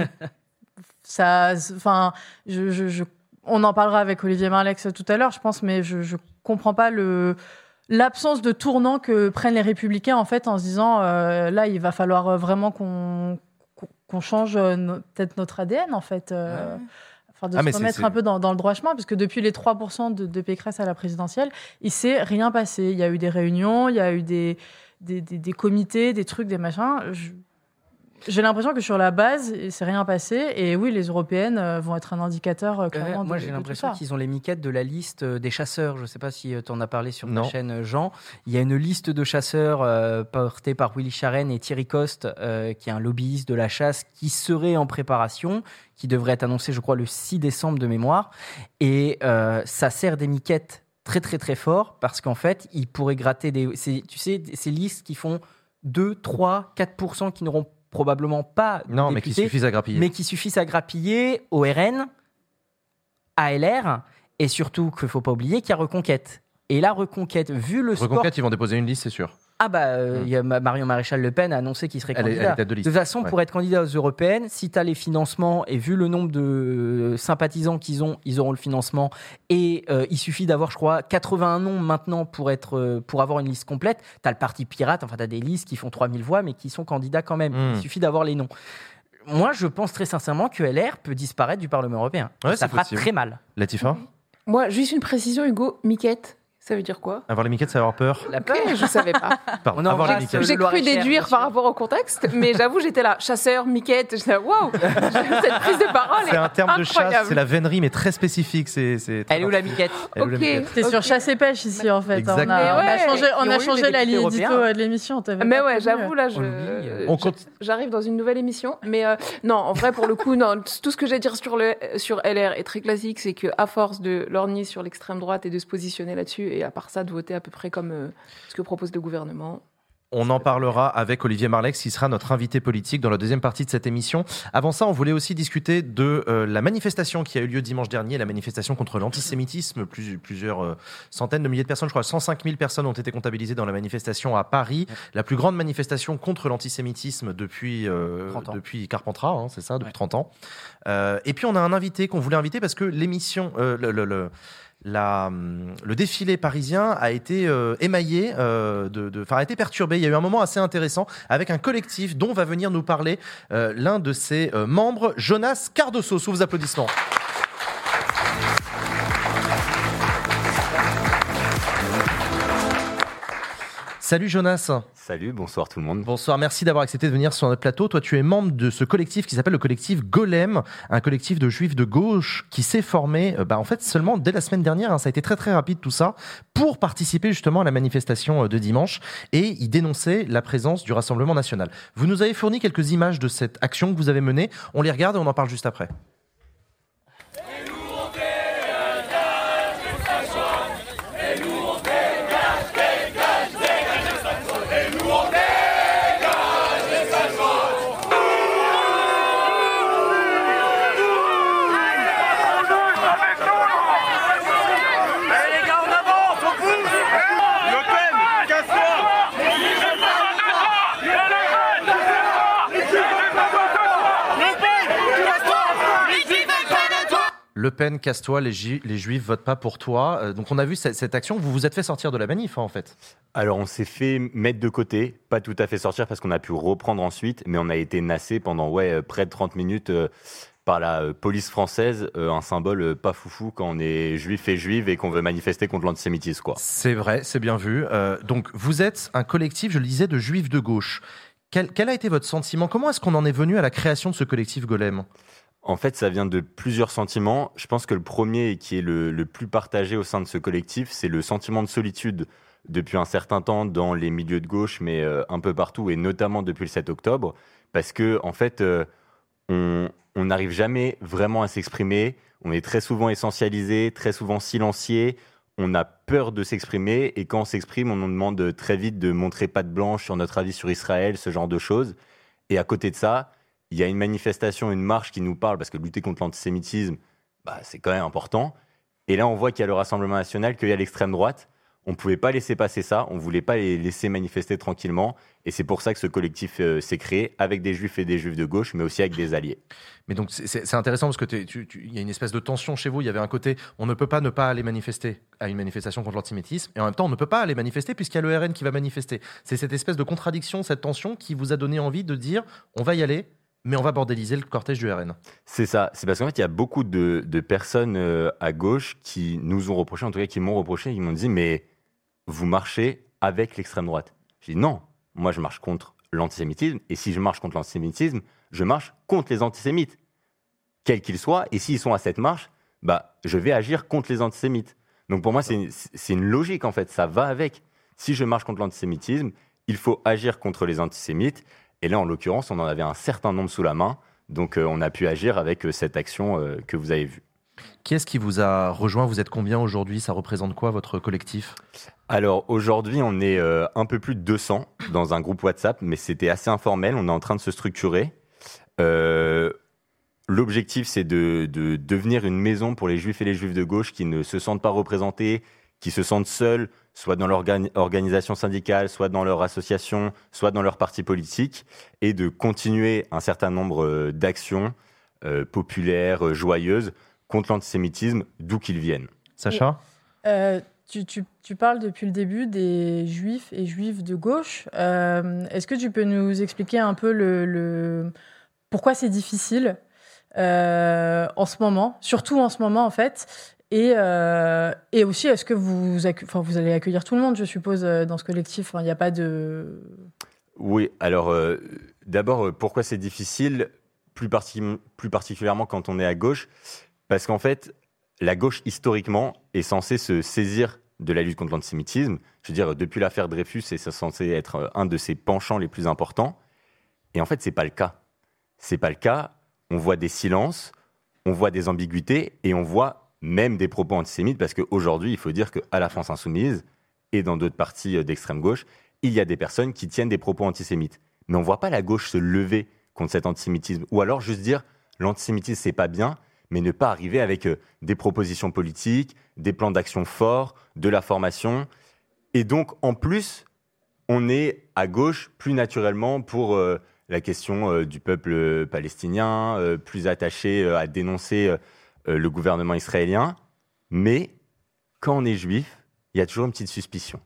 Ça, enfin, je, je- je- on en parlera avec Olivier Marlex tout à l'heure, je pense, mais je, je comprends pas le l'absence de tournant que prennent les Républicains en fait en se disant euh, là, il va falloir vraiment qu'on change no- peut-être notre ADN en fait. euh, Enfin, de Ah, se remettre un peu dans, dans le droit chemin, parce que depuis les 3% de, de Pécresse à la présidentielle, il s'est rien passé. Il y a eu des réunions, il y a eu des, des, des- des comités, des trucs, des machins. J'ai l'impression que sur la base, il s'est rien passé. Et oui, les européennes euh, vont être un indicateur euh, Euh, clairement. moi, j'ai l'impression qu'ils ont les miquettes de la liste euh, des chasseurs. Je ne sais pas si tu en as parlé sur Non. ta chaîne, Jean. Il y a une liste de chasseurs euh, portée par Willy Charen et Thierry Coste, euh, qui est un lobbyiste de la chasse, qui serait en préparation, qui devrait être annoncé, je crois, le 6 décembre de mémoire. Et euh, ça sert des miquettes très, très, très fort, parce qu'en fait, ils pourraient gratter des. Tu sais, ces listes qui font 2, 3, 4%, qui n'auront probablement pas Non, mais qui suffisent à grappiller. mais qui suffisent à grappiller au RN, à LR, et surtout qu'il ne faut pas oublier qu'il y a Reconquête. Et la Reconquête, vu le. Reconquête, ils vont déposer une liste, c'est sûr. Ah bah, euh, il y a Ma- Marion Maréchal Le Pen a annoncé qu'il serait Elle est- candidat. elle est tête de liste. toute façon, Ouais. pour être candidat aux européennes, si tu as les financements et vu le nombre de euh, sympathisants qu'ils ont, ils auront le financement. Et euh, il suffit d'avoir, je crois, 81 noms maintenant pour, être, pour avoir une liste complète. Tu as le Parti Pirate, enfin, tu as des listes qui font 3000 voix, mais qui sont candidats quand même. Mm. Il suffit d'avoir les noms. Moi, je pense très sincèrement que LR peut disparaître du Parlement européen. Ouais, ça fera possible. très mal. Latifa Moi, juste une précision, Hugo. Miquette, ça veut dire quoi? Avoir les miquettes, c'est avoir peur. La peur Je savais pas. Pardon, On avoir les miquettes. J'ai cru déduire par rapport au contexte, mais j'avoue, j'étais là, chasseur, miquette, j'étais là, waouh (laughs) Cette prise de parole C'est est un terme de chasse, c'est la vénerie, mais très spécifique. C'est, c'est très Elle est où la miquette Elle est où la Ok. miquette? T'es sur chasse et pêche ici en fait. On Exactement. a, on a changé, on a la ligne édito euh, de l'émission. Mais ouais, j'avoue, là, je, On l'oublie, euh. Compte- j'arrive dans une nouvelle émission. Mais euh, non, en vrai, pour le coup, non, tout ce que j'ai à dire sur, le, sur LR est très classique. C'est qu'à force de lorgner sur l'extrême droite et de se positionner là-dessus, et à part ça, de voter à peu près comme euh, ce que propose le gouvernement. On en parlera avec Olivier Marlex, qui sera notre invité politique dans la deuxième partie de cette émission. Avant ça, on voulait aussi discuter de euh, la manifestation qui a eu lieu dimanche dernier, la manifestation contre l'antisémitisme. Plus- plusieurs euh, centaines de milliers de personnes, je crois 105 000 personnes ont été comptabilisées dans la manifestation à Paris. La plus grande manifestation contre l'antisémitisme depuis, euh, 30 ans. depuis Carpentras, hein, c'est ça, depuis 30 ans. Euh, et puis on a un invité qu'on voulait inviter parce que l'émission, euh, le, le- le- hum, le défilé parisien a été euh, émaillé, euh, a été perturbé. Il y a eu un moment assez intéressant avec un collectif dont va venir nous parler euh, l'un de ses euh, membres, Jonas Cardoso. Sous vos applaudissements. Salut Jonas. Salut, bonsoir tout le monde. Bonsoir, merci d'avoir accepté de venir sur notre plateau. Toi, tu es membre de ce collectif qui s'appelle le collectif Golem, un collectif de juifs de gauche qui s'est formé, euh, bah, en fait, seulement dès la semaine dernière. hein, ça a été très très rapide tout ça pour participer justement à la manifestation euh, de dimanche et y dénoncer la présence du Rassemblement national. Vous nous avez fourni quelques images de cette action que vous avez menée. On les regarde et on en parle juste après. Allez les gars, on avance, on pousse Le Pen, casse-toi Le Pen, casse-toi, les, Ju- les juifs votent pas pour toi. Euh, donc on a vu cette, cette action, vous vous êtes fait sortir de la manif hein, en fait. Alors on s'est fait mettre de côté, pas tout à fait sortir parce qu'on a pu reprendre ensuite, mais on a été nassé pendant ouais, euh, près de 30 minutes euh, par la police française, euh, un symbole pas foufou quand on est juif et juive et qu'on veut manifester contre l'antisémitisme. C'est vrai, c'est bien vu. Donc, vous êtes un collectif, je le disais, de juifs de gauche. Quel, quel a été votre sentiment? Comment est-ce qu'on en est venu à la création de ce collectif Golem? En fait, ça vient de plusieurs sentiments. Je pense que le premier qui est le, le plus partagé au sein de ce collectif, c'est le sentiment de solitude depuis un certain temps dans les milieux de gauche, mais euh, un peu partout, et notamment depuis le 7 octobre, parce que en fait, euh, on on n'arrive jamais vraiment à s'exprimer. On est très souvent essentialisé, très souvent silencié. On a peur de s'exprimer, et quand on s'exprime, on nous demande très vite de montrer patte blanche sur notre avis sur Israël, ce genre de choses. Et à côté de ça, il y a une manifestation, une marche qui nous parle, parce que lutter contre l'antisémitisme, bah, c'est quand même important. Et là, on voit qu'il y a le Rassemblement national, qu'il y a l'extrême droite. On ne pouvait pas laisser passer ça, on ne voulait pas les laisser manifester tranquillement. Et c'est pour ça que ce collectif euh, s'est créé, avec des juifs et des juifs de gauche, mais aussi avec des alliés. Mais donc, c'est- intéressant parce que il y a une espèce de tension chez vous. Il y avait un côté, on ne peut pas ne pas aller manifester à une manifestation contre l'antisémitisme, et en même temps, on ne peut pas aller manifester puisqu'il y a le RN qui va manifester. C'est cette espèce de contradiction, cette tension qui vous a donné envie de dire, on va y aller, mais on va bordéliser le cortège du RN. C'est ça. C'est parce qu'en fait, il y a beaucoup de, de personnes euh, à gauche qui nous ont reproché, en tout cas qui m'ont reproché, qui m'ont dit Mais vous marchez avec l'extrême droite. J'ai dit Non, moi je marche contre l'antisémitisme. Et si je marche contre l'antisémitisme, je marche contre les antisémites, quels qu'ils soient. Et s'ils sont à cette marche, bah, je vais agir contre les antisémites. Donc pour moi, c'est une, c'est une logique en fait. Ça va avec. Si je marche contre l'antisémitisme, il faut agir contre les antisémites. Et là, en l'occurrence, on en avait un certain nombre sous la main. Donc euh, on a pu agir avec euh, cette action euh, que vous avez vue. Qui est-ce qui vous a rejoint? Vous êtes combien aujourd'hui? Ça représente quoi votre collectif? Alors aujourd'hui, on est euh, un peu plus de 200 dans un groupe WhatsApp, mais c'était assez informel. On est en train de se structurer. Euh, L'objectif, c'est de, de devenir une maison pour les juifs et les juifs de gauche qui ne se sentent pas représentés, qui se sentent seuls, soit dans leur organi- organisation syndicale, soit dans leur association, soit dans leur parti politique, et de continuer un certain nombre euh, d'actions euh, populaires, euh, joyeuses, contre l'antisémitisme, d'où qu'ils viennent. Sacha? Euh, tu, tu- tu parles depuis le début des juifs et juives de gauche. Euh, Est-ce que tu peux nous expliquer un peu le, le- pourquoi c'est difficile euh, en ce moment, surtout en ce moment en fait, Et, euh, et aussi, est-ce que vous, enfin, vous allez accueillir tout le monde, je suppose, euh, dans ce collectif? Il n'y a pas de. Oui, alors euh, d'abord, pourquoi c'est difficile, plus, parti- plus particulièrement quand on est à gauche? Parce qu'en fait, la gauche, historiquement, est censée se saisir de la lutte contre l'antisémitisme. Je veux dire, depuis l'affaire Dreyfus, c'est censé être un de ses penchants les plus importants. Et en fait, c'est pas le cas. C'est pas le cas. On voit des silences, on voit des ambiguïtés et on voit même des propos antisémites parce qu'aujourd'hui, il faut dire qu'à la France insoumise et dans d'autres partis euh, d'extrême gauche, il y a des personnes qui tiennent des propos antisémites. Mais on ne voit pas la gauche se lever contre cet antisémitisme. Ou alors juste dire l'antisémitisme, c'est pas bien, mais ne pas arriver avec euh, des propositions politiques, des plans d'action forts, de la formation. Et donc, en plus, on est à gauche plus naturellement pour euh, la question du peuple palestinien, plus attaché à dénoncer euh, le gouvernement israélien. Mais quand on est juif, il y a toujours une petite suspicion.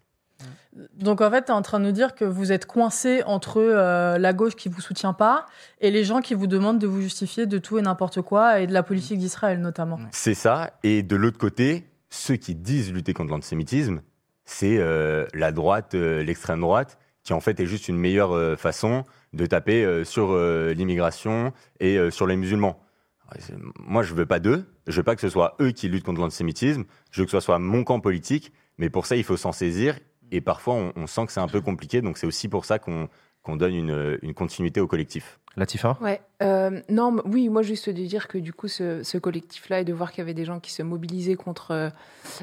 Donc en fait, tu es en train de nous dire que vous êtes coincé entre euh, la gauche qui vous soutient pas et les gens qui vous demandent de vous justifier de tout et n'importe quoi et de la politique d'Israël notamment. C'est ça. Et de l'autre côté, ceux qui disent lutter contre l'antisémitisme, c'est euh, la droite, euh, l'extrême droite, qui en fait est juste une meilleure euh, façon de taper euh, sur euh, l'immigration et euh, sur les musulmans. Moi, je veux pas d'eux. Je veux pas que ce soit eux qui luttent contre l'antisémitisme. Je veux que ce soit mon camp politique. Mais pour ça, il faut s'en saisir. Et parfois, on, sent que c'est un peu compliqué. Donc, c'est aussi pour ça qu'on qu'on donne une, une continuité au collectif. Latifa? Ouais, euh, non, oui, moi juste de dire que du coup ce, collectif-là et de voir qu'il y avait des gens qui se mobilisaient contre euh,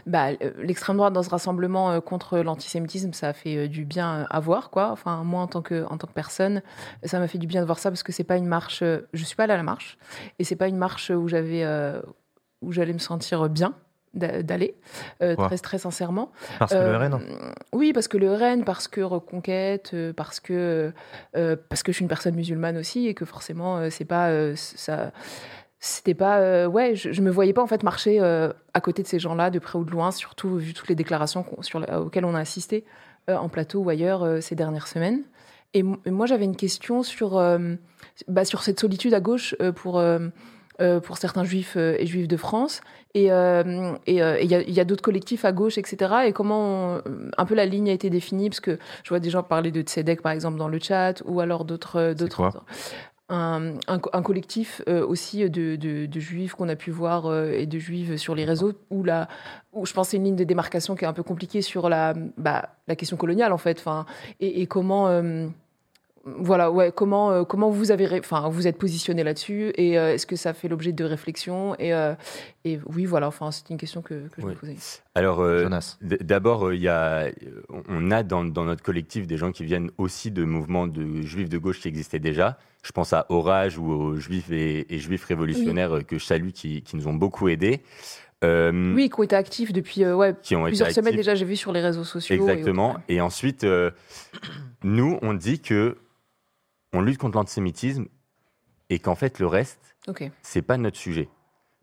bah, l'extrême droite dans ce rassemblement euh, contre l'antisémitisme, ça a fait euh, du bien à voir, quoi. Enfin, moi en tant que en tant que personne, ça m'a fait du bien de voir ça parce que c'est pas une marche, je suis pas allée à la marche et c'est pas une marche où j'avais où j'allais me sentir bien d'aller euh, très très sincèrement Parce que le RN oui parce que le RN parce que reconquête euh, parce que euh, parce que je suis une personne musulmane aussi et que forcément euh, c'est pas euh, ça c'était pas euh, ouais je, je me voyais pas en fait marcher euh, à côté de ces gens-là de près ou de loin surtout vu toutes les déclarations sur, auxquelles on a assisté euh, en plateau ou ailleurs euh, ces dernières semaines et, moi j'avais une question sur euh, bah, sur cette solitude à gauche euh, pour euh, euh, pour certains juifs euh, et juifs de France. Et euh, et, euh, et il y a, il y a d'autres collectifs à gauche, etc. Et comment on- un peu la ligne a été définie? Parce que je vois des gens parler de Tzedek, par exemple, dans le chat, ou alors d'autres... euh, d'autres un, un co- un collectif euh, aussi de, de- de juifs qu'on a pu voir euh, et de juifs sur les réseaux où, la, où je pense c'est une ligne de démarcation qui est un peu compliquée sur la, bah, la question coloniale en fait. Enfin, et, et comment euh, voilà ouais comment euh, comment vous avez enfin vous êtes positionné là-dessus et euh, est-ce que ça fait l'objet de réflexion et, euh, et oui voilà enfin c'est une question que, que je me posais Alors, euh, d'abord, il y a, euh, on a dans, dans notre collectif des gens qui viennent aussi de mouvements de juifs de gauche qui existaient déjà. Je pense à Orage ou aux juifs et, et juifs révolutionnaires que je salue qui, qui nous ont beaucoup aidés. Euh, oui qui ont été actifs depuis euh, ouais, Qui ont été plusieurs semaines actifs. déjà j'ai vu sur les réseaux sociaux et Exactement. Et, ensuite, euh, nous, on dit que on lutte contre l'antisémitisme et qu'en fait, le reste, c'est pas notre sujet.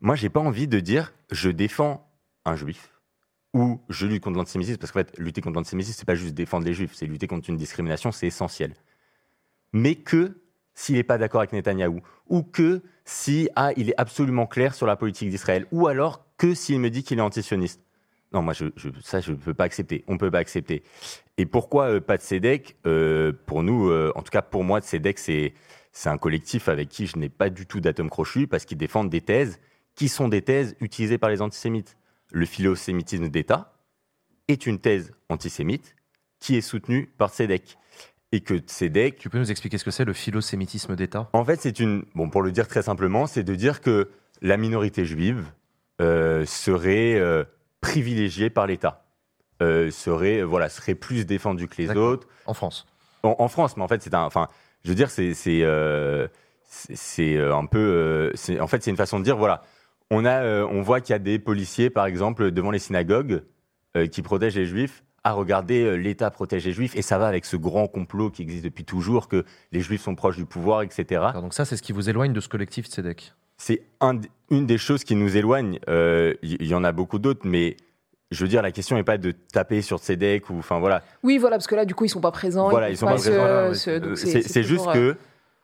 Moi, j'ai pas envie de dire je défends un juif ou je lutte contre l'antisémitisme parce qu'en fait, lutter contre l'antisémitisme, c'est pas juste défendre les juifs, c'est lutter contre une discrimination, c'est essentiel. Mais que s'il n'est pas d'accord avec Netanyahou ou que si ah, il est absolument clair sur la politique d'Israël ou alors que s'il me dit qu'il est antisioniste. Non, moi, je, je- ça, je ne peux pas accepter. On ne peut pas accepter. Et pourquoi euh, pas de CEDEC Euh, Pour nous, euh, en tout cas pour moi, CEDEC, c'est c'est un collectif avec qui je n'ai pas du tout d'atome crochu parce qu'ils défendent des thèses qui sont des thèses utilisées par les antisémites. Le philosémitisme d'État est une thèse antisémite qui est soutenue par CEDEC. Et que CEDEC... Tu peux nous expliquer ce que c'est le philosémitisme d'État? En fait, c'est une... Bon, pour le dire très simplement, c'est de dire que la minorité juive serait privilégiée par l'État. Euh, serait, euh, voilà, serait plus défendue que les autres. En France en, en France, mais en fait, c'est un... Enfin, je veux dire, c'est... c'est, euh, euh, un peu... c'est- en fait, c'est une façon de dire, voilà, on, a, on voit qu'il y a des policiers, par exemple, devant les synagogues qui protègent les juifs. Ah, regardez, l'État protège les juifs, et ça va avec ce grand complot qui existe depuis toujours, que les juifs sont proches du pouvoir, etc. Donc ça, c'est ce qui vous éloigne de ce collectif Tzedek? C'est un une des choses qui nous éloigne. Euh, Il y, y en a beaucoup d'autres, mais je veux dire, la question n'est pas de taper sur Tzedek ou... Enfin, voilà. oui voilà parce que là du coup ils sont pas présents Voilà, ils sont pas se- présents. Euh, C'est juste que euh,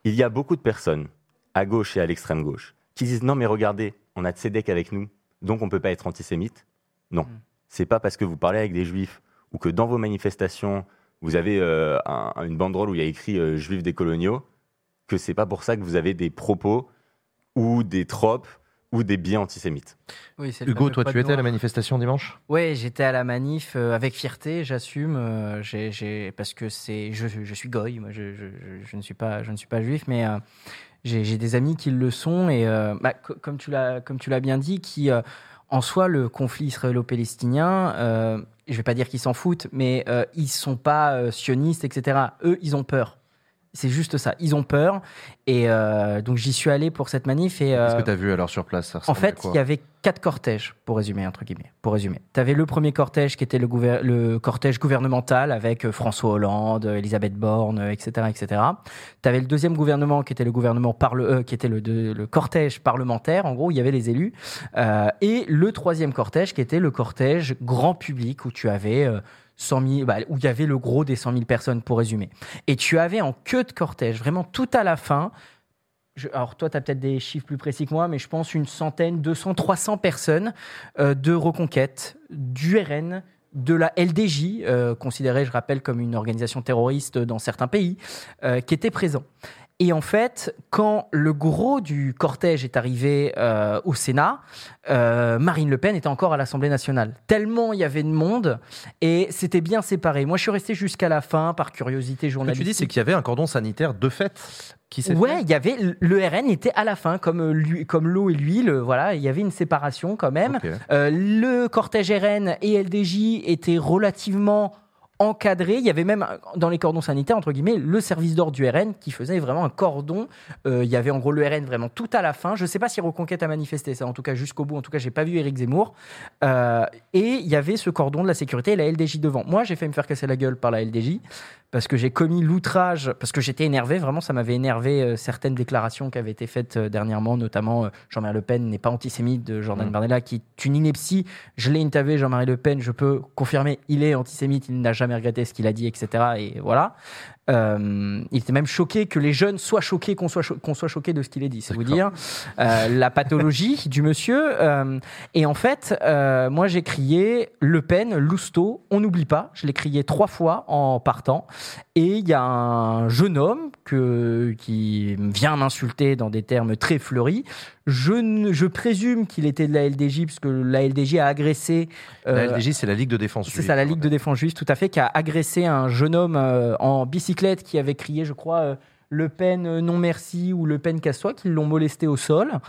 il y a beaucoup de personnes à gauche et à l'extrême gauche qui disent non mais regardez, on a Tzedek avec nous. donc on peut pas être antisémite. Non, c'est pas parce que vous parlez avec des juifs ou que dans vos manifestations vous avez euh, un- une banderole où il y a écrit euh, juifs des coloniaux que c'est pas pour ça que vous avez des propos ou des tropes ou des biais antisémites. Oui, c'est Hugo, toi, tu étais à la manifestation dimanche? Ouais, j'étais à la manif euh, avec fierté, j'assume, euh, j'ai- j'ai- parce que c'est, je, je suis goy, moi, je, je- je- je ne suis pas, je ne suis pas juif, mais euh, j'ai j'ai des amis qui le sont et euh, bah, co- comme tu l'as, comme tu l'as bien dit, qui euh, en soi le conflit israélo-palestinien, euh, je vais pas dire qu'ils s'en foutent, mais euh, ils sont pas euh, sionistes, etc. Eux, ils ont peur. C'est juste ça, ils ont peur. Et euh, donc j'y suis allé pour cette manif et Qu'est-ce euh, que tu as vu alors sur place? Ça en fait, il y avait quatre cortèges, pour résumer, entre guillemets. Pour résumer. Tu avais le premier cortège qui était le, gouver- le cortège gouvernemental avec euh, François Hollande, euh, Elisabeth Borne, euh, etc. etc. Tu avais le deuxième gouvernement qui était le gouvernement parle, euh, qui était le, de- le cortège parlementaire, en gros, où il y avait les élus. Euh, et le troisième cortège qui était le cortège grand public, où tu avais. Euh, 100 000, bah, où il y avait le gros des 100 000 personnes, pour résumer. Et tu avais en queue de cortège, vraiment tout à la fin, alors toi, tu as peut-être des chiffres plus précis que moi, mais je pense une centaine, 200, 300 personnes euh, de Reconquête, du RN, de la LDJ, euh, considérée, je rappelle, comme une organisation terroriste dans certains pays, euh, qui étaient présents. Et en fait, quand le gros du cortège est arrivé euh, au Sénat, euh, Marine Le Pen était encore à l'Assemblée nationale. Tellement il y avait de monde et c'était bien séparé. Moi, je suis resté jusqu'à la fin par curiosité Ce que tu journalistique. dis, c'est qu'il y avait un cordon sanitaire de fait qui s'est Ouais, fait. il y avait le RN était à la fin comme euh, l'hu- comme l'eau et l'huile, voilà, il y avait une séparation quand même. Euh, le cortège RN et LDJ étaient relativement encadrés. Il y avait même dans les cordons sanitaires entre guillemets le service d'ordre du RN qui faisait vraiment un cordon. Euh, il y avait en gros le RN vraiment tout à la fin. Je ne sais pas si Reconquête a manifesté ça, en tout cas jusqu'au bout. En tout cas, j'ai pas vu Éric Zemmour. Euh, et il y avait ce cordon de la sécurité et la LDJ devant. Moi, j'ai fait me faire casser la gueule par la LDJ parce que j'ai commis l'outrage, parce que j'étais énervé, vraiment, ça m'avait énervé euh, certaines déclarations qui avaient été faites euh, dernièrement, notamment euh, Jean-Marie Le Pen n'est pas antisémite de Jordan Mm. Bardella, qui est une ineptie. Je l'ai interviewé, Jean-Marie Le Pen, je peux confirmer, il est antisémite, il n'a jamais regretté ce qu'il a dit, etc. Et voilà. Euh, il était même choqué que les jeunes soient choqués qu'on soit, cho- soit choqué de ce qu'il a dit, c'est vous dire euh, la pathologie (laughs) du monsieur. Euh, et en fait, moi j'ai crié Le Pen, Lousteau, on n'oublie pas. Je l'ai crié trois fois en partant. Et il y a un jeune homme que, qui vient m'insulter dans des termes très fleuris. Je, ne- je présume qu'il était de la LDJ, parce que la LDJ a agressé. La LDJ, c'est la Ligue de défense c'est juive. ça, la Ligue de défense juive, tout à fait, qui a agressé un jeune homme en bicyclette qui avait crié, je crois, euh, Le Pen euh, non merci ou Le Pen casse-toi, qui l'ont molesté au sol.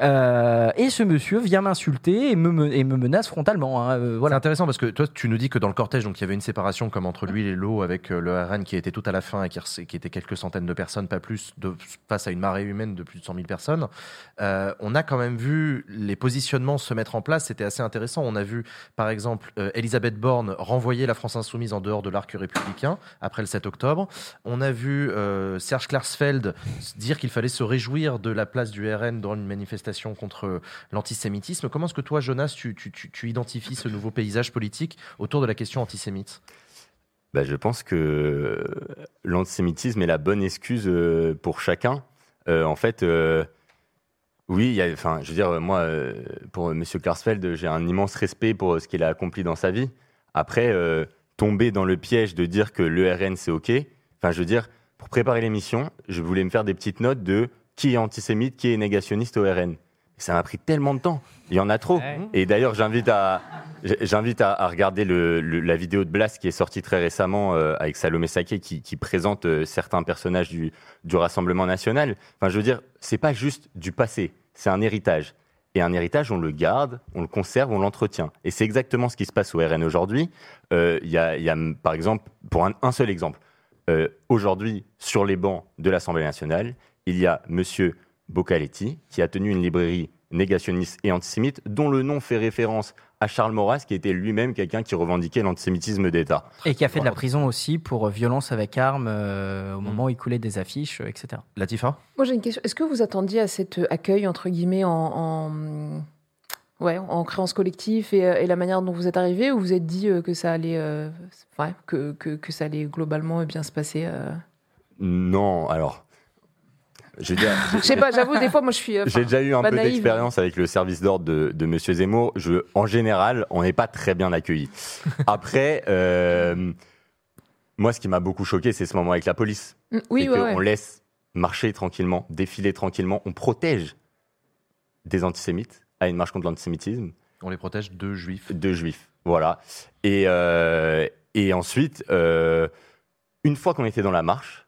Euh, et ce monsieur vient m'insulter et me, menace frontalement. hein, euh, C'est voilà. intéressant parce que toi, tu nous dis que dans le cortège, donc il y avait une séparation comme entre l'huile et l'eau avec le RN qui était tout à la fin et qui, était quelques centaines de personnes, pas plus, face à une marée humaine de plus de 100 000 personnes. On a quand même vu les positionnements se mettre en place. C'était assez intéressant. On a vu, par exemple, Elisabeth Borne renvoyer la France Insoumise en dehors de l'arc républicain après le 7 octobre. On a vu euh, Serge Klarsfeld dire qu'il fallait se réjouir de la place du RN dans une manifestation contre l'antisémitisme. Comment est-ce que toi, Jonas, tu, tu- tu- identifies ce nouveau paysage politique autour de la question antisémite? Bah, je pense que l'antisémitisme est la bonne excuse euh, pour chacun. Euh, en fait, euh, oui, je veux dire, moi, pour M. Klarsfeld, j'ai un immense respect pour ce qu'il a accompli dans sa vie. Après, tomber dans le piège de dire que le RN c'est OK, enfin, je veux dire, pour préparer l'émission, je voulais me faire des petites notes de qui est antisémite, qui est négationniste au RN. Ça m'a pris tellement de temps. Il y en a trop. Et d'ailleurs, j'invite à, j'invite à, à regarder le- le- la vidéo de Blas qui est sortie très récemment euh, avec Salomé Saké qui, qui présente euh, certains personnages du, du Rassemblement national. Enfin, je veux dire, c'est pas juste du passé, c'est un héritage. Et un héritage, on le garde, on le conserve, on l'entretient. Et c'est exactement ce qui se passe au RN aujourd'hui. Euh, Il y, a, il y a, par exemple, pour un, un seul exemple, euh, aujourd'hui, sur les bancs de l'Assemblée nationale, il y a Monsieur Boccaletti qui a tenu une librairie négationniste et antisémite dont le nom fait référence à Charles Maurras qui était lui-même quelqu'un qui revendiquait l'antisémitisme d'État. Et qui a fait de la prison aussi pour euh, violence avec armes euh, au moment où il coulait des affiches, etc. Latifa? Moi, j'ai une question. Est-ce que vous attendiez à cet accueil, entre guillemets, en, en, ouais, en créance collectif et, euh, et la manière dont vous êtes arrivé ou vous êtes dit euh, que ça allait, euh, ouais, que, que, que ça allait globalement bien se passer euh Non, alors, (laughs) Je sais pas, j'avoue, des fois, moi, je suis. J'ai déjà eu un peu d'expérience avec le service d'ordre de, de Monsieur Zemmour. Je, en général, on n'est pas très bien accueillis. (laughs) Après, euh, moi, ce qui m'a beaucoup choqué, c'est ce moment avec la police. Mm, oui, ouais, ouais. laisse marcher tranquillement, défiler tranquillement, on protège des antisémites à une marche contre l'antisémitisme. On les protège de juifs. De juifs, voilà. Et, euh, et ensuite, euh, une fois qu'on était dans la marche,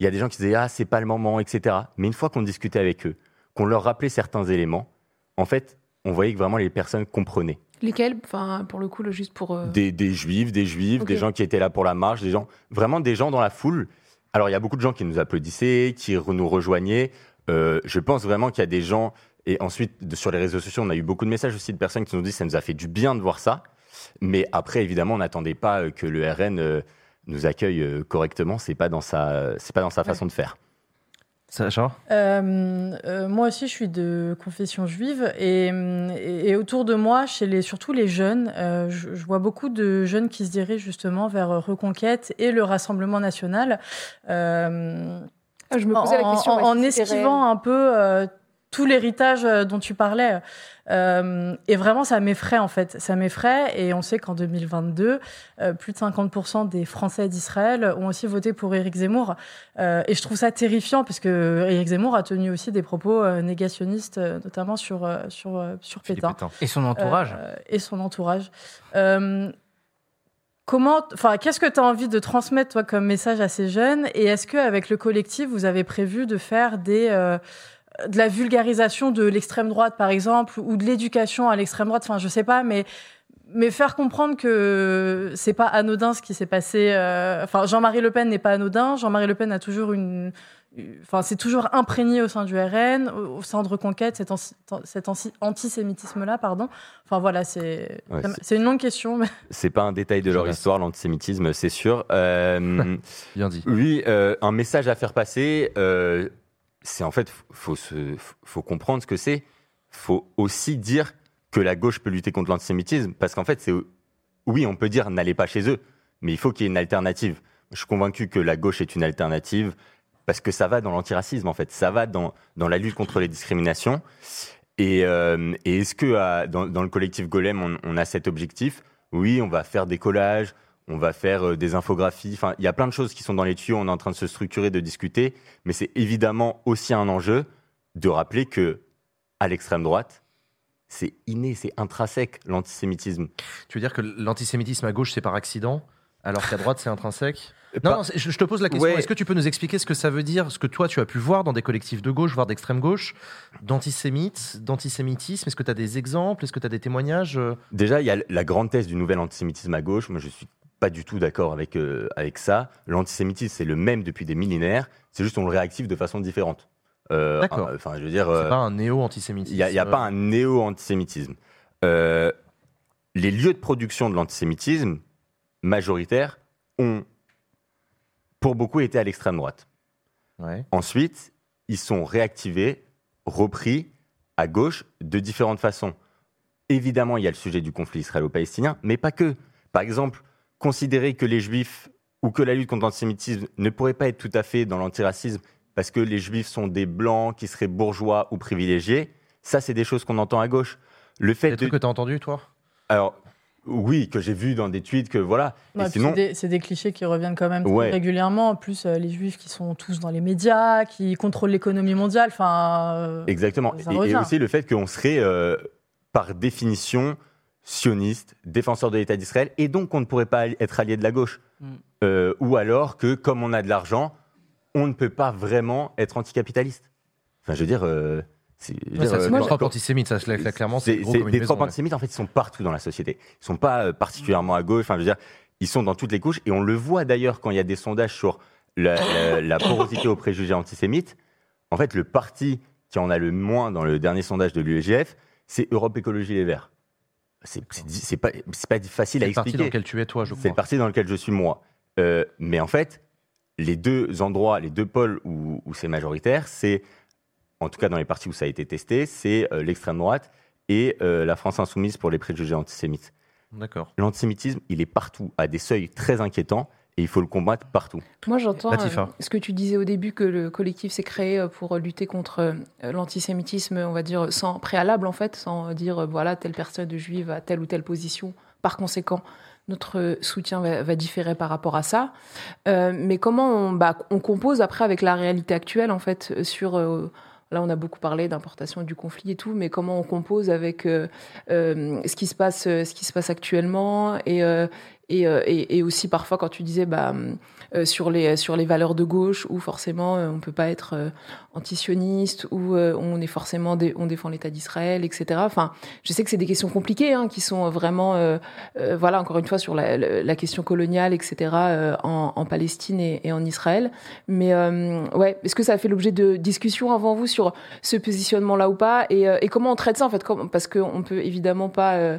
il y a des gens qui disaient Ah, c'est pas le moment, etc. Mais une fois qu'on discutait avec eux, qu'on leur rappelait certains éléments, en fait, on voyait que vraiment les personnes comprenaient. Lesquels? Enfin, pour le coup, le juste pour. euh, Des, des juifs, des juifs, Ok. des gens qui étaient là pour la marche, des gens, vraiment des gens dans la foule. Alors, il y a beaucoup de gens qui nous applaudissaient, qui re- nous rejoignaient. Euh, je pense vraiment qu'il y a des gens, et ensuite, de- sur les réseaux sociaux, on a eu beaucoup de messages aussi de personnes qui nous ont dit ça nous a fait du bien de voir ça. Mais après, évidemment, on n'attendait pas euh, que le RN euh, nous accueille euh, correctement. C'est pas dans sa, c'est pas dans sa façon de faire. Sacha Euh, euh, moi aussi, je suis de confession juive et, et- et autour de moi, chez les, surtout les jeunes, euh, je, je vois beaucoup de jeunes qui se dirigent justement vers Reconquête et le Rassemblement national. Euh, Ah, je me posais la question, en, esquivant un peu euh, tout l'héritage euh, dont tu parlais. Euh, et vraiment, ça m'effraie en fait. Ça m'effraie. Et on sait qu'en 2022, euh, plus de 50% des Français d'Israël ont aussi voté pour Éric Zemmour. Euh, et je trouve ça terrifiant parce que Éric Zemmour a tenu aussi des propos négationnistes, notamment sur, sur, sur Pétain. Et son entourage. Et son entourage. Comment, enfin, qu'est-ce que tu as envie de transmettre toi comme message à ces jeunes? Et est-ce qu'avec le collectif, vous avez prévu de faire des de la vulgarisation de l'extrême droite, par exemple, ou de l'éducation à l'extrême droite Enfin, je sais pas, mais mais faire comprendre que c'est pas anodin ce qui s'est passé. euh, Enfin, Jean-Marie Le Pen n'est pas anodin. Jean-Marie Le Pen a toujours une, enfin, c'est toujours imprégné au sein du RN, au, sein de Reconquête, cet, anti- cet anti- antisémitisme-là, pardon. Enfin voilà, c'est Ouais, c'est- une longue question. Mais... C'est pas un détail de leur histoire, l'antisémitisme, c'est sûr. Euh, (laughs) Bien dit. Oui, euh, un message à faire passer, euh, c'est en fait, faut, se, faut comprendre ce que c'est. faut aussi dire que la gauche peut lutter contre l'antisémitisme, parce qu'en fait, c'est oui, on peut dire n'allez pas chez eux, mais il faut qu'il y ait une alternative. Je suis convaincu que la gauche est une alternative parce que ça va dans l'antiracisme, en fait. Ça va dans, dans la lutte contre les discriminations. Et, euh, est-ce que dans, le collectif Golem, on a cet objectif? Oui, on va faire des collages, on va faire euh, des infographies. Enfin, il y a plein de choses qui sont dans les tuyaux. On est en train de se structurer, de discuter. Mais c'est évidemment aussi un enjeu de rappeler que à l'extrême droite, c'est inné, c'est intrinsèque l'antisémitisme. Tu veux dire que l'antisémitisme à gauche, c'est par accident, alors qu'à droite, c'est intrinsèque? Non, je, te pose la question. Ouais. Est-ce que tu peux nous expliquer ce que ça veut dire, ce que toi, tu as pu voir dans des collectifs de gauche, voire d'extrême gauche, d'antisémites, d'antisémitisme? Est-ce que tu as des exemples? Est-ce que tu as des témoignages? Déjà, il y a la grande thèse du nouvel antisémitisme à gauche. Moi, je suis pas du tout d'accord avec, euh, avec ça. L'antisémitisme, c'est le même depuis des millénaires. C'est juste on le réactive de façon différente. Euh, D'accord. Enfin, je veux dire. C'est euh, pas un néo-antisémitisme. Il n'y a, pas un néo-antisémitisme. Les lieux de production de l'antisémitisme majoritaire ont, pour beaucoup, été à l'extrême droite. Ouais. Ensuite, ils sont réactivés, repris à gauche de différentes façons. Évidemment, il y a le sujet du conflit israélo-palestinien, mais pas que. Par exemple, considérer que les juifs ou que la lutte contre l'antisémitisme ne pourrait pas être tout à fait dans l'antiracisme parce que les juifs sont des blancs qui seraient bourgeois ou privilégiés, ça, c'est des choses qu'on entend à gauche. Le fait Des de... trucs que tu as entendu, toi? Alors, oui, que j'ai vu dans des tweets, que voilà. Puis sinon, c'est des, clichés qui reviennent quand même très Ouais. régulièrement. En plus, euh, les juifs qui sont tous dans les médias, qui contrôlent l'économie mondiale. Enfin, euh, Exactement. Et, aussi le fait qu'on serait, euh, par définition, sioniste, défenseur de l'État d'Israël, et donc qu'on ne pourrait pas être allié de la gauche. Mm. Euh, ou alors que, comme on a de l'argent, on ne peut pas vraiment être anticapitaliste. Enfin, je veux dire. euh, Ouais, dire, euh, tropes quand- antisémites, ça, là, clairement, c'est des maison, tropes ouais. antisémites, en fait, ils sont partout dans la société. Ils sont pas euh, particulièrement à gauche. Enfin, je veux dire, ils sont dans toutes les couches. Et on le voit d'ailleurs quand il y a des sondages sur la, la- la (coughs) porosité aux préjugés antisémites. En fait, le parti qui en a le moins dans le dernier sondage de l'UEGF, c'est Europe Écologie Les Verts. C'est c'est- c'est pas, c'est pas facile à C'est le parti expliquer. dans lequel tu es, toi, je C'est crois. le parti dans lequel je suis moi. Euh, mais en fait, les deux endroits, les deux pôles où, où c'est majoritaire, c'est, en tout cas dans les partis où ça a été testé, c'est euh, l'extrême droite et euh, la France insoumise pour les préjugés antisémites. D'accord. L'antisémitisme, il est partout, à des seuils très inquiétants. Et il faut le combattre partout. Moi, j'entends euh, ce que tu disais au début, que le collectif s'est créé euh, pour lutter contre euh, l'antisémitisme, on va dire, sans préalable, en fait, sans dire, voilà, telle personne juive a telle ou telle position. Par conséquent, notre soutien va, va différer par rapport à ça. Euh, mais comment on, bah, on compose après avec la réalité actuelle, en fait, sur... euh, Là, on a beaucoup parlé d'importation du conflit et tout, mais comment on compose avec euh, euh, ce qui se passe, ce qui se passe actuellement et, euh, et, euh, et, et aussi parfois quand tu disais bah, euh, sur les sur les valeurs de gauche où forcément euh, on peut pas être euh, antisioniste euh, on est forcément dé- on défend l'État d'Israël, etc. Enfin, je sais que c'est des questions compliquées hein, qui sont vraiment voilà encore une fois sur la, la- question coloniale, etc. en, en Palestine et, et en Israël. Mais ouais, est-ce que ça a fait l'objet de discussions avant vous sur ce positionnement-là ou pas? Et, comment on traite ça en fait? Comme- Parce qu'on peut évidemment pas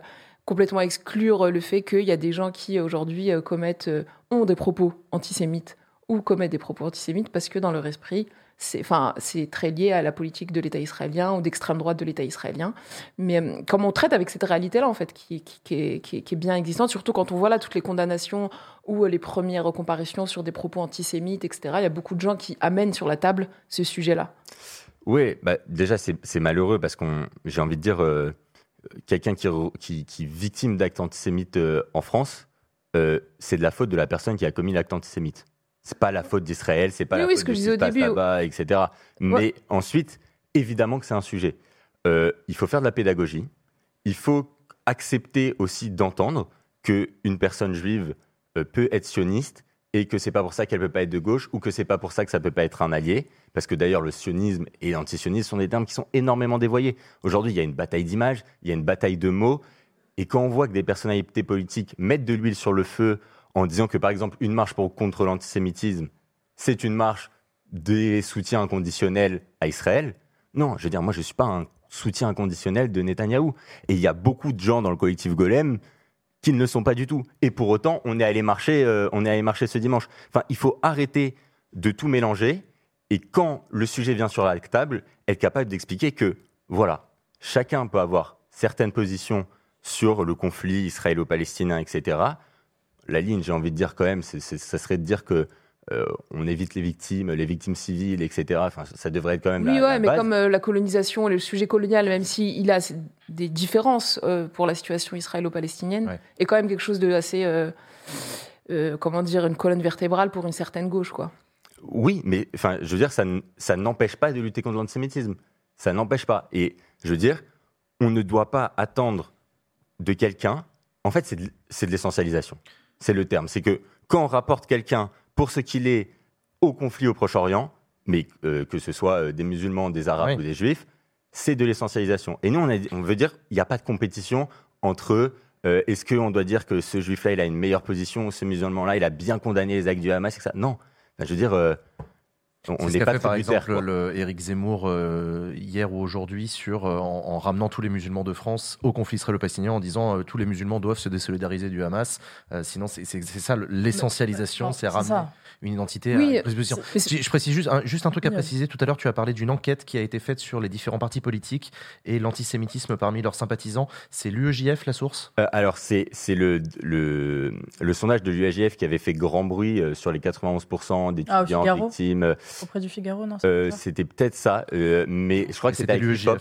complètement exclure le fait qu'il y a des gens qui aujourd'hui euh, commettent euh, ont des propos antisémites ou commettent des propos antisémites parce que dans leur esprit c'est enfin c'est très lié à la politique de l'État israélien ou d'extrême droite de l'État israélien. Mais euh, comment on traite avec cette réalité là en fait qui, qui, est, qui est- bien existante surtout quand on voit là toutes les condamnations ou euh, les premières comparaisons sur des propos antisémites etc il y a beaucoup de gens qui amènent sur la table ce sujet là Oui, bah, déjà, c'est malheureux parce qu'on, j'ai envie de dire, euh, quelqu'un qui, qui, qui est victime d'actes antisémites euh, en France, euh, c'est de la faute de la personne qui a commis l'acte antisémite. C'est pas la faute d'Israël, c'est pas Oui, la oui, faute ce que de je ce qui se passe là-bas, etc. Mais Ouais. ensuite, évidemment que c'est un sujet. Euh, il faut faire de la pédagogie. Il faut accepter aussi d'entendre qu'une personne juive peut être sioniste et que c'est pas pour ça qu'elle peut pas être de gauche ou que c'est pas pour ça que ça peut pas être un allié. Parce que d'ailleurs, le sionisme et l'antisionisme sont des termes qui sont énormément dévoyés. Aujourd'hui, il y a une bataille d'images, il y a une bataille de mots. Et quand on voit que des personnalités politiques mettent de l'huile sur le feu en disant que, par exemple, une marche pour, contre l'antisémitisme, c'est une marche des soutiens inconditionnels à Israël, non, je veux dire, moi, je suis pas un soutien inconditionnel de Netanyahou. Et il y a beaucoup de gens dans le collectif Golem qui ne le sont pas du tout. Et pour autant, on est allé marcher, euh, on est allé marcher ce dimanche. Enfin, il faut arrêter de tout mélanger. Et quand le sujet vient sur la table, être capable d'expliquer que, voilà, chacun peut avoir certaines positions sur le conflit israélo-palestinien, etc. La ligne, j'ai envie de dire quand même, c'est- ça serait de dire que euh, on évite les victimes, les victimes civiles, etc. Enfin, ça devrait être quand même Oui, la, ouais, la mais base. comme euh, la colonisation et le sujet colonial, même s'il a des différences euh, pour la situation israélo-palestinienne, est quand même quelque chose de assez, comment dire, une colonne vertébrale pour une certaine gauche, quoi. Oui, mais enfin, je veux dire, ça, n'empêche pas de lutter contre l'antisémitisme. Ça n'empêche pas. Et je veux dire, on ne doit pas attendre de quelqu'un. En fait, c'est de, c'est de l'essentialisation. C'est le terme. C'est que quand on rapporte quelqu'un pour ce qu'il est au conflit au Proche-Orient, mais euh, que ce soit euh, des musulmans, des arabes ou des juifs, c'est de l'essentialisation. Et nous, on, a- on veut dire, il n'y a pas de compétition entre euh, est-ce qu'on doit dire que ce juif-là, il a une meilleure position ou ce musulman-là, il a bien condamné les actes du Hamas, etc. Non. Enfin, je veux dire, euh, on on C'est ce n'est qu'a pas fait par exemple quoi. le Éric Zemmour euh, hier ou aujourd'hui sur euh, en, en ramenant tous les musulmans de France au conflit israélo-palestinien en disant euh, tous les musulmans doivent se désolidariser du Hamas. Euh, sinon, c'est ça le- l'essentialisation, c'est ramener ça. une identité Oui, à une position. c'est- Je, je précise juste un, juste un truc à Oui. préciser. Tout à l'heure, tu as parlé d'une enquête qui a été faite sur les différents partis politiques et l'antisémitisme parmi leurs sympathisants. C'est l'UEJF la source? Euh, alors, c'est c'est le, le, le sondage de l'UAGF qui avait fait grand bruit sur les 91% d'étudiants Figaro victimes. Auprès du Figaro, non c'est euh, C'était peut-être ça, euh, mais je crois que c'était cas.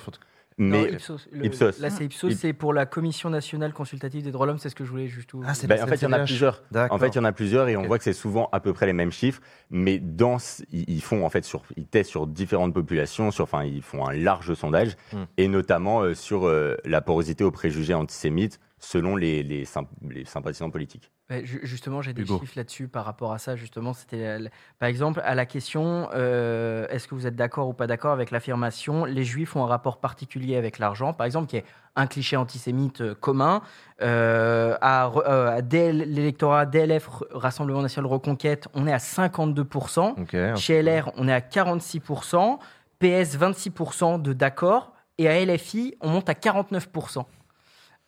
Mais Non, Ipsos. Le- Ipsos. Là, c'est Ipsos, Ip- c'est pour la Commission nationale consultative des droits de l'homme, c'est ce que je voulais juste. vous- Ah, c'est Ben, la en fait, il y en a plusieurs. En fait, il y en a plusieurs et on voit que c'est souvent à peu près les mêmes chiffres, mais dans, ils ils font en fait sur, ils testent sur différentes populations, sur, enfin, ils font un large sondage Hmm. et notamment euh, sur euh, la porosité aux préjugés antisémites selon les, les, symp- les sympathisants politiques. Ouais, justement, j'ai des Hugo. chiffres là-dessus par rapport à ça. Justement, c'était la- par exemple à la question euh, est-ce que vous êtes d'accord ou pas d'accord avec l'affirmation les Juifs ont un rapport particulier avec l'argent, par exemple, qui est un cliché antisémite euh, commun. Euh, à, euh, à DL l'électorat DLF Rassemblement National Reconquête, on est à 52%. Ok, un Chez LR, on est à 46%. PS, 26% de d'accord. Et à LFI, on monte à 49%.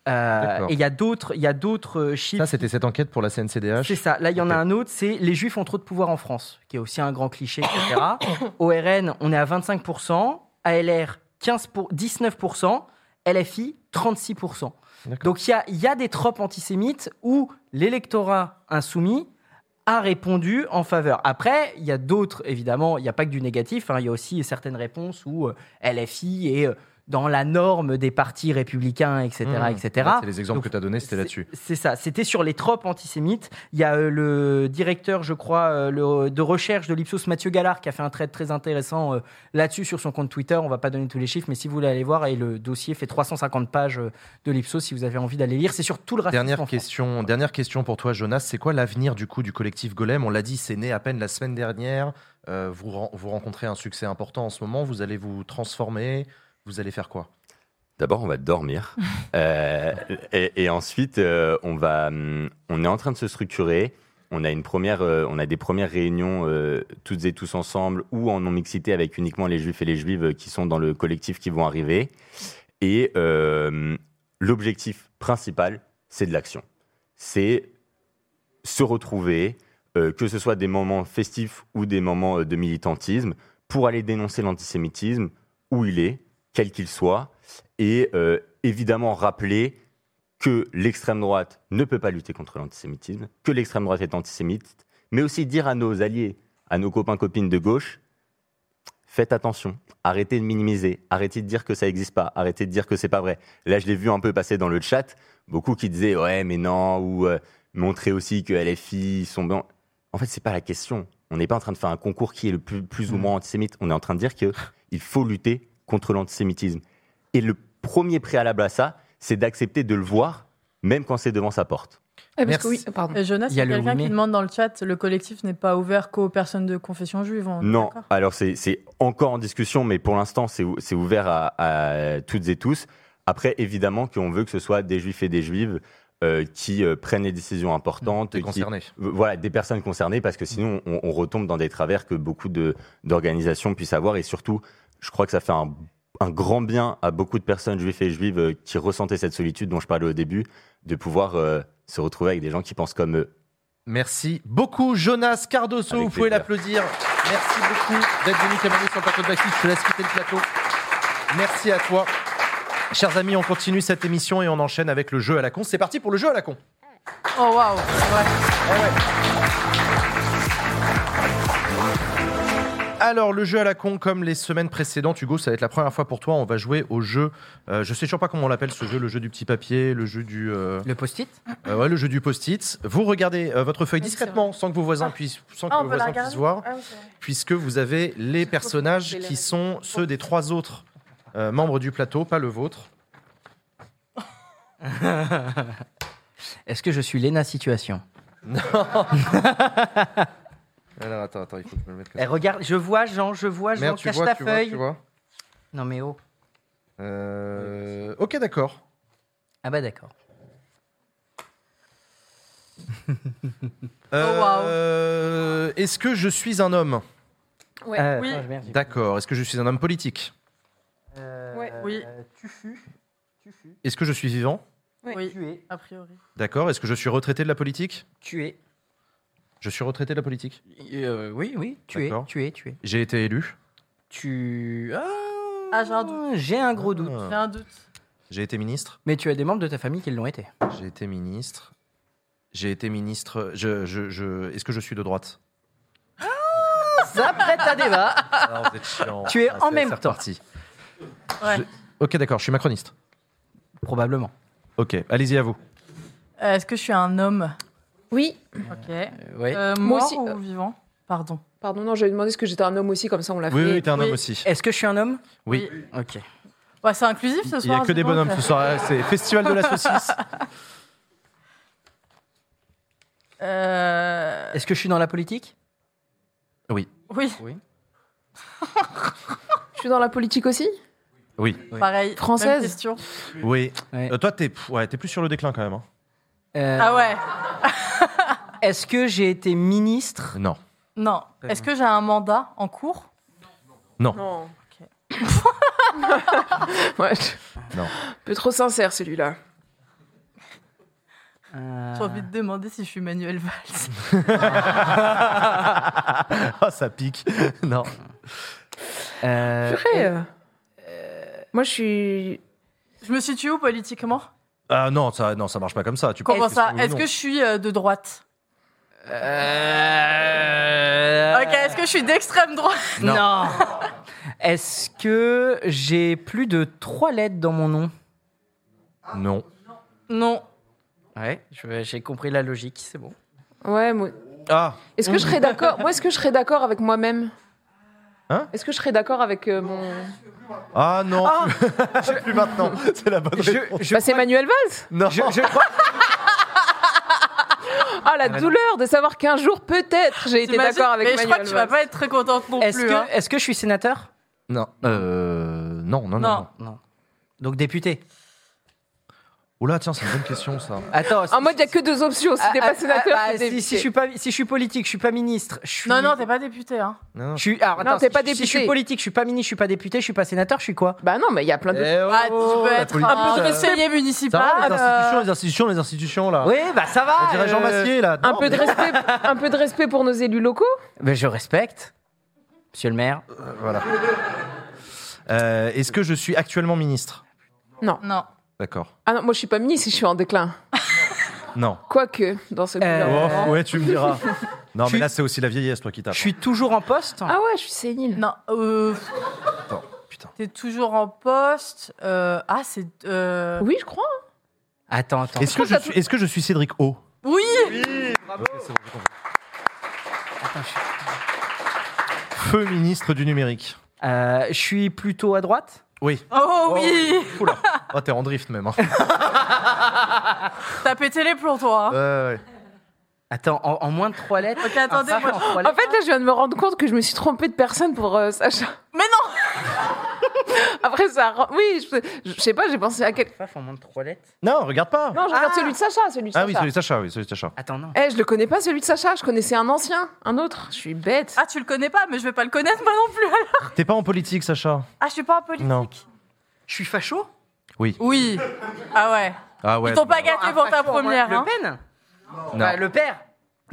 Euh, et il y a d'autres, il y a d'autres euh, chiffres. Ça, c'était cette enquête pour la CNCDH. C'est ça. Là, il y en a un autre, c'est les Juifs ont trop de pouvoir en France, qui est aussi un grand cliché, etc. Au RN, on est à 25%, ALR 15 pour, 19%, LFI 36%. Donc il y a, il y a des tropes antisémites où l'électorat insoumis a répondu en faveur. Après, il y a d'autres, évidemment, il n'y a pas que du négatif, hein, il y a aussi certaines réponses où euh, LFI est dans la norme des partis républicains, etc. Mmh. etc. Ouais, c'est les exemples Donc, que tu as donnés, c'était là-dessus. c'est ça, c'était sur les tropes antisémites. Il y a euh, le directeur, je crois, euh, le- de recherche de l'Ipsos, Mathieu Gallard, qui a fait un trade très intéressant euh, là-dessus sur son compte Twitter. On va pas donner tous les chiffres, mais si vous voulez aller voir, et le dossier fait 350 pages de l'Ipsos, si vous avez envie d'aller lire. C'est sur tout le racisme. Dernière France. question, dernière question pour toi, Jonas. C'est quoi l'avenir du coup du collectif Golem? On l'a dit, c'est né à peine la semaine dernière. Vous, vous rencontrez un succès important en ce moment. Vous allez vous transformer. Vous allez faire quoi? D'abord, on va dormir. (laughs) Euh, et, et ensuite, euh, on, va, hum, on est en train de se structurer. On a, une première, euh, on a des premières réunions toutes et tous ensemble ou en non-mixité avec uniquement les juifs et les juives qui sont dans le collectif qui vont arriver. Et l'objectif principal, c'est de l'action. C'est se retrouver, que ce soit des moments festifs ou des moments de militantisme, pour aller dénoncer l'antisémitisme où il est, quel qu'il soit, et euh, évidemment rappeler que l'extrême droite ne peut pas lutter contre l'antisémitisme, que l'extrême droite est antisémite, mais aussi dire à nos alliés, à nos copains copines de gauche, faites attention, arrêtez de minimiser, arrêtez de dire que ça n'existe pas, arrêtez de dire que c'est pas vrai. Là, je l'ai vu un peu passer dans le chat, beaucoup qui disaient ouais mais non ou euh, montrer aussi que LFI sont blancs. En fait, c'est pas la question. On n'est pas en train de faire un concours qui est le plus, plus ou moins antisémite. On est en train de dire que il faut lutter contre l'antisémitisme. Et le premier préalable à ça, c'est d'accepter de le voir, même quand c'est devant sa porte. Eh, parce que oui, pardon. Et Jonas, Il y a quelqu'un qui demande dans le chat le collectif n'est pas ouvert qu'aux personnes de confession juive. Non, alors c'est encore en discussion, mais pour l'instant, c'est ou- c'est ouvert à, à toutes et tous. Après, évidemment qu'on veut que ce soit des juifs et des juives euh, qui euh, prennent les décisions importantes. Des qui- concernés. euh, voilà, des personnes concernées, parce que sinon, on, on retombe dans des travers que beaucoup de- d'organisations puissent avoir. Et surtout, je crois que ça fait un, un grand bien à beaucoup de personnes juives et juives euh, qui ressentaient cette solitude dont je parlais au début, de pouvoir euh, se retrouver avec des gens qui pensent comme eux. Merci beaucoup, Jonas Cardoso. Avec vous pouvez l'applaudir. Merci beaucoup d'être venu témoigner sur le plateau de Backstage. Je te laisse quitter le plateau. Merci à toi. Chers amis, on continue cette émission et on enchaîne avec le jeu à la con. C'est parti pour le jeu à la con. Oh waouh Alors, le jeu à la con, comme les semaines précédentes, Hugo, ça va être la première fois pour toi. On va jouer au jeu. euh, je sais toujours pas comment on l'appelle ce jeu, le jeu du petit papier, le jeu du. euh, Le post-it euh, Ouais, le jeu du post-it. Vous regardez euh, votre feuille discrètement, sans que vos voisins puissent, sans que Ah, on vos peut la voisins regarder puissent voir, Ah oui, c'est vrai. puisque vous avez les personnages qui sont ceux des trois autres euh, membres du plateau, pas le vôtre. (laughs) Est-ce que je suis Lena Situation? Non (laughs) (laughs) Alors attends, attends, il faut que je me le mette comme Eh, regarde, je vois Jean, je vois Jean, Merde, tu cache vois, ta tu vois, feuille. tu vois. Non mais oh. Euh, Ok, d'accord. Ah bah d'accord. (laughs) Euh, Est-ce que je suis un homme? Ouais. Euh, Oui. attends, merde, j'ai- D'accord. Est-ce que je suis un homme politique? Euh, Ouais. Oui. Tu fus. Tu fus. Est-ce que je suis vivant? Oui, Tu es. a priori. D'accord. Est-ce que je suis retraité de la politique? Tu es. Je suis retraité de la politique Euh, oui, oui. Tu es. D'accord. Tu es. Tu es. J'ai été élu Tu. Ah, Ah, j'ai un doute. J'ai un gros doute. Ah. J'ai un doute. J'ai été ministre Mais tu as des membres de ta famille qui l'ont été. J'ai été ministre. J'ai été ministre. Je, je, je... Est-ce que je suis de droite? Ça prête à débat. Ah, vous êtes chiant. Tu es Ah, en c'est- même c'est temps. reparti. Ouais. Je- Ok, d'accord. Je suis macroniste. Probablement. Ok, allez-y à vous. Euh, Est-ce que je suis un homme? Oui. Ok. ouais. Euh, Moi mort aussi, ou euh, vivant? Pardon. Pardon, non, j'avais demandé ce que j'étais un homme aussi, comme ça on l'a Oui, fait. oui, t'es un Oui. homme aussi. Est-ce que je suis un homme? Oui. Ok. Ouais, c'est inclusif ce Il soir n'y a que des bonhommes ce soir. C'est festival de la saucisse. (laughs) Euh, Est-ce que je suis dans la politique? Oui. Oui, Oui. (laughs) Je suis dans la politique aussi? Oui. pareil. Française? même question. Oui. Ouais. Euh, toi, t'es ouais, t'es plus sur le déclin quand même. hein. Euh, Ah ouais (laughs) Est-ce que j'ai été ministre? Non. Non. Est-ce que j'ai un mandat en cours? Non. Non. (laughs) ouais. je- Non. Un peu trop sincère celui-là. Euh, J'ai envie de demander si je suis Manuel Valls. Ah, (laughs) ça pique. non. euh, Purée, euh, Moi je suis. Je me situe où politiquement? Ah non, ça, non, ça marche pas comme ça. Tu Comment ça Est-ce que je suis euh, de droite Euh, Ok, est-ce que je suis d'extrême droite Non. Est-ce que j'ai plus de trois lettres dans mon nom Non. Non. Ouais, je- j'ai compris la logique, c'est bon. Ouais, moi. Ah. Est-ce que je serais d'accord Moi, est-ce que je serais d'accord avec moi-même? Hein Est-ce que je serais d'accord avec euh, mon. Ah non, (laughs) plus maintenant. C'est la bonne réponse. Bah, c'est Manuel Valls Non. Je, je crois. (laughs) Ah, la douleur de savoir qu'un jour, peut-être, j'ai été T'imagines d'accord avec Mais Manuel je crois que tu vas Valls. pas être très contente non Est-ce plus. que, hein. est-ce que je suis sénateur? Non. Euh, non, non, non, Non. non. Non. Donc député. Oula, tiens, c'est une bonne question ça. Attends. En mode, il n'y a que deux options. Si Ah, t'es ah, pas sénateur, ah, t'es bah, si, député. si je suis pas, si je suis politique, je suis pas ministre. Je suis... Non, non, t'es pas député. Hein. Non, non. Je suis, alors, Non, attends, t'es si- pas Si je suis politique, je suis pas ministre, je suis pas député, je suis pas sénateur, je suis quoi Bah non, mais il y a plein de. Eh oh, Ah, tu peux la être politique, un ça- conseiller Ça municipal. va, les euh, institutions, les institutions, les institutions là. Oui, bah ça va. On dirait Jean euh, Massier là. Un Non, peu, de mais- respect, un peu de respect pour nos élus locaux Ben, je respecte. Monsieur le maire. Euh, Voilà. Euh, Est-ce que je suis actuellement ministre Non. Non. D'accord. Ah non, moi je suis pas ministre, je suis en déclin. Non. Quoique, dans ce gouvernement. Oh, ouais, tu me diras. (laughs) Non, Je mais suis- là, c'est aussi la vieillesse, toi qui tapes. Je suis toujours en poste. Ah ouais, je suis sénile. Non. Euh, Attends, putain. T'es toujours en poste. euh, Ah, c'est. euh, Oui, je crois. Attends, attends. Est-ce que, je suis- est-ce que je suis Cédric O? Oui Feu ministre du numérique. Euh, je suis plutôt à droite? Oui. Oh oui Oula. Oh, t'es en drift même. hein. (laughs) T'as pété les plombs, toi. hein. Ouais, ouais. Attends, en, en moins de trois lettres? Ok, attendez, moi- en trois En lettres? fait, là, je viens de me rendre compte que je me suis trompée de personne pour euh, Sacha. (laughs) Après, ça. rend- Oui, je, je sais pas, j'ai pensé à quel. Faf en moins de trois lettres. Non, regarde pas. Non, je regarde celui de Sacha, celui de Ah Sacha. oui, celui de Sacha, oui, celui de Sacha. Attends, non. Eh, je le connais pas, celui de Sacha. Je connaissais un ancien, un autre. Je suis bête. Ah, tu le connais pas, mais je vais pas le connaître moi non plus alors. T'es pas en politique, Sacha Ah, je suis pas en politique. Non. Je suis facho? Oui. Oui. Ah ouais. Ah ouais. Ils t'ont pas gâté Un pour ta facho en moins- première. Le hein. Pen? Non. Bah, Le père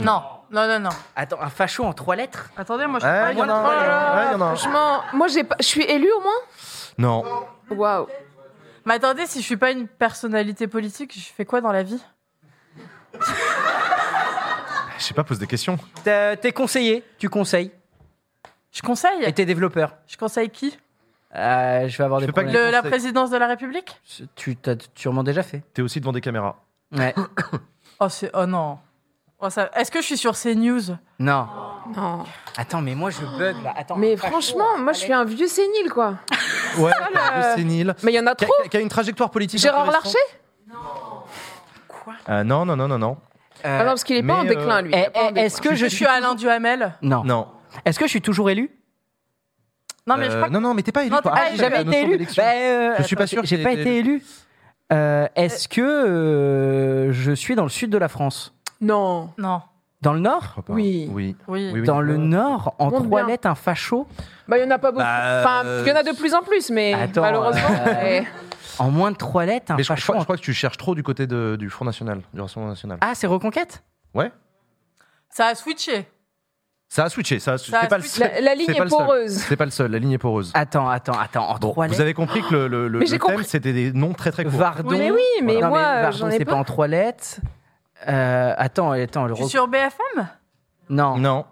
Non, non, non, non. Attends, un facho en trois lettres? Attendez, moi je suis il y en a pas un, ouais, il y en a un. Franchement, moi, j'ai pas... je suis élue au moins? Non. Waouh. Mais attendez, si je suis pas une personnalité politique, je fais quoi dans la vie? Je sais pas, pose des questions. T'es t'es conseiller, tu conseilles? Je conseille Et t'es développeur? Je conseille qui? Euh, je vais avoir des fais pas que problèmes. Le- La présidence de la République? Tu t'as sûrement déjà fait. T'es aussi devant des caméras. Ouais. (coughs) Oh, c'est... oh non. Oh, ça... Est-ce que je suis sur CNews? Non. Non. Attends, mais moi je bug là. Attends. Mais franchement, en moi, je suis un vieux sénile, quoi. (laughs) Ouais, le- le sénile. Mais il y en a Qui a, trop. qui a une trajectoire politique. Gérard intéressante. Larcher? Euh, Non, non, non, non, non. lettres. Ah non, parce qu'il est pas en mais, déclin, euh, lui. Il est Eh, pas en eh, Est-ce que je suis Alain Duhamel? Non. Non. Est-ce que je suis toujours élu? Non, mais je Euh, crois que... non, non, mais t'es pas élu. Non, toi. t'es pas Ah, élu. j'ai Jamais la été notion élu. d'élection. Bah, euh, Je suis pas attends, sûr que J'ai j'ai pas été été élu. Euh, Est-ce que euh, je suis dans le sud de la France? Non. Non. Dans le nord? Oui. Oui. Oui. Oui, oui. Dans le nord, en Monte trois bien. lettres, un facho? Bah, il y en a pas beaucoup. Bah, Enfin, euh, il y en a de plus en plus, mais Attends, malheureusement. euh. En moins de trois lettres, un Mais je facho. crois, je crois que tu cherches trop du côté de- du Front National, du Rassemblement National. Ah, c'est Reconquête? Ouais. Ça a switché. Ça a switché. Ça a, Ça a pas le switché. seul. La, la ligne est, le poreuse. C'est pas le seul. La ligne est poreuse. Attends, attends, attends. En Bon, trois vous avez compris que le, le, le- le thème, c'était des noms très très courts. Vardon. Mais oui, mais Non, moi, Vardon, j'en ai c'est pas pas. en trois lettres. Euh, attends, attends. Le suis re- sur BFM Non, Non.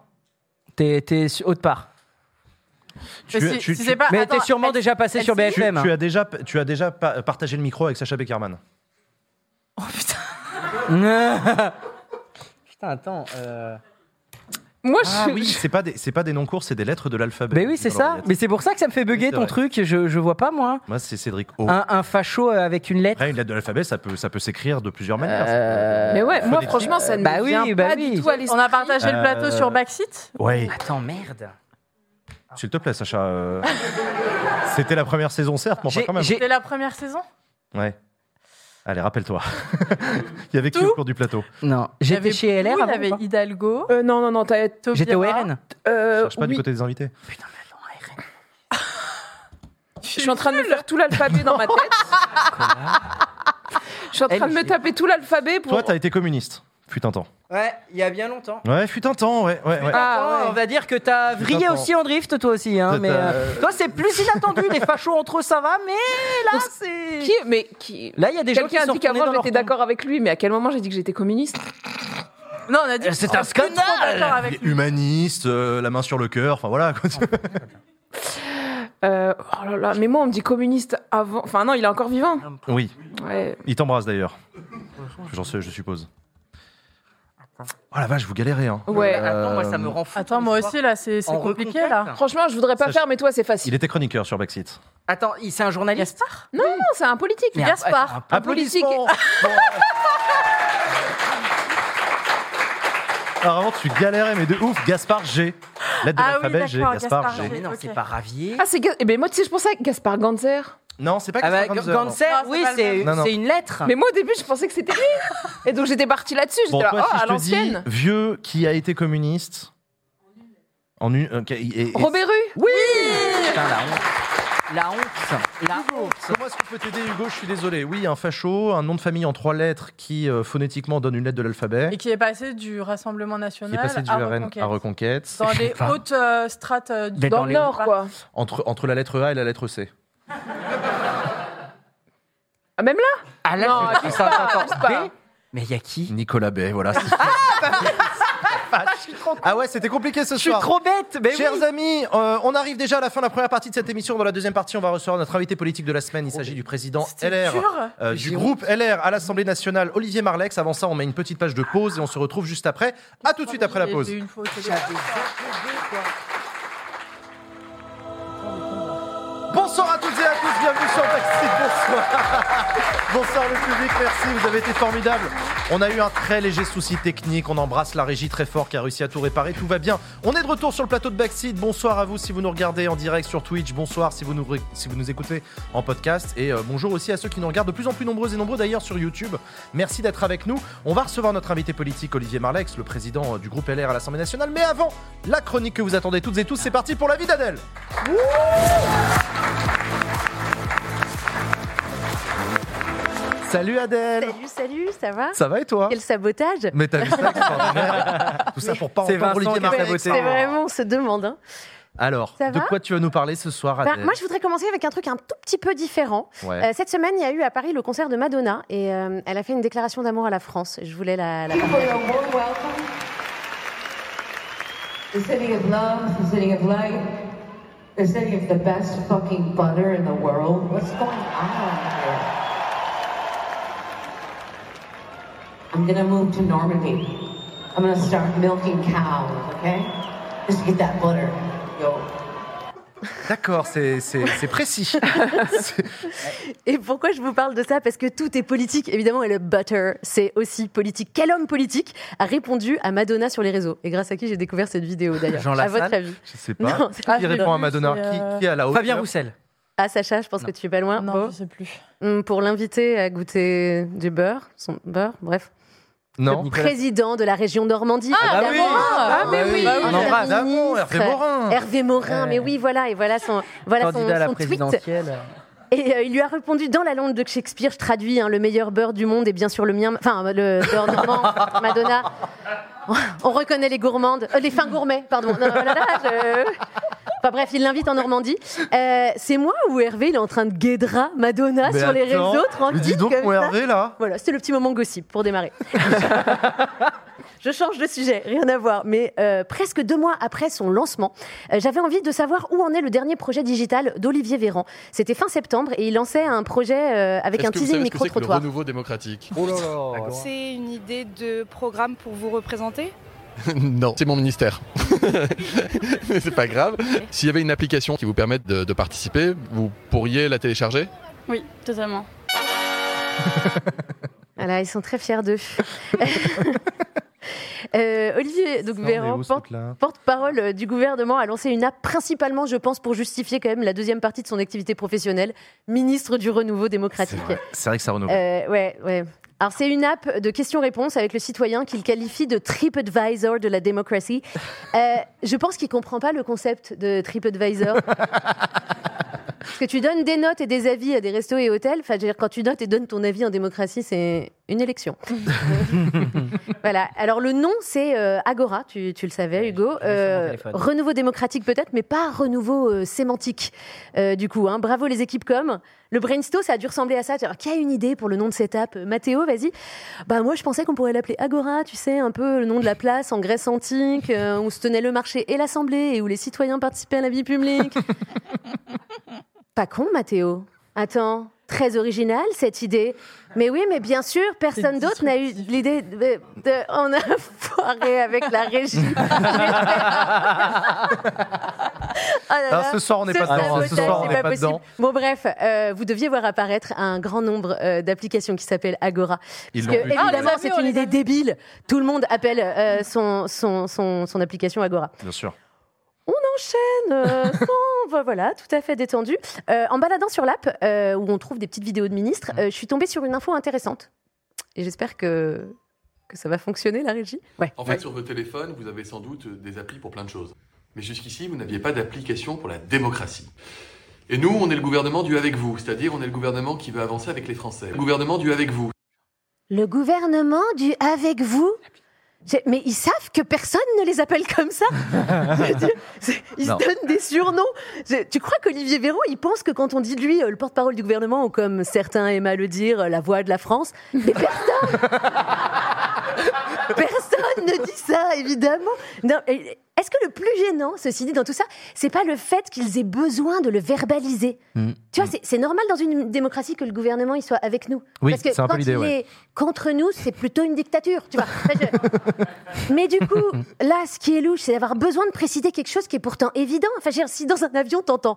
t'es t'es su- haute part. Tu, Mais si- tu- si tu- c'est pas- Mais attends, t'es sûrement elle- déjà passé elle sur s'est- tu- BFM. tu as déjà, tu as déjà pa- partagé le micro avec Sacha Beckerman. Oh putain. (laughs) Putain, attends. euh, Moi, Ah je. oui, c'est pas des, c'est pas des noms courts, c'est des lettres de l'alphabet. Mais oui, c'est ça. Mais c'est pour ça que ça me fait bugger Oui, ton vrai. truc. Je, je vois pas, moi. Moi, c'est Cédric O. Un, un facho euh, avec une lettre. Après, une lettre de l'alphabet, ça peut, ça peut s'écrire de plusieurs manières. Euh, Mais ouais, moi, franchement, ça ne Bah me oui, vient bah pas oui. du tout à l'esprit. On a partagé le plateau Euh, sur Backseat Ouais, Attends, merde. s'il te plaît, Sacha. euh, (laughs) C'était la première saison, certes, mais enfin quand même. C'était la première saison? Ouais. Allez, rappelle-toi. (laughs) Il y avait qui au cours du plateau? Non, j'étais chez LR. Il y avait Hidalgo. Euh, non, non, non, t'as. Taubira. J'étais au RN. Euh, Cherche pas du côté des invités. (laughs) Je suis en train de me faire tout l'alphabet dans ma tête. (laughs) Je suis en train de me taper tout l'alphabet pour. Toi, t'as été communiste. Fut un temps. Ouais, il y a bien longtemps. Ouais, fut un temps, ouais. ouais, ouais. Ah, ouais. On va dire que t'as vrillé aussi en drift, toi aussi. Hein, mais euh, toi, c'est plus inattendu. les fachos entre eux, ça va. Mais là, c'est. Qui Mais qui Là, il y a des gens qui Quelqu'un a sont dit qu'avant j'étais d'accord avec lui, mais à quel moment j'ai dit que j'étais communiste? Non, on a dit. C'est on un scandale avec lui. Humaniste, euh, la main sur le cœur, enfin voilà. quoi. (laughs) Euh, oh là là, mais moi on me dit communiste avant. Enfin non, il est encore vivant. oui, Ouais. il t'embrasse d'ailleurs. J'en sais, je suppose. Oh la vache, vous galérez. Hein. Ouais. Attends, moi, ça me rend Attends, moi aussi, là, c'est En compliqué, là. Franchement, je voudrais pas faire, mais toi c'est facile. Il était chroniqueur sur Backseat. Attends, il- c'est un journaliste Non, non, c'est un politique. Mais Gaspard. un- Un politique. Applaudissements. Alors avant, tu galérais, mais de ouf. Gaspard G. Lettre de Ah oui, l'alphabet G. d'accord, Gaspard Gaspard G. G. Mais non, Ok. c'est pas Ravier. Ah, c'est. Ga- Eh ben moi, tu sais, je pensais à Gaspard Ganzer. Non, c'est pas Ah bah. Ganser, Non, c'est oui, pas le c'est même. Non, non. c'est une lettre. Mais moi au début, je pensais que c'était lui. Et donc j'étais partie là-dessus. J'étais Bon, là, toi, oh, si à je te dis l'ancienne. vieux qui a été communiste. En une, ok, et- et- Robert Rue Oui Putain, la honte. La honte. La honte. Comment est-ce qu'on peut t'aider, Hugo? Je suis désolé. Oui, un facho, un nom de famille en trois lettres qui euh, phonétiquement donne une lettre de l'alphabet. Et qui est passé du Rassemblement Qui National est passé du à RN Reconquête. à Reconquête. Dans (laughs) les Enfin, hautes euh, strates euh, Dans dans le les- Nord, quoi. entre, entre la lettre A et la lettre C. Ah, même là? Ah là, Non, je- abuse pas, abuse pas. Mais il y a qui? Nicolas Bay, voilà. (laughs) Ah ouais, c'était compliqué ce Je suis soir. trop bête. Mais Chers oui. amis, euh, on arrive déjà à la fin de la première partie de cette émission. Dans la deuxième partie, on va recevoir notre invité politique de la semaine. Il s'agit du président LR dur. euh, du groupe LR à l'Assemblée nationale, Olivier Marlex. Avant ça, on met une petite page de pause et on se retrouve juste après. À tout de suite après la J'ai pause. une faute. Bonsoir à toutes et à tous, bienvenue sur Backseat, bonsoir. (laughs) bonsoir le public, merci, vous avez été formidables. On a eu un très léger souci technique, on embrasse la régie très fort qui a réussi à tout réparer, tout va bien. On est de retour sur le plateau de Backseat, bonsoir à vous si vous nous regardez en direct sur Twitch, bonsoir si vous nous, écoutez en podcast et euh, bonjour aussi à ceux qui nous regardent de plus en plus nombreux et nombreux d'ailleurs sur YouTube. Merci d'être avec nous. On va recevoir notre invité politique Olivier Marlex, le président euh, du groupe LR à l'Assemblée nationale. Mais avant, la chronique que vous attendez toutes et tous, c'est parti pour la vie d'Adèle. Salut Adèle Salut, salut, ça va? Ça va et toi? Quel sabotage Mais t'as vu ça extraordinaire (laughs) Tout ça pour pas entendre Olivier. C'est vraiment, on se demande. hein. Alors, Ça de quoi tu vas nous parler ce soir Bah, Adèle? moi, je voudrais commencer avec un truc un tout petit peu différent. Ouais. Euh, cette semaine, il y a eu à Paris le concert de Madonna et euh, elle a fait une déclaration d'amour à la France. Je voulais la, la partager. The city of love, the city of light, the city of the best fucking butter in the world. What's going on here? I'm gonna move to Normandy. I'm gonna start milking cows, okay? Just to get that butter. Yo. D'accord, c'est précis. (laughs) Et pourquoi je vous parle de ça? Parce que tout est politique, évidemment, et le butter, c'est aussi politique. Quel homme politique a répondu à Madonna sur les réseaux? Et grâce à qui j'ai découvert cette vidéo (laughs) d'ailleurs Jean À votre avis? Je sais pas. Non, qui pas répond à Madonna? Qui, euh, qui a la hauteur? Fabien Roussel. Ah, Sacha, je pense que tu es pas loin. Non, Bon. je sais plus. Hum, Pour l'inviter à goûter du beurre, son beurre, bref. Non. Le président de la région Normandie. Ah, bah oui. évidemment. Ah, mais oui. Bah oui. On Ancien embrasse d'amour, ministre. Hervé Morin. Hervé Morin, Ouais. mais oui, voilà, et voilà son, voilà son, Candidat à la son tweet. Et euh, il lui a répondu dans la langue de Shakespeare, je traduis, hein, le meilleur beurre du monde est bien sûr le mien, enfin le beurre normand, (laughs) Madonna. On reconnaît les gourmandes, euh, les fins gourmets, pardon. Non, voilà, je- Enfin bref, il l'invite en Normandie. Euh, c'est moi ou Hervé, il est en train de guédra Madonna Mais sur les attends, réseaux, mais tranquille. dis donc, comme mon ça. Hervé, là. Voilà, c'était le petit moment gossip pour démarrer. (laughs) Je change de sujet, rien à voir. Mais euh, presque deux mois après son lancement, euh, j'avais envie de savoir où en est le dernier projet digital d'Olivier Véran. C'était fin septembre et il lançait un projet euh, avec un teasing que c'est le micro-trottoir. renouveau démocratique C'est une idée de programme pour vous représenter? (laughs) Non, c'est mon ministère. (laughs) Mais c'est pas grave. S'il y avait une application qui vous permette de, de participer, vous pourriez la télécharger? Oui, totalement. (laughs) Voilà, ils sont très fiers d'eux. Euh, Olivier donc Véran, porte- porte-parole euh, du gouvernement, a lancé une app principalement, je pense, pour justifier quand même la deuxième partie de son activité professionnelle, ministre du renouveau démocratique. C'est vrai que ça renouvelle. Euh, ouais, ouais. Alors c'est une app de questions-réponses avec le citoyen qu'il qualifie de TripAdvisor de la démocratie. Euh, je pense qu'il comprend pas le concept de TripAdvisor. (laughs) Parce que tu donnes des notes et des avis à des restos et hôtels. Enfin, je veux dire, quand tu notes et donnes ton avis en démocratie, c'est une élection. (laughs) voilà. Alors le nom, c'est euh, Agora. Tu, tu le savais, Hugo. Euh, renouveau démocratique peut-être, mais pas renouveau euh, sémantique. Du coup, hein. bravo les équipes com. Le brainstorm, ça a dû ressembler à ça. Alors, qui a une idée pour le nom de cette app? Mathéo, vas-y. Bah, moi, je pensais qu'on pourrait l'appeler Agora, tu sais, un peu le nom de la place en Grèce antique, euh, où se tenait le marché et l'assemblée, et où les citoyens participaient à la vie publique. (laughs) Pas con, Mathéo. Attends, très original cette idée. Mais oui, mais bien sûr, personne d'autre n'a eu l'idée de, de- On a foiré avec la régie. (laughs) Oh là Ah, là, ce soir, on n'est pas dedans, ce soir, on c'est n'est pas dedans. Bon, bref, euh, vous deviez voir apparaître un grand nombre euh, d'applications qui s'appellent Agora. Ils Parce que. Ah, évidemment, a vus, c'est une idée débile. Tout le monde appelle euh, son, son, son, son application Agora. Bien sûr. On enchaîne, euh, (laughs) sans- voilà, tout à fait détendu. Euh, en baladant sur l'app, euh, où on trouve des petites vidéos de ministres, euh, je suis tombée sur une info intéressante. Et j'espère que, que ça va fonctionner, la régie. Ouais. En fait, sur vos téléphones, vous avez sans doute des applis pour plein de choses. Mais jusqu'ici, vous n'aviez pas d'application pour la démocratie. Et nous, on est le gouvernement du avec vous, c'est-à-dire on est le gouvernement qui veut avancer avec les Français. Le gouvernement du avec vous. Le gouvernement du avec vous? Mais ils savent que personne ne les appelle comme ça. (laughs) Ils Non. se donnent des surnoms. Tu crois qu'Olivier Véran, il pense que quand on dit de lui euh, le porte-parole du gouvernement, ou comme certains aiment à le dire, euh, la voix de la France, mais personne Personne ne dit ça, évidemment. Non, Est-ce que le plus gênant, ceci dit, dans tout ça, c'est pas le fait qu'ils aient besoin de le verbaliser Tu vois, c'est- c'est normal dans une démocratie que le gouvernement il soit avec nous. Oui, Parce que c'est un peu quand il ouais. est contre nous, c'est plutôt une dictature, tu vois. (laughs) Mais du coup, là, ce qui est louche, c'est d'avoir besoin de préciser quelque chose qui est pourtant évident. Enfin, dire, si dans un avion, t'entends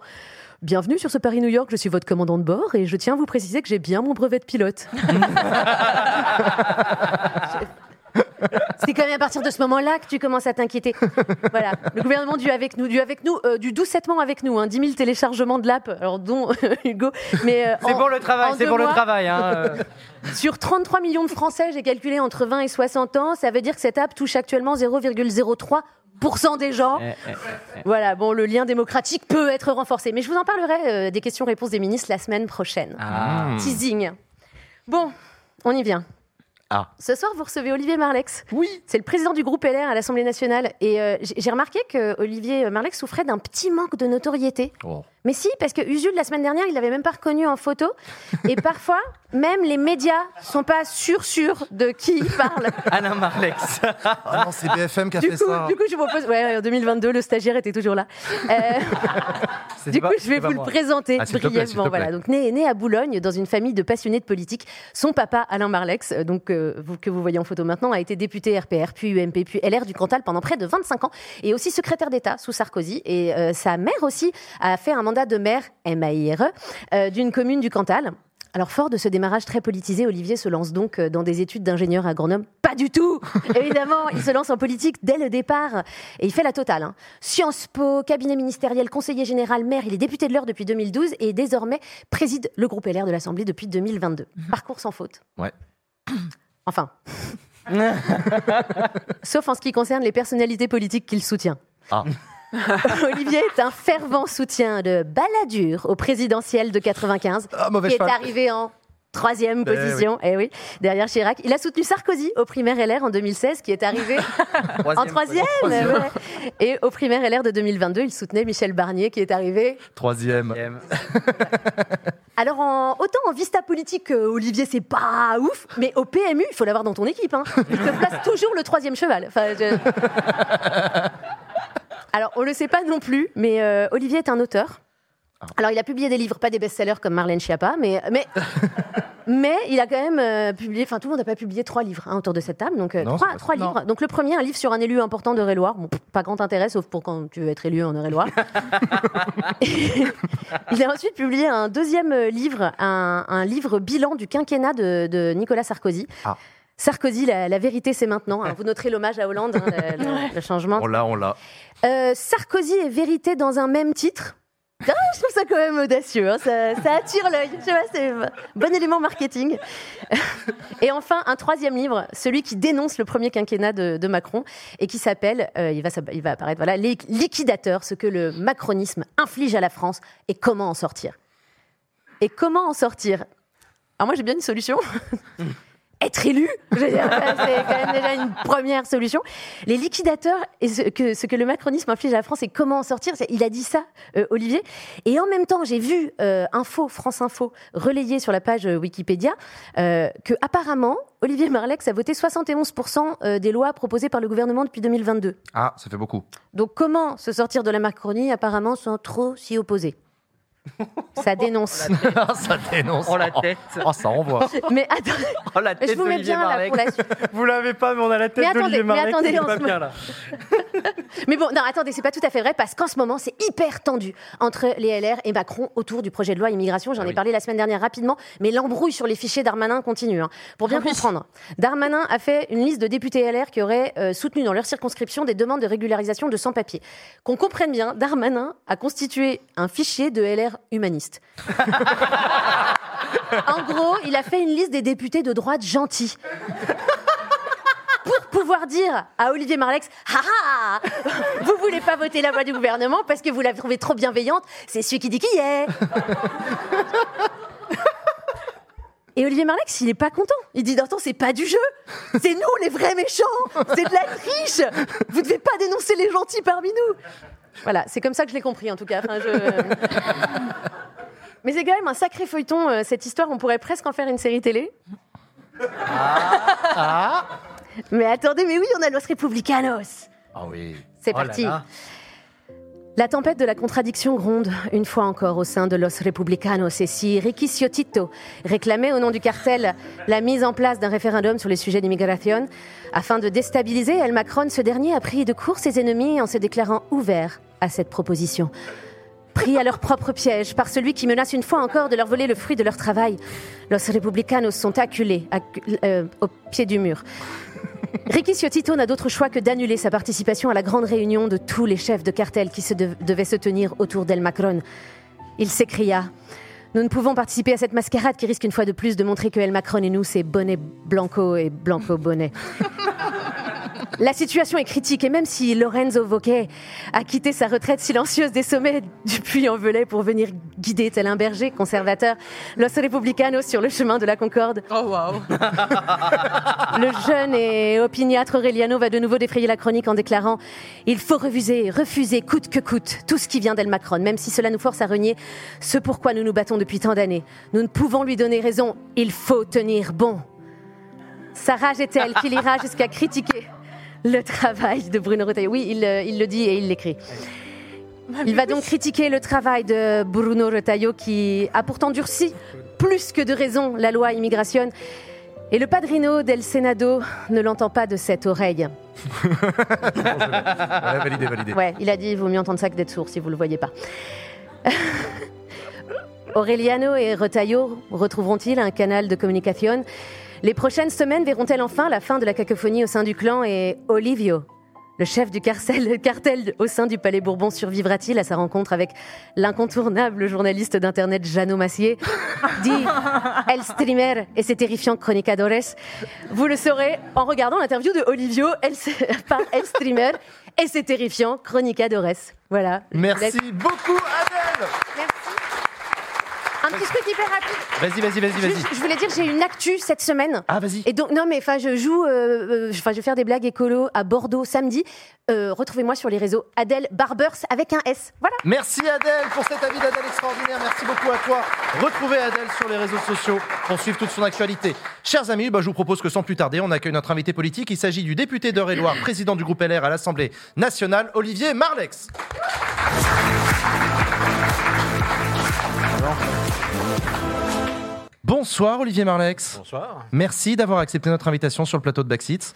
Bienvenue sur ce Paris-New York, je suis votre commandant de bord et je tiens à vous préciser que j'ai bien mon brevet de pilote. (laughs) C'est quand même à partir de ce moment-là que tu commences à t'inquiéter. Voilà, le gouvernement du avec nous, du avec nous, euh, du doux septement avec nous, hein, 10 000 téléchargements de l'app, alors dont Hugo. Mais euh, C'est pour le travail, c'est pour le travail. hein, euh. (laughs) Sur 33 millions de Français, j'ai calculé entre 20 et 60 ans, ça veut dire que cette app touche actuellement 0,03% des gens. Eh, eh, eh. Voilà, bon, le lien démocratique peut être renforcé. Mais je vous en parlerai euh, des questions-réponses des ministres la semaine prochaine. Ah. Teasing. Bon, on y vient. Ah. Ce soir, vous recevez Olivier Marlex. Oui. C'est le président du groupe LR à l'Assemblée nationale. Et euh, j'ai remarqué que Olivier Marlex souffrait d'un petit manque de notoriété. Oh. Mais si, parce que Usul, la semaine dernière, il l'avait même pas reconnu en photo. Et (laughs) parfois, même les médias sont pas sûrs sûrs de qui il parle. (laughs) Alain Marlex. Ah non, c'est BFM qui a Du fait coup, ça. du coup, je vous propose. Ouais, en 2022, le stagiaire était toujours là. Euh, (laughs) du pas- coup, je vais vous le moi. présenter Ah, brièvement. plaît. Voilà. Donc, né, né à Boulogne, dans une famille de passionnés de politique. Son papa, Alain Marlex, euh, donc euh, vous, que vous voyez en photo maintenant, a été député RPR, puis UMP, puis LR du Cantal pendant près de 25 ans, et aussi secrétaire d'État sous Sarkozy. Et euh, sa mère aussi a fait un mandat de maire MAIRE euh, d'une commune du Cantal. Alors, fort de ce démarrage très politisé, Olivier se lance donc euh, dans des études d'ingénieur agronome. Pas du tout (laughs) Évidemment, il se lance en politique dès le départ. Et il fait la totale. hein. Sciences Po, cabinet ministériel, conseiller général, maire. Il est député de l'Eure depuis 2012 et désormais préside le groupe LR de l'Assemblée depuis 2022. Parcours sans faute. Ouais. (coughs) Enfin. (laughs) Sauf en ce qui concerne les personnalités politiques qu'il soutient. Ah. (laughs) (laughs) Olivier est un fervent soutien de Balladur au présidentiel de 95, Ah, qui est arrivé en troisième Eh position, eh oui, derrière Chirac. Il a soutenu Sarkozy au primaire LR en 2016, qui est arrivé (laughs) en troisième. ouais. Et au primaire LR de 2022, il soutenait Michel Barnier, qui est arrivé. Troisième. (laughs) Alors, en- autant en vista politique, euh, Olivier, c'est pas ouf, mais au PMU, il faut l'avoir dans ton équipe. Hein. Il te place toujours le troisième cheval. Enfin, je- Alors, on le sait pas non plus, mais euh, Olivier est un auteur. Alors, il a publié des livres, pas des best-sellers comme Marlène Schiappa, mais, mais, (laughs) mais il a quand même euh, publié, enfin, tout le monde n'a pas publié trois livres hein, autour de cette table, donc euh, Non, trois, c'est pas trois ça. livres. Donc, le premier, un livre sur un élu important de Eure-et-Loire. Bon, pff, pas grand intérêt, sauf pour quand tu veux être élu en Eure-et-Loire. (laughs) (laughs) Il a ensuite publié un deuxième euh, livre, un, un livre bilan du quinquennat de, de Nicolas Sarkozy. Ah. Sarkozy, la, la vérité, c'est maintenant. hein. Vous noterez l'hommage à Hollande, hein, le, le- le changement. On l'a, on l'a. Euh, Sarkozy et vérité dans un même titre. Ah, je trouve ça quand même audacieux, hein. ça, ça attire l'œil. Je sais pas, c'est un bon élément marketing. (laughs) Et enfin, un troisième livre, celui qui dénonce le premier quinquennat de, de Macron et qui s'appelle, euh, il, va, il va apparaître, voilà, Les liquidateurs, ce que le macronisme inflige à la France et comment en sortir. Et comment en sortir? Alors moi j'ai bien une solution. (laughs) être élu. C'est quand même déjà une première solution. Les liquidateurs, et ce que, ce que le macronisme inflige à la France et comment en sortir, il a dit ça, euh, Olivier. Et en même temps, j'ai vu euh, Info, France Info, relayé sur la page euh, Wikipédia, euh, que apparemment, Olivier Marlex a voté 71% euh, des lois proposées par le gouvernement depuis 2022. Ah, ça fait beaucoup. Donc comment se sortir de la Macronie apparemment sans trop s'y opposer? (laughs) Ça dénonce. (laughs) ça dénonce. Oh la tête. Oh, ça envoie. (laughs) Mais attends, Oh la je tête vous mets bien là pour la suite. Vous l'avez pas, mais on a la tête Mais attendez, d'Olivier mais Marleix. attendez, pas bien moment- là. Mais bon, non, attendez, c'est pas tout à fait vrai parce qu'en ce moment, c'est hyper tendu entre les LR et Macron autour du projet de loi immigration. J'en ai parlé la semaine dernière rapidement, mais l'embrouille sur les fichiers Darmanin continue. hein. Pour bien comprendre, Darmanin a fait une liste de députés LR qui auraient euh, soutenu dans leur circonscription des demandes de régularisation de sans-papiers. Qu'on comprenne bien, Darmanin a constitué un fichier de LR humaniste. (laughs) en gros, il a fait une liste des députés de droite gentils pour pouvoir dire à Olivier Marlex Ah ah Vous voulez pas voter la voix du gouvernement parce que vous la trouvez trop bienveillante, c'est celui qui dit qui est (laughs) Et Olivier Marlex, il est pas content. Il dit Attends, c'est pas du jeu. C'est nous les vrais méchants. C'est de la triche. Vous devez pas dénoncer les gentils parmi nous. Voilà, c'est comme ça que je l'ai compris en tout cas. Enfin, je- Mais c'est quand même un sacré feuilleton, euh, cette histoire. On pourrait presque en faire une série télé. Ah, Mais attendez, mais oui, on a Los Republicanos. ah oui. C'est Oh là parti. là. La tempête de la contradiction gronde une fois encore au sein de Los Republicanos et si Ricky Ciotito réclamait au nom du cartel la mise en place d'un référendum sur les sujets d'immigration afin de déstabiliser El Macron, ce dernier a pris de court ses ennemis en se déclarant ouvert à cette proposition. Pris à leur propre piège par celui qui menace une fois encore de leur voler le fruit de leur travail, Los Republicanos sont acculés accu- euh, au pied du mur. Ricky Ciotito n'a d'autre choix que d'annuler sa participation à la grande réunion de tous les chefs de cartel qui se dev- devaient se tenir autour d'El Macron. Il s'écria Nous ne pouvons participer à cette mascarade qui risque une fois de plus de montrer que El Macron et nous, c'est bonnet blanco et blanco bonnet. (laughs) La situation est critique et même si Lorenzo Wauquiez a quitté sa retraite silencieuse des sommets du Puy-en-Velay pour venir guider tel un berger conservateur Los Republicanos sur le chemin de la Concorde, Oh waouh. le jeune et opiniâtre Aureliano va de nouveau défrayer la chronique en déclarant Il faut refuser, refuser coûte que coûte tout ce qui vient d'El Macron, même si cela nous force à renier ce pourquoi nous nous battons depuis tant d'années. Nous ne pouvons lui donner raison, il faut tenir bon. Sa rage est telle qu'il ira jusqu'à critiquer (laughs) le travail de Bruno Retailleau. Oui, il, euh, il le dit et il l'écrit. Il va donc critiquer le travail de Bruno Retailleau qui a pourtant durci plus que de raison la loi immigration. Et le padrino del Senado ne l'entend pas de cette oreille. (laughs) Ouais, validé, validé. Ouais, il a dit il vaut mieux entendre ça que d'être sourd si vous le voyez pas. (laughs) Aureliano et Retailleau retrouveront-ils un canal de communication? Les prochaines semaines verront-elles enfin la fin de la cacophonie au sein du clan et Olivio, le chef du carcel- cartel au sein du Palais Bourbon, survivra-t-il à sa rencontre avec l'incontournable journaliste d'internet Jeannot Massier, dit (laughs) El Streamer et ses terrifiants chronicadores Vous le saurez en regardant l'interview de Olivio El- (laughs) par El Streamer et ses terrifiants chronicadores. Voilà. Merci beaucoup, Adèle. Un petit truc hyper rapide. Vas-y, vas-y, vas-y, vas-y. Je voulais dire, j'ai une actu cette semaine. Ah, vas-y. Et donc, non, mais enfin, je joue, euh, euh, enfin, je vais faire des blagues écolo à Bordeaux samedi. Euh, Retrouvez-moi sur les réseaux Adèle Barbers avec un S. Voilà. Merci Adèle pour cet avis d'Adèle extraordinaire. Merci beaucoup à toi. Retrouvez Adèle sur les réseaux sociaux pour suivre toute son actualité. Chers amis, bah, je vous propose que sans plus tarder, on accueille notre invité politique. Il s'agit du député d'Eure-et-Loire, président du groupe LR à l'Assemblée nationale, Olivier Marlex. Bonsoir Olivier Marlex. Bonsoir. Merci d'avoir accepté notre invitation sur le plateau de Backseat.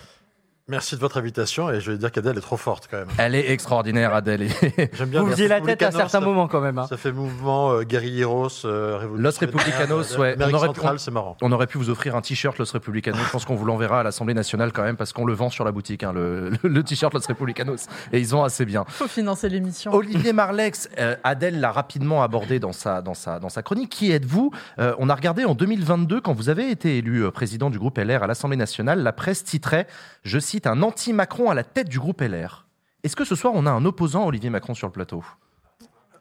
Merci de votre invitation et je vais dire qu'Adèle est trop forte quand même. Elle est extraordinaire Adèle. (laughs) J'aime bien Vous Los faisiez la tête à Republicanos, certains ça- moments quand même. hein. Ça fait mouvement euh, guerrilleros, euh, révolutionnaire. Los Republicanos, ouais. Amérique aurait, centrale, pu, c'est marrant. on aurait pu vous offrir un t-shirt Los Republicanos. Je pense qu'on vous l'enverra à l'Assemblée nationale quand même parce qu'on le vend sur la boutique, hein, le, le- le t-shirt Los Republicanos. Et ils ont assez bien. Faut financer l'émission. Olivier Marlex, euh, Adèle l'a rapidement abordé dans sa, dans sa, dans sa chronique. Qui êtes-vous? Euh, On a regardé en 2022, quand vous avez été élu euh, président du groupe LR à l'Assemblée nationale, la presse titrait, je cite, un anti-Macron à la tête du groupe LR. Est-ce que ce soir, on a un opposant à Olivier Macron sur le plateau?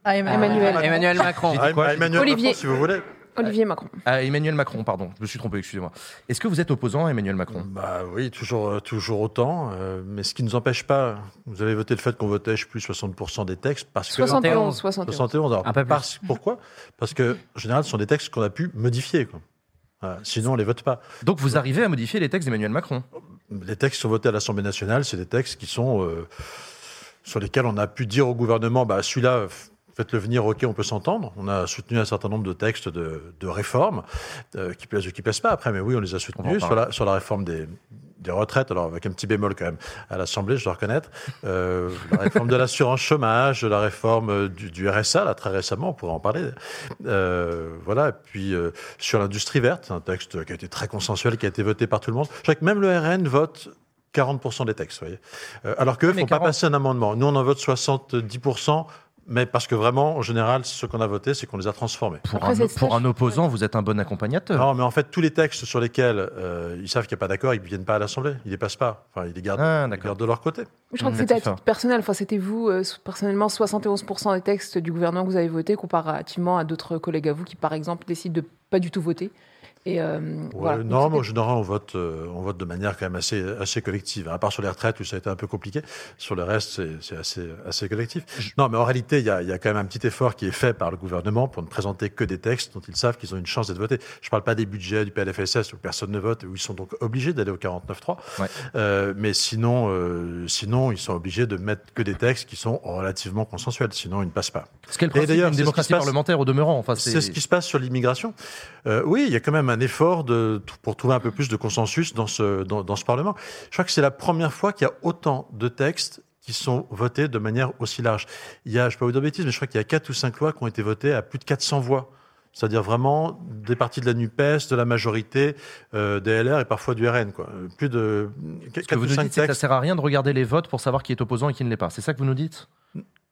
Ah, Emmanuel. Emmanuel Macron. Quoi Ah, Emmanuel Olivier. Macron, si vous voulez. Olivier Macron. À Emmanuel Macron, pardon, je me suis trompé, excusez-moi. Est-ce que vous êtes opposant à Emmanuel Macron? Bah oui, toujours, euh, toujours autant. euh, mais ce qui ne nous empêche pas, vous avez voté le fait qu'on votait, je sais plus, 60% des textes parce que. 71, 71. 71. Alors, Un peu plus. parce- pourquoi? Parce que, en général, ce sont des textes qu'on a pu modifier. Quoi. Sinon, on les vote pas. Donc vous arrivez à modifier les textes d'Emmanuel Macron? Les textes qui sont votés à l'Assemblée nationale, c'est des textes qui sont euh, sur lesquels on a pu dire au gouvernement, bah celui-là. Faites-le venir, ok, on peut s'entendre. On a soutenu un certain nombre de textes de, de réformes euh, qui plaisent ou qui plaisent pas. Après, mais oui, on les a soutenus sur parler. la, sur la réforme des, des retraites. Alors avec un petit bémol quand même à l'Assemblée, je dois reconnaître. Euh, la réforme de l'assurance chômage, la réforme euh, du, du RSA, là très récemment, on pourrait en parler. Euh, voilà. Et puis euh, sur l'industrie verte, un texte qui a été très consensuel, qui a été voté par tout le monde. Je crois que même le RN vote 40% des textes, vous voyez. Alors qu'eux ne font pas 40. passer un amendement. Nous, on en vote 70%, mais parce que vraiment, en général, ce qu'on a voté, c'est qu'on les a transformés. Pour, un, pour un opposant, vous êtes un bon accompagnateur. Non, mais en fait, tous les textes sur lesquels euh, ils savent qu'il n'y a pas d'accord, ils ne viennent pas à l'Assemblée. Ils ne les passent pas. Enfin, ils les gardent, Ah, ils gardent de leur côté. Je crois que c'était à titre personnel. Enfin, c'était vous, euh, personnellement, 71% des textes du gouvernement que vous avez voté comparativement à d'autres collègues à vous qui, par exemple, décident de pas du tout voter. Et euh, Ouais, voilà. non, mais en général, on vote, euh, on vote de manière quand même assez, assez collective. À part sur les retraites où ça a été un peu compliqué, sur le reste, c'est- assez, assez collectif. Non, mais en réalité, il y a, il y a quand même un petit effort qui est fait par le gouvernement pour ne présenter que des textes dont ils savent qu'ils ont une chance d'être votés. Je ne parle pas des budgets du PLFSS où personne ne vote, où ils sont donc obligés d'aller au 49.3. Euh, mais sinon, euh, sinon, ils sont obligés de mettre que des textes qui sont relativement consensuels. Sinon, ils ne passent pas. Ce qu'est le Et principe d'ailleurs, qui démocratie parlementaire au demeurant. Enfin, c'est ce qui se passe sur l'immigration. Euh, oui, il y a quand même un effort de, pour trouver un peu plus de consensus dans ce, dans, dans ce Parlement. Je crois que c'est la première fois qu'il y a autant de textes qui sont votés de manière aussi large. Il y a, je ne vais pas vous dire de bêtises, mais je crois qu'il y a 4 ou 5 lois qui ont été votées à plus de 400 voix. C'est-à-dire vraiment des partis de la NUPES, de la majorité, euh, des LR et parfois du RN. Quoi. Euh, Plus de Ce que 4 vous ou nous 5 dites, c'est que ça sert à rien de regarder les votes pour savoir qui est opposant et qui ne l'est pas. C'est ça que vous nous dites?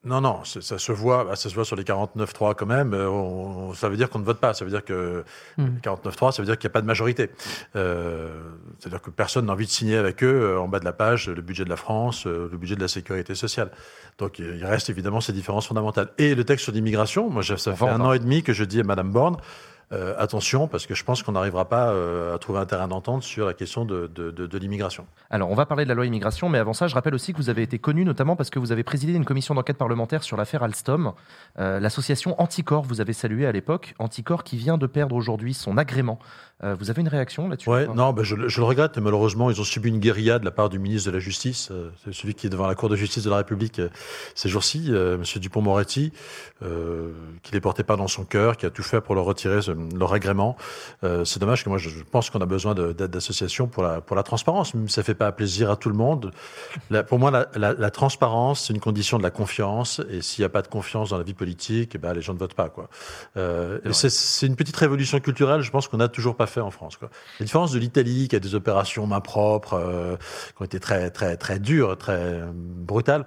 Non, non, ça se voit, bah, ça se voit sur les 49-3 quand même. Euh, on- ça veut dire qu'on ne vote pas. Ça veut dire que Hmm. 49-3, ça veut dire qu'il n'y a pas de majorité. Euh, C'est-à-dire que personne n'a envie de signer avec eux euh, en bas de la page le budget de la France, euh, le budget de la sécurité sociale. Donc il reste évidemment ces différences fondamentales. Et le texte sur l'immigration, moi ça fait un an et demi que je dis à Madame Borne. Euh, attention, parce que je pense qu'on n'arrivera pas euh, à trouver un terrain d'entente sur la question de, l'immigration. Alors, on va parler de la loi immigration, mais avant ça, je rappelle aussi que vous avez été connu notamment parce que vous avez présidé une commission d'enquête parlementaire sur l'affaire Alstom. Euh, L'association Anticor, vous avez salué à l'époque, Anticor qui vient de perdre aujourd'hui son agrément. Euh, vous avez une réaction là-dessus Ouais, non, ben je, le- je le regrette. et Malheureusement, ils ont subi une guérilla de la part du ministre de la Justice, euh, celui qui est devant la Cour de justice de la République euh, ces jours-ci, Monsieur Dupont-Moretti, qui les portait pas dans son cœur, qui a tout fait pour leur retirer ce- leur agrément. C'est dommage que moi, je, je pense qu'on a besoin de- d'aide d'associations pour la pour la transparence. Même si ça fait pas plaisir à tout le monde. La- pour moi, la, la- la transparence, c'est une condition de la confiance. Et s'il n'y a pas de confiance dans la vie politique, eh ben, les gens ne votent pas. Quoi. C'est une petite révolution culturelle, je pense qu'on n'a toujours pas fait en France. Quoi. La différence de l'Italie, qui a des opérations main propre, euh, qui ont été très, très, très dures, très euh, brutales.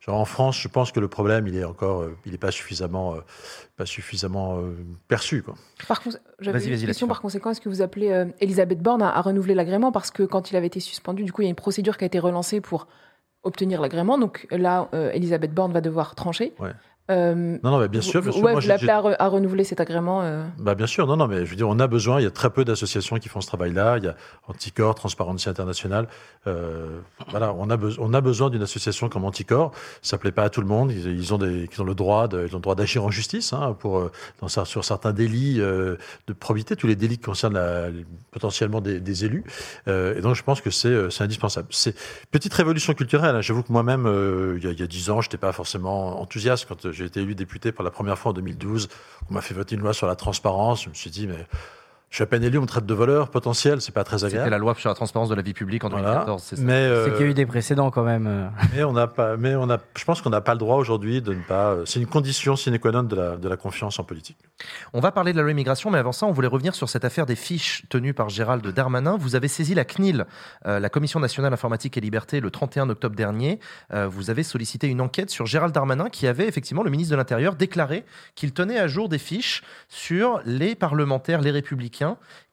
Genre en France, je pense que le problème, il est encore, euh, il n'est pas suffisamment, euh, pas suffisamment euh, perçu. Quoi. Par contre, j'avais une question. Par conséquent, est-ce que vous appelez euh, Elisabeth Borne à, à renouveler l'agrément? Parce que quand il avait été suspendu, du coup, il y a une procédure qui a été relancée pour obtenir l'agrément. Donc là, euh, Elisabeth Borne va devoir trancher. Ouais. Euh, Non, non, mais bien sûr, bien sûr. Ouais, Moi, vous l'appelez à, re- à renouveler cet agrément. euh, Bah bien sûr, non, non, mais je veux dire, on a besoin, il y a très peu d'associations qui font ce travail-là. Il y a Anticor, Transparency International. Euh, voilà, on a, beso- on a besoin d'une association comme Anticor. Ça plaît pas à tout le monde. Ils, ils ont, des, ils ont le droit de- ils ont le droit d'agir en justice hein, pour, euh, dans, sur certains délits euh, de probité, tous les délits qui concernent la- potentiellement des, des élus. Et donc, je pense que c'est indispensable. C'est petite révolution culturelle. hein. J'avoue que moi-même, il y a- dix ans, j'étais pas forcément enthousiaste quand j'ai été élu député pour la première fois en 2012. On m'a fait voter une loi sur la transparence. Je me suis dit, mais je suis à peine élu, on me traite de voleur potentiel, c'est pas très agréable. C'était la loi sur la transparence de la vie publique en 2014, c'est ça Mais euh, C'est qu'il y a eu des précédents quand même. mais on n'a pas, mais on a, je pense qu'on n'a pas le droit aujourd'hui de ne pas. euh, C'est une condition sine qua non de la, de la confiance en politique. On va parler de la loi immigration, mais avant ça, on voulait revenir sur cette affaire des fiches tenues par Gérald Darmanin. Vous avez saisi la CNIL, euh, la Commission nationale informatique et liberté, le 31 octobre dernier. Euh, vous avez sollicité une enquête sur Gérald Darmanin, qui avait effectivement, le ministre de l'Intérieur, déclaré qu'il tenait à jour des fiches sur les parlementaires, les républicains,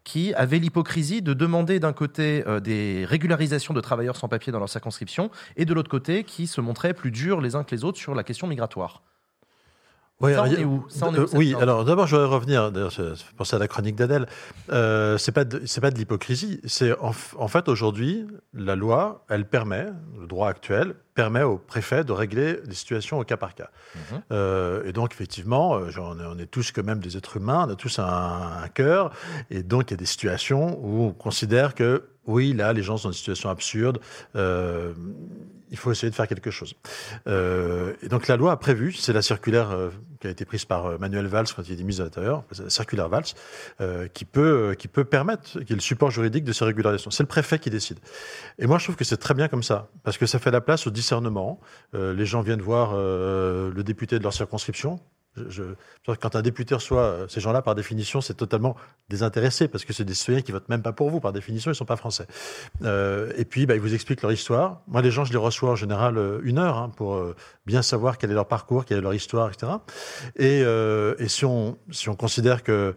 qui avaient l'hypocrisie de demander d'un côté euh, des régularisations de travailleurs sans papier dans leur circonscription, et de l'autre côté, qui se montraient plus durs les uns que les autres sur la question migratoire. Oui, ça, on alors, est où? Ça, on est où, cette oui, norme alors d'abord, je voudrais revenir. D'ailleurs, fait penser à la chronique d'Adèle. Euh, c'est pas de, c'est pas de l'hypocrisie. C'est en, fait aujourd'hui, la loi, elle permet, le droit actuel permet au préfet de régler les situations au cas par cas. Mhm. Euh, et donc effectivement, euh, genre, on, est, on est tous quand même des êtres humains, on a tous un, un cœur, et donc il y a des situations où on considère que oui, là, les gens sont dans une situation absurde. euh, il faut essayer de faire quelque chose. Euh, et donc la loi a prévu, c'est la circulaire euh, qui a été prise par euh, Manuel Valls quand il était ministre de l'Intérieur, la circulaire Valls, qui, peut, qui peut permettre, qui est le support juridique de ces régularisations. C'est le préfet qui décide. Et moi je trouve que c'est très bien comme ça, parce que ça fait la place au discernement. Les gens viennent voir le député de leur circonscription. Je, je- quand un député reçoit euh, ces gens-là, par définition, c'est totalement désintéressé, parce que c'est des citoyens qui votent même pas pour vous, par définition, ils sont pas français. Euh, et puis, bah, ils vous expliquent leur histoire. Moi, les gens, je les reçois en général euh, une heure hein, pour bien savoir quel est leur parcours, quelle est leur histoire, etc. Et, euh, et si, on, si on considère que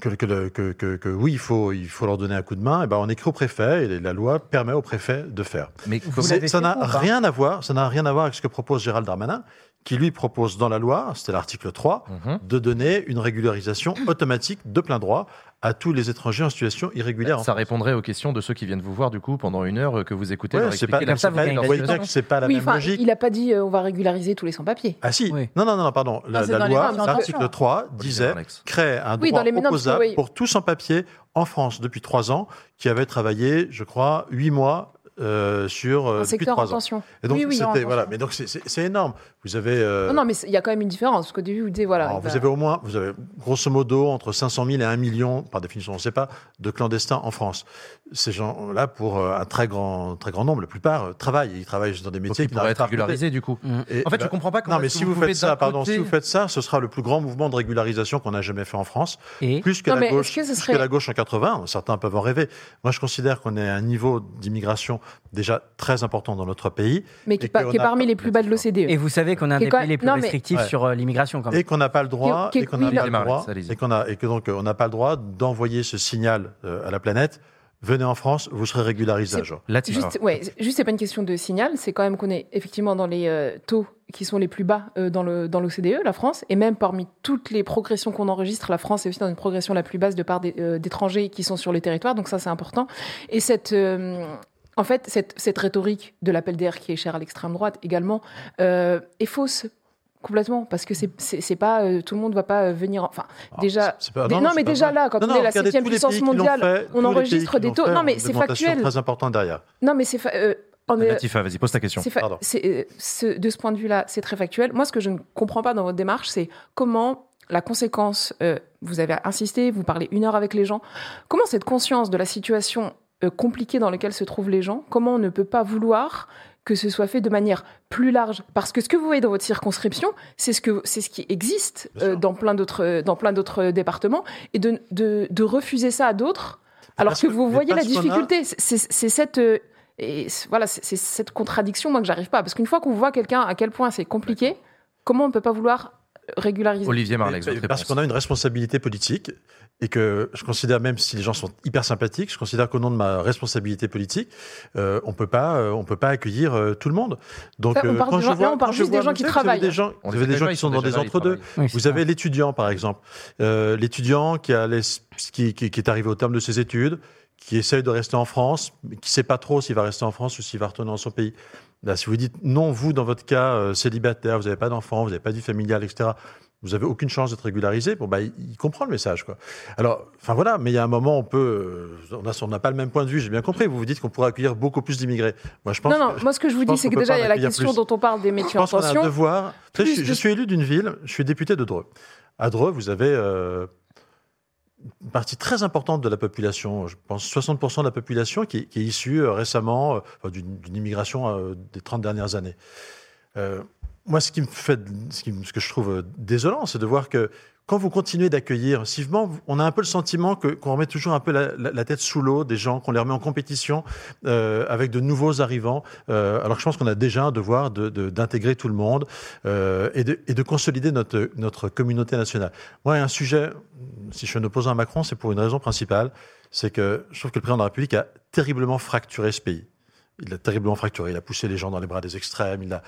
que, que, le- que, que- que oui, il faut, il faut leur donner un coup de main, et ben on écrit au préfet et la loi permet au préfet de faire. Mais ça n'a rien à voir, ça n'a rien à voir avec ce que propose Gérald Darmanin, qui lui propose dans la loi, c'était l'article 3, Mhm. de donner une régularisation automatique de plein droit à tous les étrangers en situation irrégulière. Ça répondrait aux questions de ceux qui viennent vous voir du coup pendant une heure euh, que vous écoutez. Ouais, c'est pas- la c'est pas- situation. vous voyez bien que c'est pas la oui, même logique. il n'a pas dit euh, on va régulariser tous les sans-papiers. Ah si Non, non, non, non, pardon. La, c'est la dans les loi, l'article d'intention. 3 disait crée un Oui, droit opposable oui. pour tous sans papier en France depuis trois ans qui avaient travaillé, je crois, huit mois. Euh, sur euh, Un depuis secteur en trois ans. tension. Et donc Oui, oui, c'était voilà, mais donc c'est- énorme. Vous avez euh, Non, non, mais il y a quand même une différence. Parce qu'au début, vous disiez, voilà. alors, vous avez au moins, vous avez grosso modo entre 500 000 et 1 million, par définition, on ne sait pas, de clandestins en France. Ces gens-là, pour euh, un très grand, très grand nombre, la plupart euh, travaillent. Ils travaillent dans des métiers qui pourraient être régularisés, du coup. Et, En fait, bah, je comprends pas comment Non, mais si vous faites ça, pardon, côté- si vous faites ça, ce sera le plus grand mouvement de régularisation qu'on a jamais fait en France. Et plus que Non, la gauche, que plus serait- que la gauche en 80. Certains peuvent en rêver. Moi, je considère qu'on est à un niveau d'immigration déjà très important dans notre pays. Mais qui, et est parmi les plus bas de l'OCDE. Et vous savez qu'on a un des pays les plus non, restrictifs sur euh, l'immigration quand même. Et qu'on n'a pas le droit, et qu'on n'a pas le droit, et qu'on a, et que donc on n'a pas le droit d'envoyer ce signal à la planète. Venez en France, vous serez régularisé. Juste, ouais, juste c'est pas une question de signal, c'est quand même qu'on est effectivement dans les euh, taux qui sont les plus bas euh, dans le dans l'OCDE, la France, et même parmi toutes les progressions qu'on enregistre, la France est aussi dans une progression la plus basse de part euh, d'étrangers qui sont sur le territoire, donc ça c'est important. Et cette euh, en fait, cette, cette rhétorique de l'appel d'air qui est chère à l'extrême droite également euh, est fausse complètement parce que c'est pas euh, tout le monde va pas venir enfin déjà pas- non, mais déjà vrai. là quand Non, on non, est la septième puissance mondiale fait, on enregistre des taux fait non mais c'est factuel très importante derrière. non mais c'est fa- euh, Latifa, vas-y, pose ta question. c'est, euh, de ce point de vue-là, c'est très factuel. Moi, ce que je ne comprends pas dans votre démarche, c'est comment la conséquence, euh, vous avez insisté, vous parlez une heure avec les gens, comment cette conscience de la situation compliquée dans laquelle se trouvent les gens, comment on ne peut pas vouloir que ce soit fait de manière plus large. Parce que ce que vous voyez dans votre circonscription c'est ce que c'est ce qui existe euh, dans plein d'autres dans plein d'autres départements. Et de, de, de refuser ça à d'autres alors Parce que que- vous voyez la a- difficulté. C'est- cette euh, et voilà, c'est c'est cette contradiction, moi, que j'arrive pas. Parce qu'une fois qu'on voit quelqu'un à quel point c'est compliqué, comment on peut pas vouloir régulariser Olivier votre Parce qu'on a une responsabilité politique et que je considère, même si les gens sont hyper sympathiques, je considère qu'au nom de ma responsabilité politique, euh, on peut pas, euh, on peut pas accueillir euh, tout le monde. Donc, on euh, parle quand des je gens- là, vois- on parle quand je juste des gens qui savez, vous avez travaillent. Des gens, On vous avez des gens qui sont sont dans des là, entre-deux. Oui, vous avez l'étudiant, par exemple, Euh, l'étudiant qui, a les- qui, qui- qui est arrivé au terme de ses études, qui essaye de rester en France, mais qui sait pas trop s'il va rester en France ou s'il va retourner dans son pays. Là, si vous dites non, vous, dans votre cas, euh, célibataire, vous n'avez pas d'enfant, vous n'avez pas de vie familiale, etc., vous avez aucune chance d'être régularisé, bon, bah, il, il comprend le message. Quoi. Alors, enfin voilà, mais il y a un moment, on peut. euh, On n'a pas le même point de vue, j'ai bien compris. Vous vous dites qu'on pourrait accueillir beaucoup plus d'immigrés. Moi, je pense Non, non, moi, ce que je vous dis, c'est que déjà, il y a la question plus. dont on parle des métiers en pense qu'on a tension. un devoir. Je, de- je suis élu d'une ville, je suis député de Dreux. À Dreux, vous avez euh, une partie très importante de la population, je pense 60% de la population qui, est- issue euh, récemment euh, d'une immigration euh, des 30 dernières années. Moi, ce qui me fait, ce, que je trouve désolant, c'est de voir que quand vous continuez d'accueillir, on a un peu le sentiment qu'on remet toujours un peu la, tête sous l'eau des gens, qu'on les remet en compétition euh, avec de nouveaux arrivants. Euh, alors que je pense qu'on a déjà un devoir de- d'intégrer tout le monde euh, et, de, de consolider notre, notre communauté nationale. Moi, a un sujet, si je suis un opposant à Macron, c'est pour une raison principale, c'est que je trouve que le président de la République a terriblement fracturé ce pays. Il l'a terriblement fracturé. Il a poussé les gens dans les bras des extrêmes. Il a...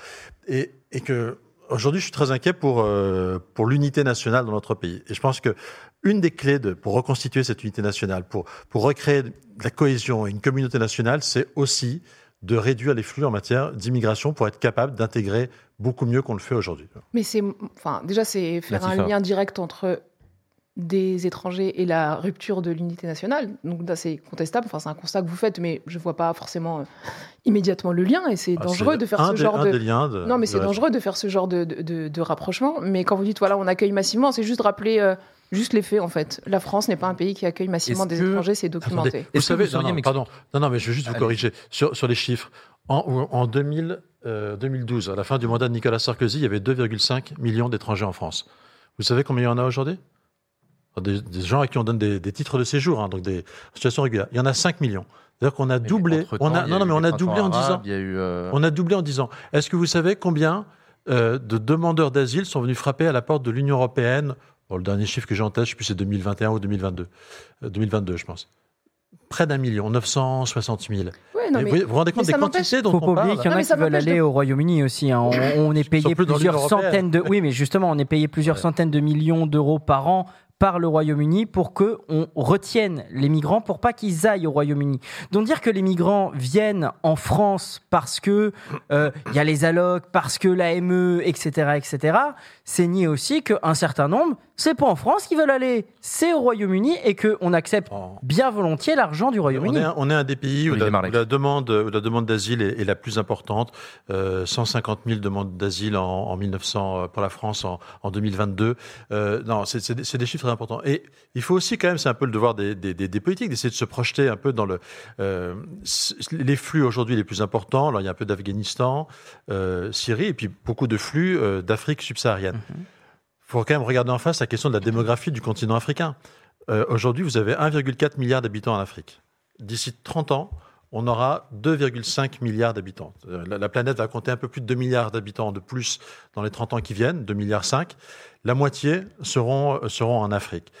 et, et que aujourd'hui, je suis très inquiet pour, euh, pour l'unité nationale dans notre pays. Et je pense que une des clés de, pour reconstituer cette unité nationale, pour, pour recréer de la cohésion et une communauté nationale, c'est aussi de réduire les flux en matière d'immigration pour être capable d'intégrer beaucoup mieux qu'on le fait aujourd'hui. Mais c'est, enfin, déjà, c'est faire Latifa. un lien direct entre des étrangers et la rupture de l'unité nationale. Donc là, c'est contestable. Enfin, c'est un constat que vous faites, mais je vois pas forcément euh, immédiatement le lien. Et c'est Ah, dangereux de faire ce des- genre de. non, mais c'est dangereux de faire ce genre de, de, de- de rapprochement. Mais quand vous dites voilà, on accueille massivement, c'est juste rappeler. euh, Juste les faits, en fait. La France n'est pas un pays qui accueille massivement des que- étrangers, c'est documenté. Attendez, vous savez, non, non, pardon, non, non, mais je vais juste vous corriger sur, sur les chiffres. En, en 2000, euh, 2012, à la fin du mandat de Nicolas Sarkozy, il y avait 2,5 millions d'étrangers en France. Vous savez combien il y en a aujourd'hui? Des, des gens à qui on donne des, des titres de séjour, hein, donc des situations régulières. Il y en a 5 millions. C'est-à-dire qu'on a doublé. On a, il non, non, mais on les a doublé en printemps 10 ans. arabes, il y a eu, euh, On a doublé en 10 ans. Est-ce que vous savez combien euh, de demandeurs d'asile sont venus frapper à la porte de l'Union européenne? Bon, Le dernier chiffre que j'ai en tête, je ne sais plus, c'est 2021 ou 2022. Euh, 2022, je pense. Près d'un million, 960 000. Ouais, non, mais- vous, vous rendez compte des quantités dont Faut on parle? qu'il y en Non, a qui ça veulent aller de- au Royaume-Uni aussi. hein. On, on est payé plusieurs centaines de. Oui, mais justement, on est payé plusieurs centaines de millions d'euros par an par le Royaume-Uni pour que on retienne les migrants pour pas qu'ils aillent au Royaume-Uni. Donc dire que les migrants viennent en France parce que euh, il y a les allocs, parce que l'AME, etc., etc., c'est nier aussi qu'un certain nombre, c'est pas en France qu'ils veulent aller, c'est au Royaume-Uni et que on accepte bien volontiers l'argent du On Royaume-Uni. on est un des pays où la, où la demande, où la demande d'asile est, est la plus importante. Euh, 150 000 demandes d'asile en, en 1900 euh, pour la France en, en 2022. Euh, non, c'est c'est des- c'est des chiffres très importants. Et il faut aussi quand même, c'est un peu le devoir des, des, des- des politiques, d'essayer de se projeter un peu dans le euh, les flux aujourd'hui les plus importants. Alors il y a un peu d'Afghanistan, euh, Syrie, et puis beaucoup de flux euh, d'Afrique subsaharienne. Il faut quand même regarder en face la question de la démographie du continent africain. Euh, Aujourd'hui, vous avez 1,4 milliard d'habitants en Afrique. D'ici 30 ans, on aura 2,5 milliards d'habitants. Euh, La, la planète va compter un peu plus de 2 milliards d'habitants de plus dans les 30 ans qui viennent, 2 milliards 5. La moitié seront, euh, seront en Afrique.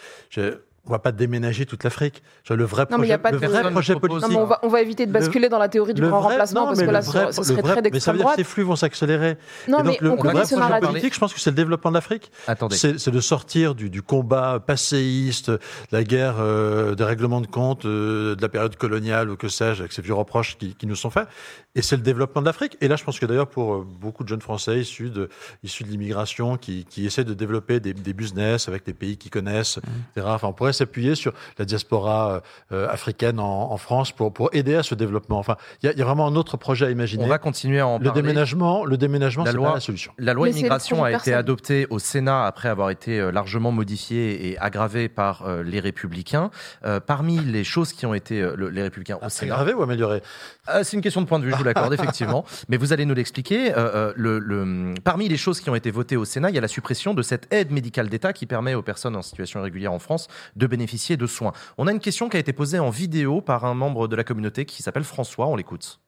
On va pas déménager toute l'Afrique. Le vrai Non, mais il projet, y a pas le de vrai projet politique. Non, mais on va, on va éviter de Le- basculer dans la théorie du grand vrai- remplacement non, parce que là, vrai- ce serait vrai- très Mais ça veut dire que ces flux vont s'accélérer. Non, Et donc, mais le, on le connaît vrai ce projet narratif. politique, je pense que c'est le développement de l'Afrique. Attendez. C'est de sortir du, du combat passéiste, de la guerre euh, des règlements de compte euh, de la période coloniale ou que sais-je, avec ces vieux reproches qui, qui nous sont faits. Et c'est le développement de l'Afrique. Et là, je pense que d'ailleurs, pour euh, beaucoup de jeunes Français issus de, issus de l'immigration qui, qui essaient de développer des, des business avec des pays qu'ils connaissent, etc. Enfin, on pourrait s'appuyer sur la diaspora euh, africaine en, en France pour, pour aider à ce développement. Enfin, il y, a- il y a vraiment un autre projet à imaginer. On va continuer à en le parler. déménagement, le déménagement, La c'est loi, pas la solution. la loi Mais immigration a été adoptée au Sénat après avoir été euh, largement modifiée et aggravée par euh, les Républicains. Euh, parmi les choses qui ont été euh, le- les Républicains au Sénat, Aggravé ou amélioré Euh, c'est une question de point de vue, je vous l'accorde (laughs) effectivement. Mais vous allez nous l'expliquer. Euh, euh, le, le- parmi les choses qui ont été votées au Sénat, il y a la suppression de cette aide médicale d'État qui permet aux personnes en situation irrégulière en France de bénéficier de soins. On a une question qui a été posée en vidéo par un membre de la communauté qui s'appelle François. On l'écoute.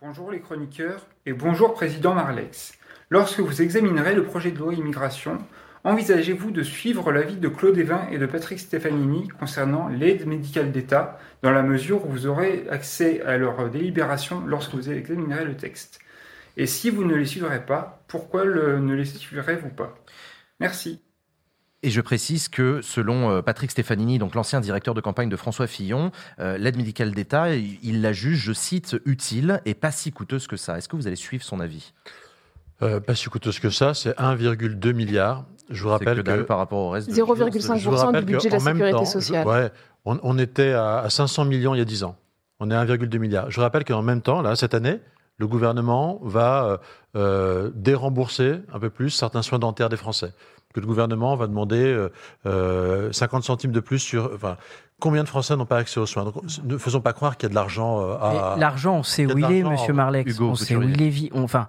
Bonjour les chroniqueurs et bonjour Président Marlex. Lorsque vous examinerez le projet de loi immigration, envisagez-vous de suivre l'avis de Claude Evin et de Patrick Stefanini concernant l'aide médicale d'État dans la mesure où vous aurez accès à leur délibération lorsque vous examinerez le texte? Et si vous ne les suivrez pas, pourquoi ne les suivrez-vous pas? Merci. Et je précise que selon euh, Patrick Stefanini, donc l'ancien directeur de campagne de François Fillon, euh, l'aide médicale d'État, il la juge, je cite, utile et pas si coûteuse que ça. Est-ce que vous allez suivre son avis? Euh, pas si coûteuse que ça, c'est 1,2 milliard. Je vous rappelle que par rapport au reste de- 0,5% Je vous rappelle du budget de la sécurité temps, sociale. je- ouais, on, on était à, à 500 millions il y a 10 ans. On est à 1,2 milliard. Je vous rappelle qu'en même temps, là, cette année, le gouvernement va euh, dérembourser un peu plus certains soins dentaires des Français. Que le gouvernement va demander euh, euh, 50 centimes de plus sur. Enfin, combien de Français n'ont pas accès aux soins? Donc, Ne faisons pas croire qu'il y a de l'argent euh, à. L'argent, on sait où il est, monsieur Marlex. Hugo on sait où il est. Enfin,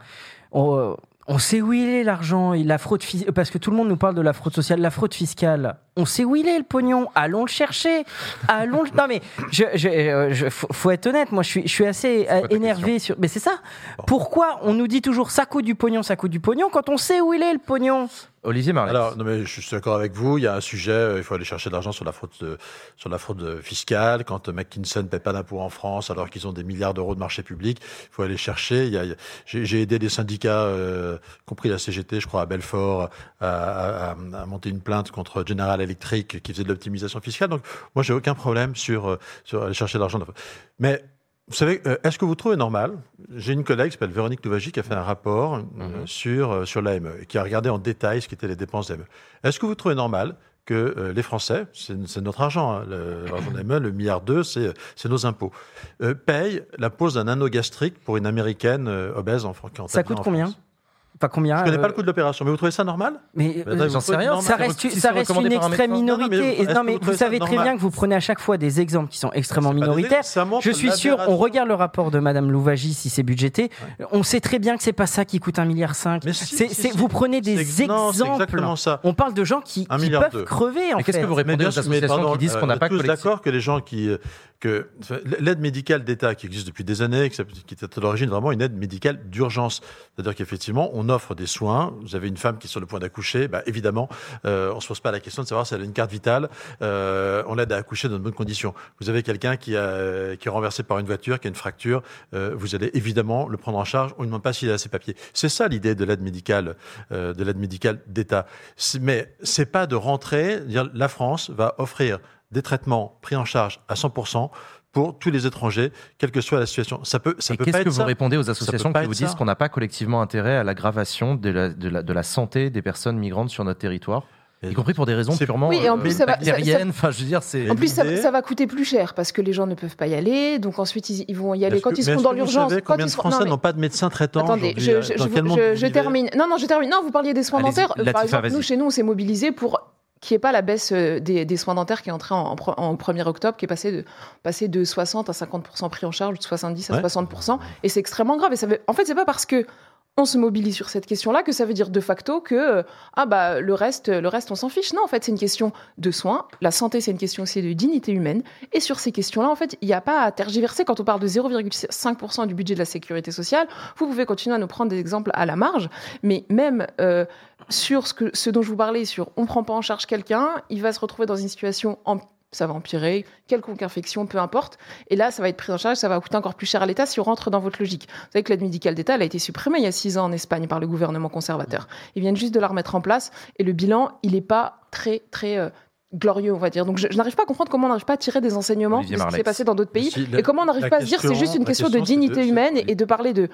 on, on sait où il est l'argent. Et La fraude fis- parce que tout le monde nous parle de la fraude sociale, la fraude fiscale. On sait où il est le pognon. Allons le chercher. Allons. le- Non mais, je, je, euh, je- faut, faut être honnête. Moi, je suis, je suis assez euh, énervé sur. Mais c'est ça. Pourquoi on nous dit toujours ça coûte du pognon, ça coûte du pognon quand on sait où il est le pognon? Olivier Marleix. Alors, non, mais je suis d'accord avec vous. Il y a un sujet, euh, il faut aller chercher de l'argent sur la fraude, euh, sur la fraude euh, fiscale. Quand McKinsey ne paie pas d'impôts en France, alors qu'ils ont des milliards d'euros de marché public, il faut aller chercher. Il y a, j'ai, aidé des syndicats, compris la CGT, je crois, à Belfort, à, à- monter une plainte contre General Electric qui faisait de l'optimisation fiscale. Donc, moi, j'ai aucun problème sur, sur aller chercher de l'argent. Mais, vous savez, euh, est-ce que vous trouvez normal J'ai une collègue qui s'appelle Véronique Louvagie qui a fait un rapport euh, sur, euh, sur l'AME et qui a regardé en détail ce qu'étaient les dépenses d'AME. Est-ce que vous trouvez normal que les Français, c'est notre argent, hein, le, l'argent d'AME, le milliard d'eux, c'est nos impôts, euh, payent la pose d'un anneau gastrique pour une américaine obèse en, en Ça coûte en combien? France? Enfin, combien Je connais euh, pas le coût de l'opération, mais vous trouvez ça normal? Mais Bah, euh, vous trouvez normal Ça reste, ça une extrême médecin. Non, non, mais minorité. Et- non, vous mais vous savez très bien que vous prenez à chaque fois des exemples qui sont extrêmement pas minoritaires. Je suis sûr, on regarde le rapport de Madame Louvagie si c'est budgété. On sait très bien que c'est pas ça qui coûte un milliard cinq. Vous prenez des exemples. On parle de gens qui, peuvent crever en Mais qu'est-ce fait. que vous répondez aux associations qui disent qu'on euh, n'a on pas est tous collectif d'accord que les gens qui euh, que l'aide médicale d'État qui existe depuis des années, qui était à l'origine vraiment une aide médicale d'urgence, c'est-à-dire qu'effectivement on offre des soins. Vous avez une femme qui est sur le point d'accoucher, bah, évidemment, euh, on se pose pas la question de savoir si elle a une carte vitale. Euh, on l'aide à accoucher dans de bonnes conditions. Vous avez quelqu'un qui qui est renversé par une voiture, qui a une fracture, euh, vous allez évidemment le prendre en charge. On ne demande pas s'il a ses papiers. C'est ça l'idée de l'aide médicale, euh, de l'aide médicale d'État. Mais c'est pas de rentrer, dire la France va offrir des traitements pris en charge à 100% pour tous les étrangers, quelle que soit la situation. Ça peut, ça Et peut qu'est-ce pas que vous ça. répondez aux associations qui vous disent qu'on n'a pas collectivement intérêt à l'aggravation de la, de, la, de la santé des personnes migrantes sur notre territoire y compris pour des raisons purement Oui, et en euh, plus, ça va- ça- ça- aériennes. Enfin, je veux dire, c'est. En plus, ça, ça va coûter plus cher parce que les gens ne peuvent pas y aller. Donc ensuite, ils, ils vont y aller quand que- ils seront dans l'urgence. combien de Français mais- n'ont pas de médecin traitant Attendez, je, euh, je- termine. Non, non, je termine. Non, vous parliez des soins dentaires. Par exemple, nous, chez nous, on s'est mobilisé pour n'y ait pas la baisse euh, des, des soins dentaires qui est entrée en, en pre- en 1er octobre, qui est passée de, passée de 60 à 50% pris en charge, de 70 à Ouais. 60%. Et c'est extrêmement grave. Et ça veut- en fait, c'est pas parce que on se mobilise sur cette question-là que ça veut dire de facto que euh, ah bah le reste le reste on s'en fiche. Non en fait c'est une question de soins. La santé c'est une question aussi de dignité humaine. Et sur ces questions-là en fait il n'y a pas à tergiverser. Quand on parle de 0,5% du budget de la sécurité sociale vous pouvez continuer à nous prendre des exemples à la marge. Mais même euh, sur ce, dont je vous parlais sur on prend pas en charge quelqu'un il va se retrouver dans une situation en ça va empirer, quelconque infection, peu importe. Et là, ça va être pris en charge, ça va coûter encore plus cher à l'État si on rentre dans votre logique. Vous savez que l'aide médicale d'État, elle a été supprimée il y a six ans en Espagne par le gouvernement conservateur. Ils viennent juste de la remettre en place et le bilan, il n'est pas très, très euh, glorieux, on va dire. Donc je, je n'arrive pas à comprendre comment on n'arrive pas à tirer des enseignements Olivier de ce qui s'est passé dans d'autres pays Si, la- et comment on n'arrive pas à se dire c'est question- juste une question de question, c'est de- dignité c'est- humaine et, et de parler de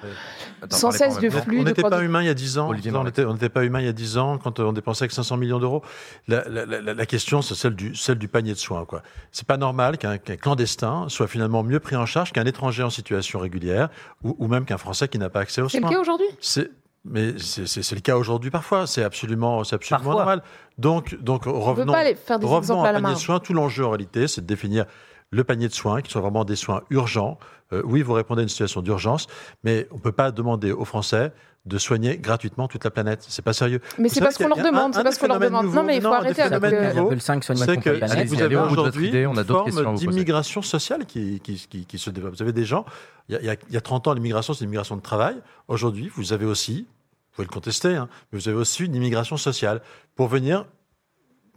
Attends, sans cesse de. On flux, de n'était pas humain il y a 10 ans. Olivier on n'était on pas humain il y a 10 ans quand euh, on dépensait que 500 millions d'euros. La, la- la- la question, c'est celle du, celle du panier de soins. quoi. C'est pas normal qu'un qu'un clandestin soit finalement mieux pris en charge qu'un étranger en situation régulière ou, ou même qu'un Français qui n'a pas accès aux C'est soins. le cas aujourd'hui? C'est mais c'est le cas aujourd'hui parfois. C'est absolument, c'est absolument Parfois. normal. Donc, donc revenons, pas aller faire des revenons à à la panier de soins. Tout l'enjeu en réalité, c'est de définir le panier de soins, qui sont vraiment des soins urgents. Euh, oui, vous répondez à une situation d'urgence, mais on peut pas demander aux Français de soigner gratuitement toute la planète. C'est pas sérieux. Mais c'est parce qu'on leur demande, un- c'est un parce qu'on leur demande. Non, mais il faut un arrêter avec, 0,5 soigne ma c'est que Allez-y, vous avez aujourd'hui idée, on a une d'autres questions à forme d'immigration sociale qui, qui, qui, qui se développe. Vous avez des gens, il y a, il y a- il y a 30 ans, l'immigration, c'est l'immigration de travail. Aujourd'hui, vous avez aussi, pouvez le contester, hein, mais vous avez aussi une immigration sociale pour venir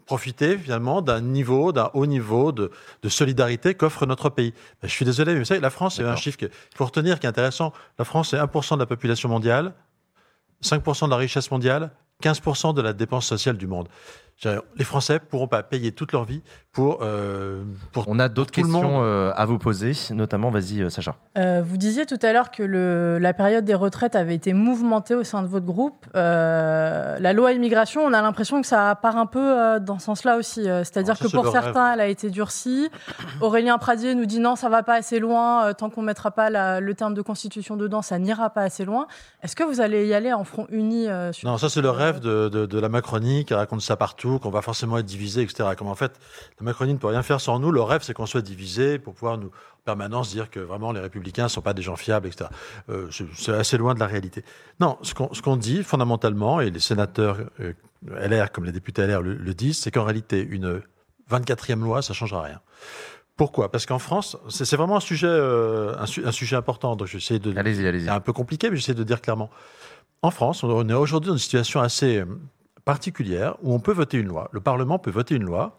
profiter finalement d'un niveau, d'un haut niveau de, de solidarité qu'offre notre pays. Ben, je suis désolé, mais vous savez, la France, c'est un chiffre qu'il faut retenir qui est intéressant. La France, c'est 1% de la population mondiale, 5% de la richesse mondiale, 15% de la dépense sociale du monde. Les Français pourront pas payer toute leur vie pour, euh, pour On a d'autres questions euh, à vous poser, notamment, vas-y, euh, Sacha. Euh, vous disiez tout à l'heure que le, la période des retraites avait été mouvementée au sein de votre groupe. Euh, la loi immigration, on a l'impression que ça part un peu euh, dans ce sens-là aussi. C'est-à-dire que pour rêve. certains, elle a été durcie. Aurélien Pradier nous dit non, ça va pas assez loin. Tant qu'on mettra pas la- le terme de constitution dedans, ça n'ira pas assez loin. Est-ce que vous allez y aller en front uni euh, sur Non, ça c'est le rêve de, de, de la Macronie qui raconte ça partout, qu'on va forcément être divisé, etc. Comme en fait, la Macronie ne peut rien faire sans nous. Le rêve, c'est qu'on soit divisé pour pouvoir nous en permanence dire que vraiment les républicains ne sont pas des gens fiables, etc. Euh, c'est- assez loin de la réalité. Non, ce qu'on dit fondamentalement, et les sénateurs euh, LR comme les députés LR le, le disent, c'est qu'en réalité, une 24e loi, ça changera rien. Pourquoi? Parce qu'en France, c'est vraiment un sujet, euh, un, su- un sujet important. Donc, j'essaie de. Allez-y, allez-y. C'est un peu compliqué, mais j'essaie de dire clairement. En France, on est aujourd'hui dans une situation assez particulière où on peut voter une loi. Le Parlement peut voter une loi.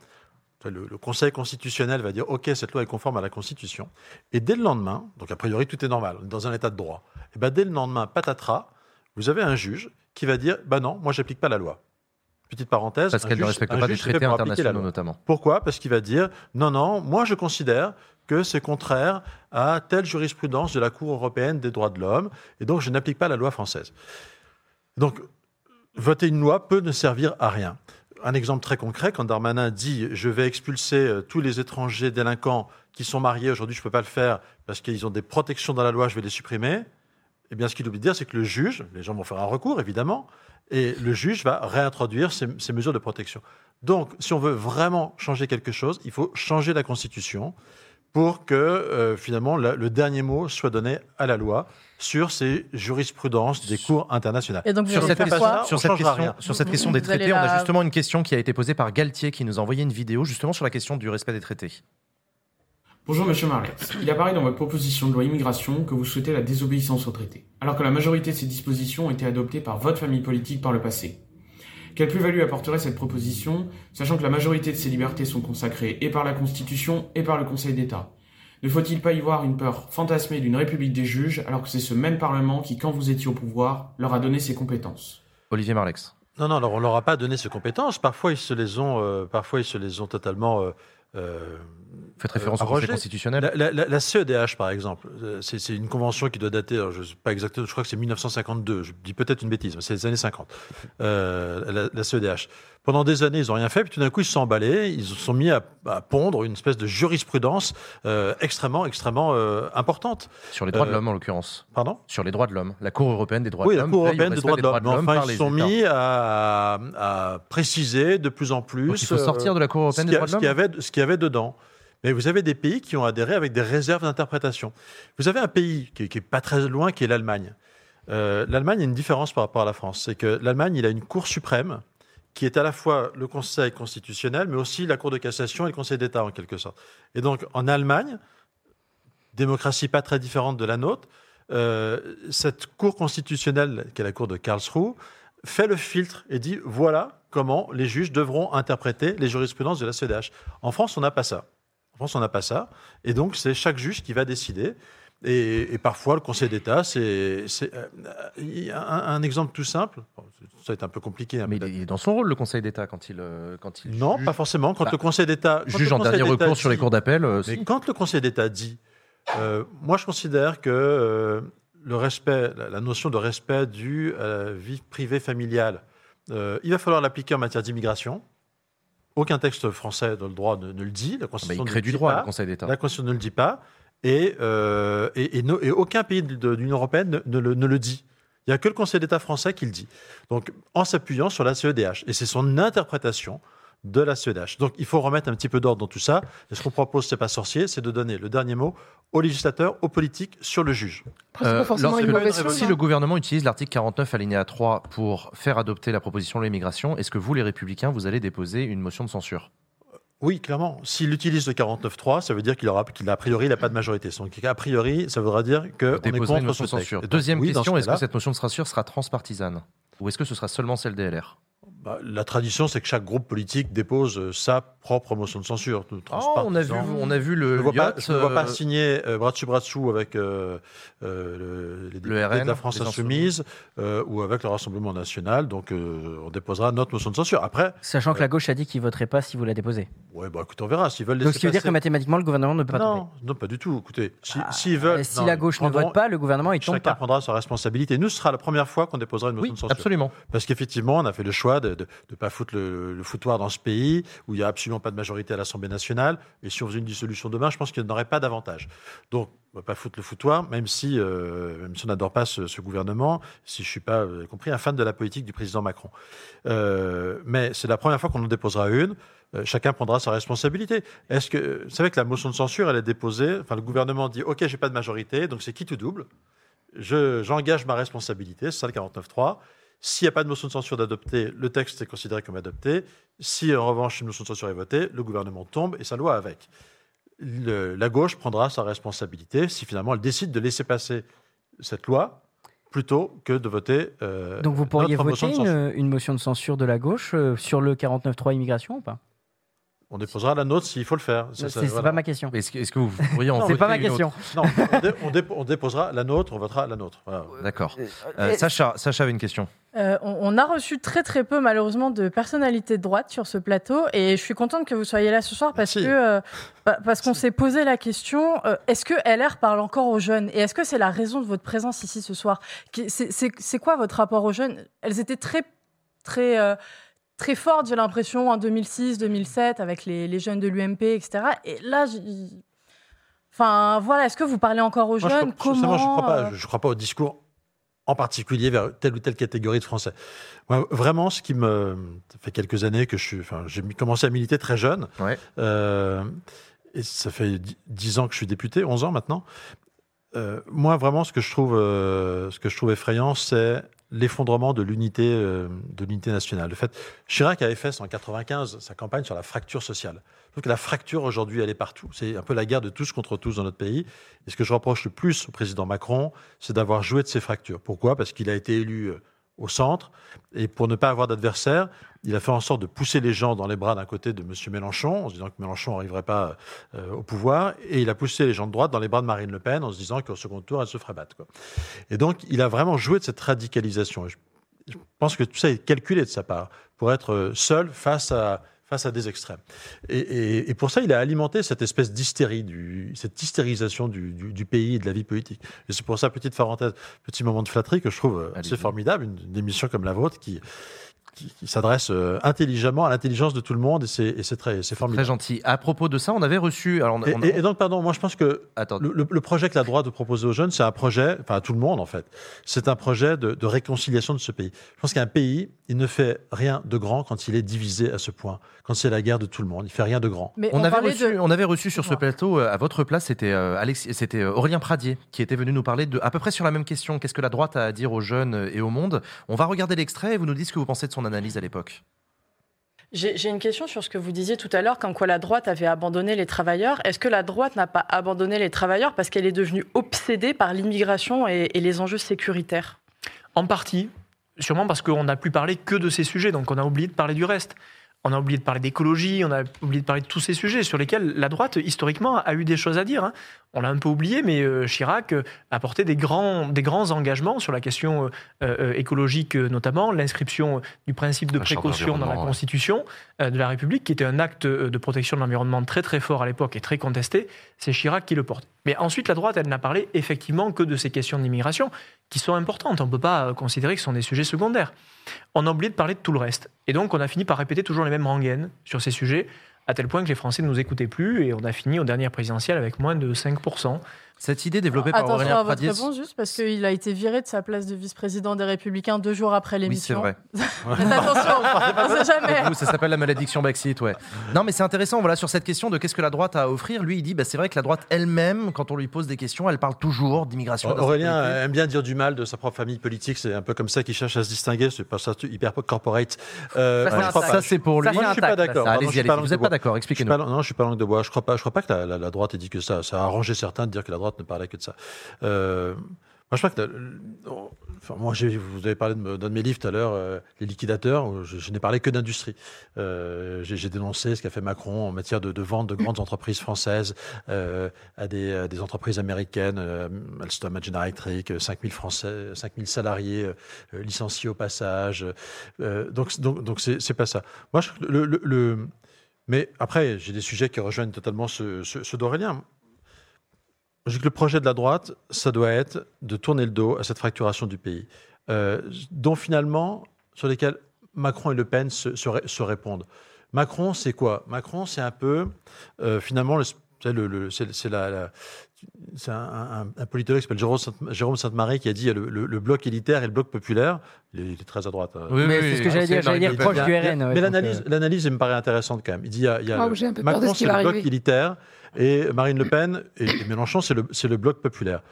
Le, le Conseil constitutionnel va dire OK, cette loi est conforme à la Constitution. Et dès le lendemain, donc a priori tout est normal, on est dans un état de droit. Et ben dès le lendemain, patatras, vous avez un juge qui va dire bah non, moi j'applique pas la loi. Petite parenthèse. Parce qu'elle ne respecte pas des fait traités internationaux, notamment. Pourquoi? Parce qu'il va dire non, non, moi je considère que c'est contraire à telle jurisprudence de la Cour européenne des droits de l'homme, et donc je n'applique pas la loi française. Donc, voter une loi peut ne servir à rien. Un exemple très concret, quand Darmanin dit je vais expulser euh, tous les étrangers délinquants qui sont mariés, aujourd'hui je ne peux pas le faire parce qu'ils ont des protections dans la loi, je vais les supprimer. Eh bien, ce qu'il oublie de dire, c'est que le juge, les gens vont faire un recours, évidemment, et le juge va réintroduire ces, ces mesures de protection. Donc, si on veut vraiment changer quelque chose, il faut changer la Constitution pour que, euh, finalement, la- le dernier mot soit donné à la loi sur ces jurisprudences des cours internationales. Et donc, vous Sur cette, question, sur, On cette question, rien. sur cette Vous- question des traités, on a justement une question qui a été posée par Galtier qui nous a envoyé une vidéo justement sur la question du respect des traités. Bonjour Monsieur Marlex. Il apparaît dans votre proposition de loi immigration que vous souhaitez la désobéissance au traité, alors que la majorité de ces dispositions ont été adoptées par votre famille politique par le passé. Quelle plus-value apporterait cette proposition, sachant que la majorité de ces libertés sont consacrées et par la Constitution et par le Conseil d'État? Ne faut-il pas y voir une peur fantasmée d'une République des juges, alors que c'est ce même Parlement qui, quand vous étiez au pouvoir, leur a donné ses compétences? Olivier Marlex. Non, non, alors on leur a pas donné ces compétences. Parfois, ils se les ont, euh, parfois, ils se les ont totalement. Euh, euh, Faites référence euh, au Conseil constitutionnel. La, la- la- la CEDH, par exemple, euh, c'est une convention qui doit dater, je ne sais pas exactement, je crois que c'est 1952, je dis peut-être une bêtise, mais c'est les années 50, euh, la, la CEDH. Pendant des années, ils n'ont rien fait, puis tout d'un coup, ils se sont emballés, ils se sont mis à, à pondre une espèce de jurisprudence euh, extrêmement, extrêmement importante. Sur les droits de l'homme, en l'occurrence. Pardon? Sur les droits de l'homme. La Cour européenne des droits oui, de la l'homme. Cour veille au européenne des droits de l'homme. Par Enfin, ils se sont États. mis à, à préciser de plus en plus. Donc, il faut sortir de la Cour européenne des droits de avait- Ce qu'il y avait dedans. Mais vous avez des pays qui ont adhéré avec des réserves d'interprétation. Vous avez un pays qui n'est pas très loin, qui est l'Allemagne. Euh, L'Allemagne a une différence par rapport à la France. C'est que l'Allemagne, il a une Cour suprême qui est à la fois le Conseil constitutionnel, mais aussi la Cour de cassation et le Conseil d'État, en quelque sorte. Et donc, en Allemagne, démocratie pas très différente de la nôtre, euh, cette Cour constitutionnelle, qui est la Cour de Karlsruhe, fait le filtre et dit voilà comment les juges devront interpréter les jurisprudences de la CEDH. En France, on n'a pas ça. France, on n'a pas ça. Et donc, c'est chaque juge qui va décider. Et, et parfois, le Conseil d'État, c'est. euh, un, un exemple tout simple. Ça va être un peu compliqué. hein, Mais il est dans son rôle, le Conseil d'État, quand il, euh, quand il Non, juge. pas forcément. Quand Bah, le Conseil d'État. juge en dernier recours sur les cours d'appel. euh, Mais si. quand le Conseil d'État dit, euh, moi je considère que euh, le respect, la, notion de respect du vie privée familiale, il va falloir l'appliquer en matière d'immigration. Aucun texte français dans le droit ne, ne le dit. La Constitution Bah, il crée du droit, pas. le Conseil d'État. La Constitution ne le dit pas. Et, euh, et, et no- et aucun pays de, de l'Union européenne ne, ne le, ne le dit. Il n'y a que le Conseil d'État français qui le dit. Donc, en s'appuyant sur la CEDH. Et c'est son interprétation de la CEDH. Donc, il faut remettre un petit peu d'ordre dans tout ça. Et ce qu'on propose, c'est pas sorcier, c'est de donner le dernier mot aux législateurs, aux politiques, sur le juge. Euh, si hein. le gouvernement utilise l'article 49 alinéa 3 pour faire adopter la proposition de l'immigration, est-ce que vous, les républicains, vous allez déposer une motion de censure? Oui, clairement. S'il utilise le 49.3, ça veut dire qu'il aura, qu'il a, priori, il n'a pas de majorité. Donc, a priori, ça voudra dire qu'on est Déposer une contre motion son de texte. Deuxième oui, question, ce est-ce que cette motion de censure sera transpartisane? Ou est-ce que ce sera seulement celle des LR bah, la tradition, c'est que chaque groupe politique dépose euh, sa propre motion de censure. Oh, on, a vu, on a vu Je le ne vois, pas, yacht, je ne vois pas euh, signer euh, bras dessus bras dessous avec euh, euh, le, les députés RN, de la France Insoumise euh, ou avec le Rassemblement National. Donc, euh, on déposera notre motion de censure. Après, Sachant que la gauche a dit qu'il voterait pas si vous la déposez. ouais, bah, écoute, on verra. S'ils veulent Donc ce qui veut dire que mathématiquement, le gouvernement ne peut pas tomber. non, non, pas du tout. Écoutez, si- s'ils veulent. Et si non, la gauche ne vote pas, le gouvernement, il tombe Chacun pas. prendra sa responsabilité. Nous, ce sera la première fois qu'on déposera une motion de censure. absolument. Parce qu'effectivement, on a fait le choix de ne pas foutre le, foutoir dans ce pays où il n'y a absolument pas de majorité à l'Assemblée nationale. Et si on faisait une dissolution demain, je pense qu'il n'y en aurait pas davantage. Donc, on ne va pas foutre le foutoir, même si, euh, même si on n'adore pas ce, gouvernement, si je ne suis pas, avez compris, un fan de la politique du président Macron. Euh, mais c'est la première fois qu'on en déposera une. Euh, chacun prendra sa responsabilité. Est-ce que, vous savez que la motion de censure, elle est déposée, enfin, le gouvernement dit, OK, j'ai pas de majorité, donc c'est qui tout double? Je- j'engage ma responsabilité, c'est ça le 49.3. S'il n'y a pas de motion de censure d'adopter, le texte est considéré comme adopté. Si en revanche une motion de censure est votée, le gouvernement tombe et sa loi avec. Le- la gauche prendra sa responsabilité si finalement elle décide de laisser passer cette loi plutôt que de voter. euh, Donc vous pourriez voter motion une, une motion de censure de la gauche euh, sur le 49.3 immigration ou pas? On déposera la nôtre s'il faut le faire. C'est- c'est pas ma question. Est-ce que, vous pourriez (laughs) en Non, voter c'est pas ma une question. autre? Non, on, dé- on dé- on déposera la nôtre, on votera la nôtre. Voilà. D'accord. Euh, Sacha, Sacha avait une question. Euh, on, on a reçu très très peu malheureusement de personnalités de droite sur ce plateau et je suis contente que vous soyez là ce soir parce que euh, pa- parce qu'on s'est posé la question euh, est-ce que LR parle encore aux jeunes et est-ce que c'est la raison de votre présence ici ce soir C'est quoi votre rapport aux jeunes? Elles étaient très très très fortes j'ai l'impression en 2006 2007 avec les, les jeunes de l'UMP etc et là enfin voilà est-ce que vous parlez encore aux je jeunes? sincèrement, comment je ne crois, pas- je- je crois pas au discours en particulier vers telle ou telle catégorie de Français. Moi, vraiment, ce qui me. Ça fait quelques années que je suis. Enfin, j'ai commencé à militer très jeune. Euh, et ça fait dix- 10 ans que je suis député, 11 ans maintenant. Euh, moi, vraiment, ce que je trouve, euh, ce que je trouve effrayant, c'est l'effondrement de l'unité, euh, de l'unité nationale. Le fait, Chirac avait fait en 95 sa campagne sur la fracture sociale. Je trouve que la fracture aujourd'hui, elle est partout. C'est un peu la guerre de tous contre tous dans notre pays. Et ce que je reproche le plus au président Macron, c'est d'avoir joué de ces fractures. Pourquoi? Parce qu'il a été élu euh, au centre et pour ne pas avoir d'adversaire, il a fait en sorte de pousser les gens dans les bras d'un côté de M. Mélenchon, en se disant que Mélenchon n'arriverait pas euh, au pouvoir, et il a poussé les gens de droite dans les bras de Marine Le Pen en se disant qu'au second tour, elle se ferait battre. Et donc, il a vraiment joué de cette radicalisation. Je, je pense que tout ça est calculé de sa part pour être euh, seul face à face à des extrêmes. Et, et- et pour ça, il a alimenté cette espèce d'hystérie, du- cette hystérisation du, du- du pays et de la vie politique. Et c'est pour ça, petite parenthèse, petit moment de flatterie que je trouve euh, assez formidable, une, une émission comme la vôtre qui, qui, qui s'adresse euh, intelligemment à l'intelligence de tout le monde et c'est très, c'est formidable. Très gentil. À propos de ça, on avait reçu. Alors on- Et, on- et- et donc, pardon, moi je pense que le, le- le projet que la droite veut proposer aux jeunes, c'est un projet, enfin à tout le monde en fait, c'est un projet de, de réconciliation de ce pays. Je pense qu'un pays, il ne fait rien de grand quand il est divisé à ce point, quand c'est la guerre de tout le monde. Il fait rien de grand. Mais on, on avait reçu, de- on avait reçu sur ce plateau, euh, à votre place, c'était euh, Alex- c'était euh, Aurélien Pradier qui était venu nous parler de à peu près sur la même question. Qu'est-ce que la droite a à dire aux jeunes et au monde? On va regarder l'extrait et vous nous dites ce que vous pensez de son analyse à l'époque. J'ai j'ai une question sur ce que vous disiez tout à l'heure, comme quoi la droite avait abandonné les travailleurs. Est-ce que la droite n'a pas abandonné les travailleurs parce qu'elle est devenue obsédée par l'immigration et, et les enjeux sécuritaires? En partie, sûrement parce qu'on n'a plus parlé que de ces sujets, donc on a oublié de parler du reste. On a oublié de parler d'écologie, on a oublié de parler de tous ces sujets sur lesquels la droite, historiquement, a eu des choses à dire. hein. On l'a un peu oublié, mais euh, Chirac euh, a porté des grands, des grands engagements sur la question euh, écologique, notamment l'inscription du principe de La précaution dans la ouais. Constitution de la République, qui était un acte de protection de l'environnement très très fort à l'époque et très contesté. C'est Chirac qui le porte. Mais ensuite, la droite, elle n'a parlé effectivement que de ces questions d'immigration, qui sont importantes. On ne peut pas considérer que ce sont des sujets secondaires. On a oublié de parler de tout le reste. Et donc, on a fini par répéter toujours les mêmes rengaines sur ces sujets, à tel point que les Français ne nous écoutaient plus, et on a fini aux dernières présidentielles avec moins de 5%. Cette idée développée Attention à votre réponse, juste parce qu'il a été viré de sa place de vice-président des Républicains deux jours après Oui, c'est l'émission. vrai. (laughs) Attention, on sait jamais. Vous, ça s'appelle la malédiction Brexit, ouais. Non, mais c'est intéressant, voilà, sur cette question de qu'est-ce que la droite a à offrir. Lui, il dit, bah, c'est vrai que la droite elle-même, quand on lui pose des questions, elle parle toujours d'immigration. Aurélien aime bien dire du mal de sa propre famille politique, c'est un peu comme ça qu'il cherche à se distinguer, c'est pas ça hyper corporate. Euh, Ça, c'est moi. Ça, c'est pour Moi, lui. je suis pas Ça, d'accord. je suis Vous langue êtes de pas d'accord, Je expliquez-nous. suis pas- Non, je suis pas langue de bois. Je crois pas, je crois pas que la droite ait dit que ça. Ça a arrangé certains de dire que la droite ne parlait que de ça. Euh, moi, je crois que. enfin, moi, vous avez parlé d'un de mes livres tout à l'heure, euh, Les liquidateurs. Je, je n'ai parlé que d'industrie. Euh, j'ai dénoncé ce qu'a fait Macron en matière de, vente de grandes entreprises françaises à, des, entreprises américaines, Alstom, General Electric, euh, 5000 Français, 5000 salariés licenciés au passage. Donc, donc, donc c'est pas ça. Moi, le, le- mais après, j'ai des sujets qui rejoignent totalement ceux, ceux- ceux d'Aurélien. Je que le projet de la droite, ça doit être de tourner le dos à cette fracturation du pays, euh, dont finalement, sur lesquels Macron et Le Pen se, se ré- se répondent. Macron, c'est quoi? Macron, c'est un peu, euh, finalement, le- c'est la- c'est un, un- un politologue qui s'appelle Jérôme Sainte- Jérôme Sainte-Marie qui a dit le, le- le bloc élitaire et le bloc populaire. Il est, il est très à droite. hein. Oui, Mais oui, c'est ce que oui, j'allais dire, j'allais dire proche du RN, ouais, mais l'analyse, euh, l'analyse, elle me paraît intéressante quand même. Il dit il y a, il y a Ah, le- de Macron, c'est le bloc arriver. élitaire et Marine Le Pen et, et Mélenchon, c'est le, c'est le bloc populaire.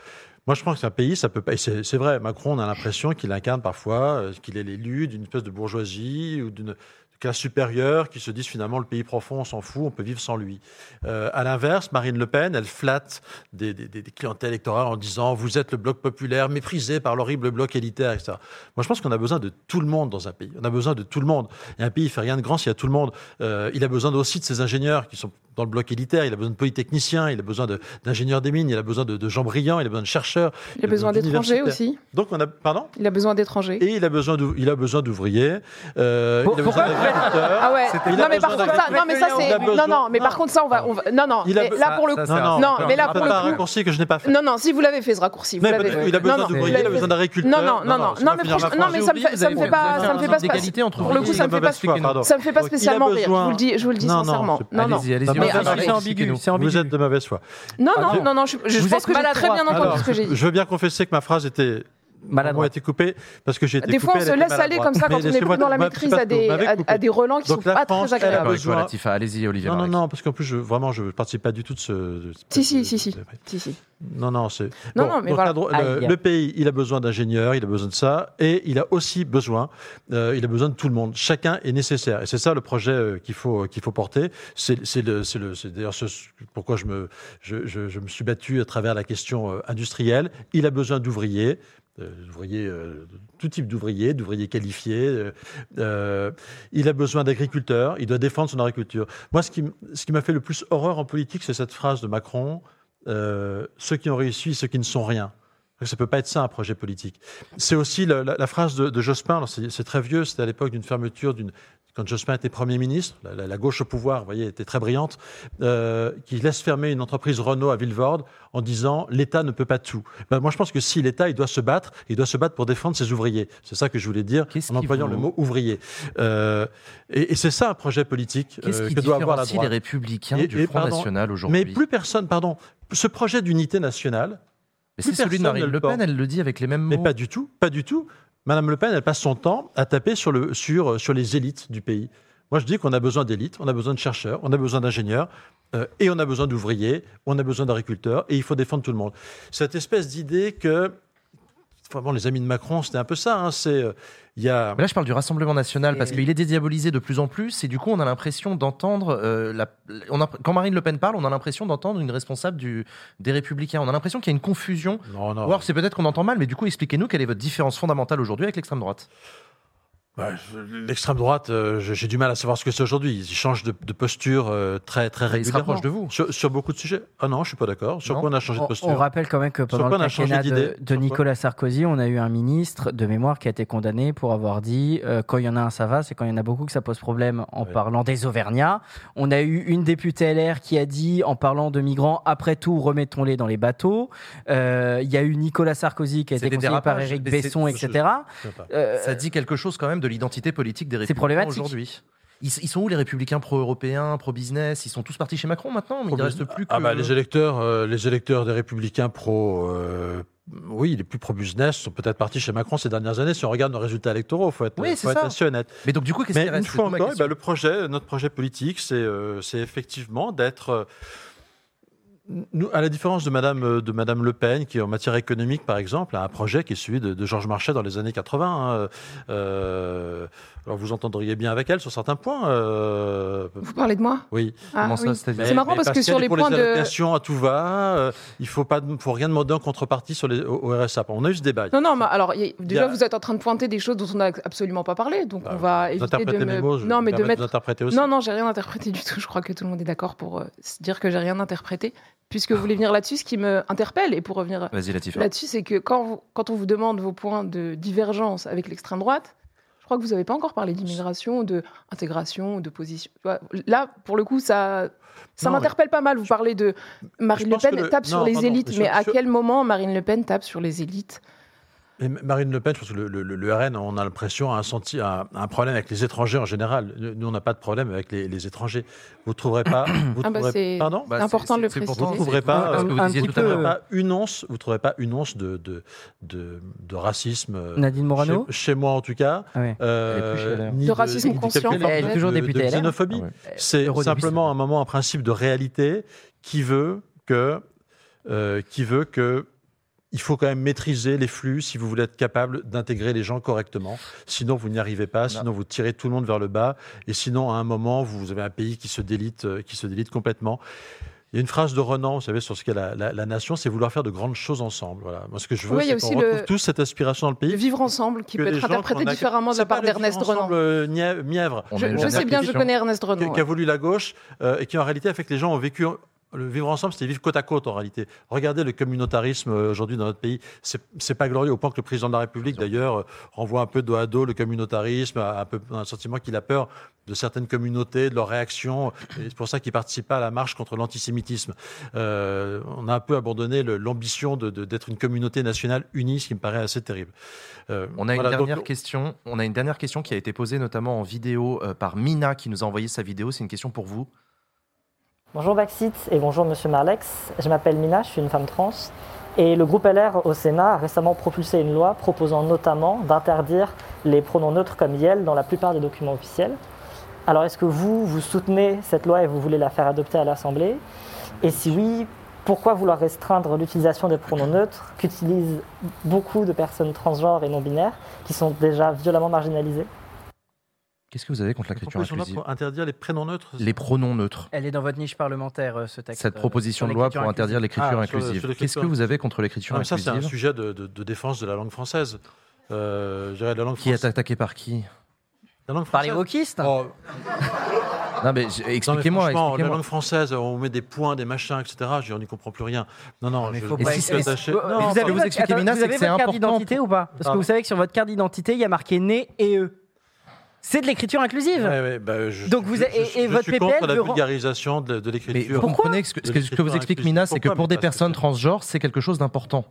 Moi, je pense que c'est un pays, ça peut pas. c'est vrai, Macron, on a l'impression qu'il incarne parfois, euh, qu'il est l'élu d'une espèce de bourgeoisie ou d'une classe supérieure qui se disent finalement le pays profond, on s'en fout, on peut vivre sans lui. Euh, à l'inverse, Marine Le Pen, elle flatte des, des, des, clientèles électorales en disant vous êtes le bloc populaire méprisé par l'horrible bloc élitaire, etc. Moi, je pense qu'on a besoin de tout le monde dans un pays. On a besoin de tout le monde. Et un pays, il fait rien de grand s'il y a tout le monde. Euh, il a besoin aussi de ses ingénieurs qui sont dans le bloc élitaire, il a besoin de polytechniciens, il a besoin d'ingénieurs des mines, il a besoin de, de, gens brillants, il a besoin de chercheurs. Il a besoin d'étrangers aussi. Donc on a, pardon Il a besoin d'étrangers. Et il a besoin d'ouvriers. Euh, il a besoin Ah ouais. Non mais par contre ça, non mais ça c'est, non non mais par contre ça on va, on va... non non. A... Là pour le coup, non non, mais là pour le coup, un raccourci que je n'ai pas fait. Non non, si vous l'avez fait ce raccourci, vous l'avez fait. Il a besoin d'ouvriers, il a besoin d'agriculteurs. Non non non non, non mais non mais ça me fait, ça me fait pas, ça me fait pas pour le coup ça me fait pas, ça me fait pas spécialement rire. Je vous le dis, je vous le dis sincèrement. Non non. Allez-y allez-y. C'est ambigu. Vous êtes de mauvaise foi. Non non non non, je pense que j'ai très bien entendu ce que j'ai dit. Je veux bien confesser que ma phrase était maladroit. a été coupé parce que j'ai été Des fois, on se laisse aller comme ça quand on est plus dans la maîtrise à des, à, des relents qui sont pas très agréables. Allez-y, Olivier. Non, non, non, parce qu'en plus, je, vraiment, je ne participe pas du tout de ce. Si, si, si, si. si, Non, non, c'est. Non, non, mais voilà. Le, pays, il a besoin d'ingénieurs, il a besoin de ça, et il a aussi besoin, euh, il a besoin de tout le monde. Chacun est nécessaire, et c'est ça le projet euh, qu'il faut qu'il faut porter. C'est le, c'est le, c'est d'ailleurs ce, pourquoi je me, je, je, je me suis battu à travers la question euh, industrielle. Il a besoin d'ouvriers d'ouvriers, euh, tout type d'ouvriers, d'ouvriers qualifiés. Euh, euh, il a besoin d'agriculteurs, il doit défendre son agriculture. Moi, ce qui, ce qui m'a fait le plus horreur en politique, c'est cette phrase de Macron ceux qui ont réussi, ceux qui ne sont rien. Ça ne peut pas être ça un projet politique. C'est aussi la, phrase de, de Jospin, c'est très vieux, c'était à l'époque d'une fermeture d'une quand Jospin était Premier ministre, la, gauche au pouvoir, vous voyez, était très brillante, euh, qui laisse fermer une entreprise Renault à Villevorde en disant l'État ne peut pas tout. Ben, moi, je pense que si l'État, il doit se battre, il doit se battre pour défendre ses ouvriers. C'est ça que je voulais dire en employant le mot ouvrier. Euh, et, c'est ça un projet politique euh, que doit avoir la droite. les Républicains du Front National aujourd'hui? Mais plus personne, pardon, ce projet d'unité nationale. C'est celui de Marine Le Pen, elle le dit avec les mêmes mots. Mais pas du tout, pas du tout. Madame Le Pen, elle passe son temps à taper sur, le, sur, sur les élites du pays. Moi, je dis qu'on a besoin d'élites, on a besoin de chercheurs, on a besoin d'ingénieurs, euh, et on a besoin d'ouvriers, on a besoin d'agriculteurs, et il faut défendre tout le monde. Cette espèce d'idée que les amis de Macron, c'était un peu ça. Hein, c'est, euh, il y a... là, je parle du Rassemblement national parce qu'il est dédiabolisé de plus en plus et du coup, on a l'impression d'entendre. Euh, la... on a... Quand Marine Le Pen parle, on a l'impression d'entendre une responsable du... des Républicains. On a l'impression qu'il y a une confusion. Non, non. Ou alors, c'est peut-être qu'on entend mal, mais du coup, expliquez-nous quelle est votre différence fondamentale aujourd'hui avec l'extrême droite. L'extrême droite, euh, j'ai du mal à savoir ce que c'est aujourd'hui. Ils changent de, posture euh, très très régulièrement. de vous sur, beaucoup de sujets. Ah non, je suis pas d'accord. Sur quoi on a changé de posture On rappelle quand même que pendant le quinquennat de, de Nicolas Sarkozy, on a eu un ministre de mémoire qui a été condamné pour avoir dit euh, quand il y en a un ça va, c'est quand il y en a beaucoup que ça pose problème en parlant des Auvergnats. On a eu une députée LR qui a dit en parlant de migrants après tout remettons-les dans les bateaux. Il y a eu Nicolas Sarkozy qui a été conseillé par Éric Besson, etc. ça dit quelque chose quand même de l'identité politique des républicains aujourd'hui. Ils, sont où les républicains pro-européens, pro-business? Ils sont tous partis chez Macron maintenant, mais il ne reste plus ah que... Ah bah, les électeurs, euh, les électeurs des républicains pro... Euh, oui, les plus pro-business sont peut-être partis chez Macron ces dernières années. Si on regarde nos résultats électoraux, il faut être, oui, faut être assez honnête. Mais donc du coup, qu'est-ce qui reste? une fois encore, bah, le projet, notre projet politique, c'est euh, effectivement d'être nous, à la différence de Madame, de Madame Le Pen, qui en matière économique, par exemple, a un projet qui est celui de, Georges Marchais dans les années 80. Hein, euh, alors vous entendriez bien avec elle sur certains points. Euh, vous parlez de moi? Oui. Ah, oui. C'est marrant parce, que sur les pour points les de à tout va, euh, il faut pas, faut rien demander en contrepartie sur les au, RSA. On a eu ce débat. Non, non. Mais alors déjà vous êtes en train de pointer des choses dont on n'a absolument pas parlé, donc on va bah, éviter de me... mots, non, mais de mettre. Aussi. Non, non, j'ai rien interprété du tout. Je crois que tout le monde est d'accord pour se dire que j'ai rien interprété puisque vous voulez venir là-dessus, ce qui me interpelle, et pour revenir là-dessus, c'est que quand, quand on vous demande vos points de divergence avec l'extrême droite, crois que vous n'avez pas encore parlé d'immigration, d'intégration, de position. Là, pour le coup, ça, ça m'interpelle pas mal. Vous parlez de Marine Le Pen tape sur les élites, mais à quel moment Marine Le Pen tape sur les élites? Marine Le Pen, je pense que le, RN, on a l'impression, a un, senti, un, problème avec les étrangers en général. Nous, on n'a pas de problème avec les, étrangers. Vous ne trouverez pas. Vous ah bah c'est pardon important de le préciser. Vous ne trouverez pas, euh, vous pas une once, vous trouverez pas une once de, de, de, de racisme. Euh, Nadine Morano chez, moi, en tout cas. Ah euh, de racisme conscient. Elle est toujours députée. De xénophobie. Ah c'est simplement un moment, un principe de réalité qui veut que, qui veut que il faut quand même maîtriser les flux si vous voulez être capable d'intégrer les gens correctement. Sinon, vous n'y arrivez pas. Sinon, vous tirez tout le monde vers le bas. Et sinon, à un moment, vous avez un pays qui se délite, euh, qui se délite complètement. Il y a une phrase de Renan, vous savez, sur ce qu'est la, la- la nation, c'est vouloir faire de grandes choses ensemble. Voilà. Moi, ce que je veux, Oui, c'est qu'on aussi le- retrouve tous cette aspiration dans le pays. Vivre ensemble, qui peut être interprété a- différemment de la part d'Ernest Renan. euh, Mièvre. Je- je sais bien, je connais Ernest Renan, Qui, ouais. voulu la gauche euh, et qui en réalité a fait que les gens ont vécu. Le vivre ensemble, c'était vivre côte à côte en réalité. Regardez le communautarisme euh, aujourd'hui dans notre pays. C'est pas glorieux au point que le président de la République, d'ailleurs, euh, renvoie un peu dos à dos le communautarisme, un, peu, un sentiment qu'il a peur de certaines communautés, de leurs réactions. C'est pour ça qu'il participe pas à la marche contre l'antisémitisme. Euh, on a un peu abandonné l'ambition de- de- d'être une communauté nationale unie, ce qui me paraît assez terrible. Euh, On a une donc- dernière question. On a une dernière question qui a été posée notamment en vidéo euh, par Mina qui nous a envoyé sa vidéo. C'est une question pour vous. Bonjour Baxit et bonjour Monsieur Marlex. Je m'appelle Mina, je suis une femme trans. Et le groupe LR au Sénat a récemment propulsé une loi proposant notamment d'interdire les pronoms neutres comme YEL dans la plupart des documents officiels. Alors est-ce que vous, vous soutenez cette loi et vous voulez la faire adopter à l'Assemblée? Et si oui, pourquoi vouloir restreindre l'utilisation des pronoms neutres qu'utilisent beaucoup de personnes transgenres et non binaires qui sont déjà violemment marginalisées? Qu'est-ce que vous avez contre l'écriture Proposition de loi inclusive pour interdire les prénoms neutres Les pronoms neutres. Elle est dans votre niche parlementaire, euh, ce texte. Cette euh, proposition de loi l'écriture pour interdire inclusive. l'écriture Ah, inclusive. Qu'est-ce que vous avez contre l'écriture Ah, mais ça, c'est un inclusive sujet de, de- de défense de la langue française. Euh, la langue Qui est attaqué par qui La langue Par les wokistes Oh. (laughs) Non, mais mais expliquez-moi. franchement, la langue française, on met des points, des machins, etc. Je on n'y comprend plus rien. Non, non, je, Faut je pas- est-ce- attaché. vous Non, vous avez votre carte d'identité ou pas? Parce que vous savez que sur votre carte d'identité, il y a marqué né et e. C'est de l'écriture inclusive. Ouais, ouais, bah, je- Donc vous je- avez- je- et, et je votre suis PPL contre la vulgarisation de, de Mais l'écriture. vous comprenez ce que, ce que- ce que vous explique Mina, c'est que pour des Mais personnes transgenres, c'est quelque chose d'important.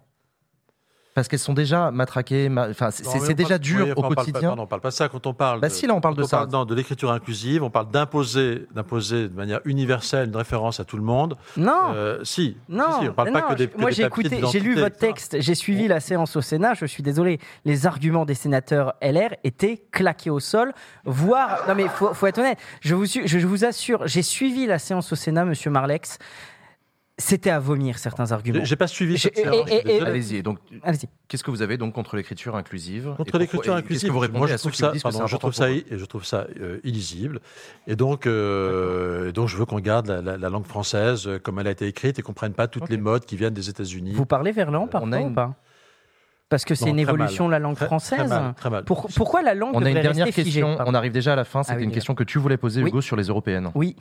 Parce qu'elles sont déjà matraquées, ma- enfin, c'est Non, déjà parle- dur oui, au enfin, quotidien. on parle pas ça quand on parle. Bah de- si, là, on parle de ça. non, de l'écriture inclusive, on parle d'imposer, d'imposer de manière universelle une référence à tout le monde. Non. Euh, si. Non, Si, si, on parle mais pas non, que des. que moi j'ai écouté, j'ai lu votre texte, j'ai suivi la séance au Sénat. Je suis désolé, les arguments des sénateurs LR étaient claqués au sol, voire non mais faut, faut être honnête. Vous, je vous assure, j'ai suivi la séance au Sénat, Monsieur Marlex. C'était à vomir certains arguments. J'ai pas suivi cette. Allez-y. Donc, Allez-y. qu'est-ce que vous avez donc contre l'écriture inclusive Contre l'écriture inclusive, Qu'est-ce que vous répondez moi je à ceux trouve ça, pardon, je trouve ça, je trouve ça euh, illisible, et donc, euh, donc je veux qu'on garde la, la- la langue française euh, comme elle a été écrite et qu'on prenne pas toutes les modes qui viennent des États-Unis. Vous parlez verlan parfois a une- ou pas? Parce que c'est Non, une évolution mal. de la langue française. très mal, très mal. Pour- pourquoi la langue On a une dernière figée question. Pardon. On arrive déjà à la fin. C'était Ah oui, une question que tu voulais poser, Oui. Hugo, sur les européennes. Oui,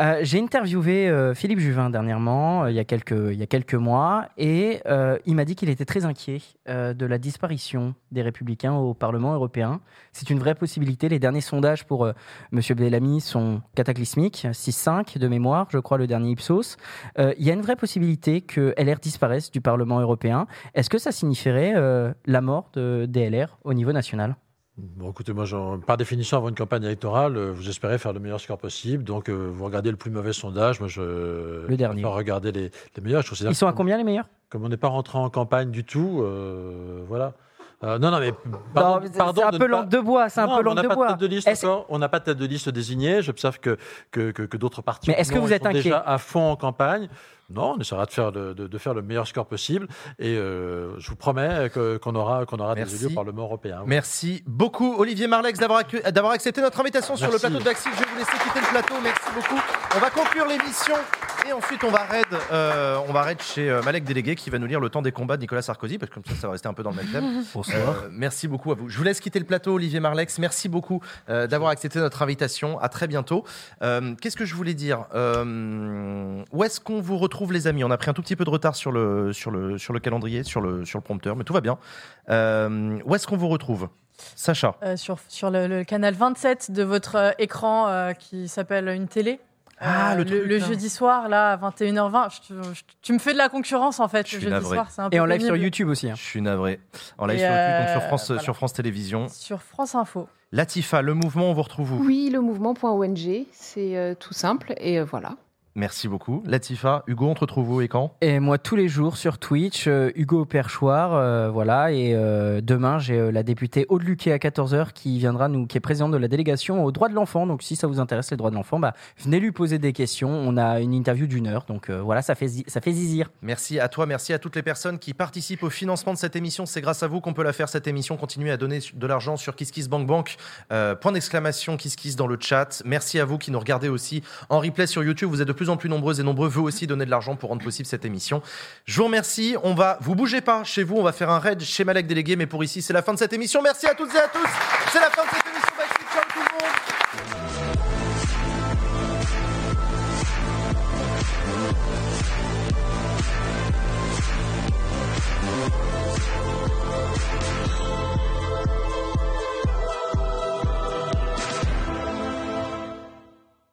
Euh, j'ai interviewé euh, Philippe Juvin dernièrement, euh, il, y a quelques, il y a quelques mois, et euh, il m'a dit qu'il était très inquiet euh, de la disparition des Républicains au Parlement européen. C'est une vraie possibilité. Les derniers sondages pour euh, M. Bellamy sont cataclysmiques, 6-5 de mémoire, je crois, le dernier Ipsos. Euh, il y a une vraie possibilité que LR disparaisse du Parlement européen. Est-ce que ça signifierait euh, la mort de, des LR au niveau national Bon, écoutez, moi, par définition, avant une campagne électorale, euh, vous espérez faire le meilleur score possible. Donc, euh, vous regardez le plus mauvais sondage. Moi, je. Le dernier. Pas regarder les, les meilleurs. Je Ils sont à combien les meilleurs? Comme on n'est pas rentré en campagne du tout, euh, voilà. Euh, non, non, mais pardon, c'est- pardon c'est un peu pas- langue de bois, c'est un Non, peu langue n'a de pas bois. de liste. On n'a pas de tête de liste désignée. J'observe que, que, que, que d'autres partis Mais est-ce que vous êtes inquiet déjà à fond en campagne Non, on essaiera de faire, de, de- de faire le meilleur score possible. Et euh, je vous promets qu'on aura, qu'on aura des élus au Parlement européen. Merci beaucoup Olivier Marlex d'avoir accepté notre invitation sur le plateau de Baxi. Je vais vous laisser quitter le plateau. Merci beaucoup. On va conclure l'émission et ensuite on va raid, euh, on va raid chez euh, Malek Délégué qui va nous lire le temps des combats de Nicolas Sarkozy parce que comme ça ça va rester un peu dans le même thème. (laughs) Bonsoir. Euh, merci beaucoup à vous. Je vous laisse quitter le plateau Olivier Marlex. Merci beaucoup euh, d'avoir accepté notre invitation. À très bientôt. Euh, Qu'est-ce que je voulais dire? Euh, Où est-ce qu'on vous retrouve? Les amis On a pris un tout petit peu de retard sur le sur le sur le calendrier, sur le sur le prompteur, mais tout va bien. Euh, où est-ce qu'on vous retrouve Sacha? Euh, sur, sur le, le canal 27 de votre euh, écran euh, qui s'appelle une télé. Ah, Euh, le truc, le là. jeudi soir, là, à 21h20. Je je tu me fais de la concurrence, en fait, Je le suis jeudi navré. soir. c'est un peu Et en live sur. YouTube aussi. hein. Je suis navré. En live Et sur YouTube, donc sur France, voilà. sur France Télévisions. Sur France Info. Latifa, le mouvement, on vous retrouve où? Oui, le mouvement.ong, c'est euh, tout simple et euh, voilà. Merci beaucoup. Latifa, Hugo, on te retrouve où et quand? Et moi, tous les jours sur Twitch, euh, Hugo Perchoir, euh, voilà. Et euh, demain, j'ai la députée Aude Luquet à 14h qui viendra nous, qui est présidente de la délégation aux droits de l'enfant. Donc, si ça vous intéresse les droits de l'enfant, bah, venez lui poser des questions. On a une interview d'une heure, donc voilà, ça fait ça fait zizir. Merci à toi, merci à toutes les personnes qui participent au financement de cette émission. C'est grâce à vous qu'on peut la faire cette émission. Continuez à donner de l'argent sur KissKissBankBank. Euh, point d'exclamation KissKiss dans le chat. Merci à vous qui nous regardez aussi en replay sur YouTube. Vous êtes de plus en plus nombreuses et nombreux, vous aussi, donner de l'argent pour rendre possible cette émission. Je vous remercie. On va, vous bougez pas chez vous. On va faire un raid chez Malek délégué, mais pour ici, c'est la fin de cette émission. Merci à toutes et à tous. C'est la fin de cette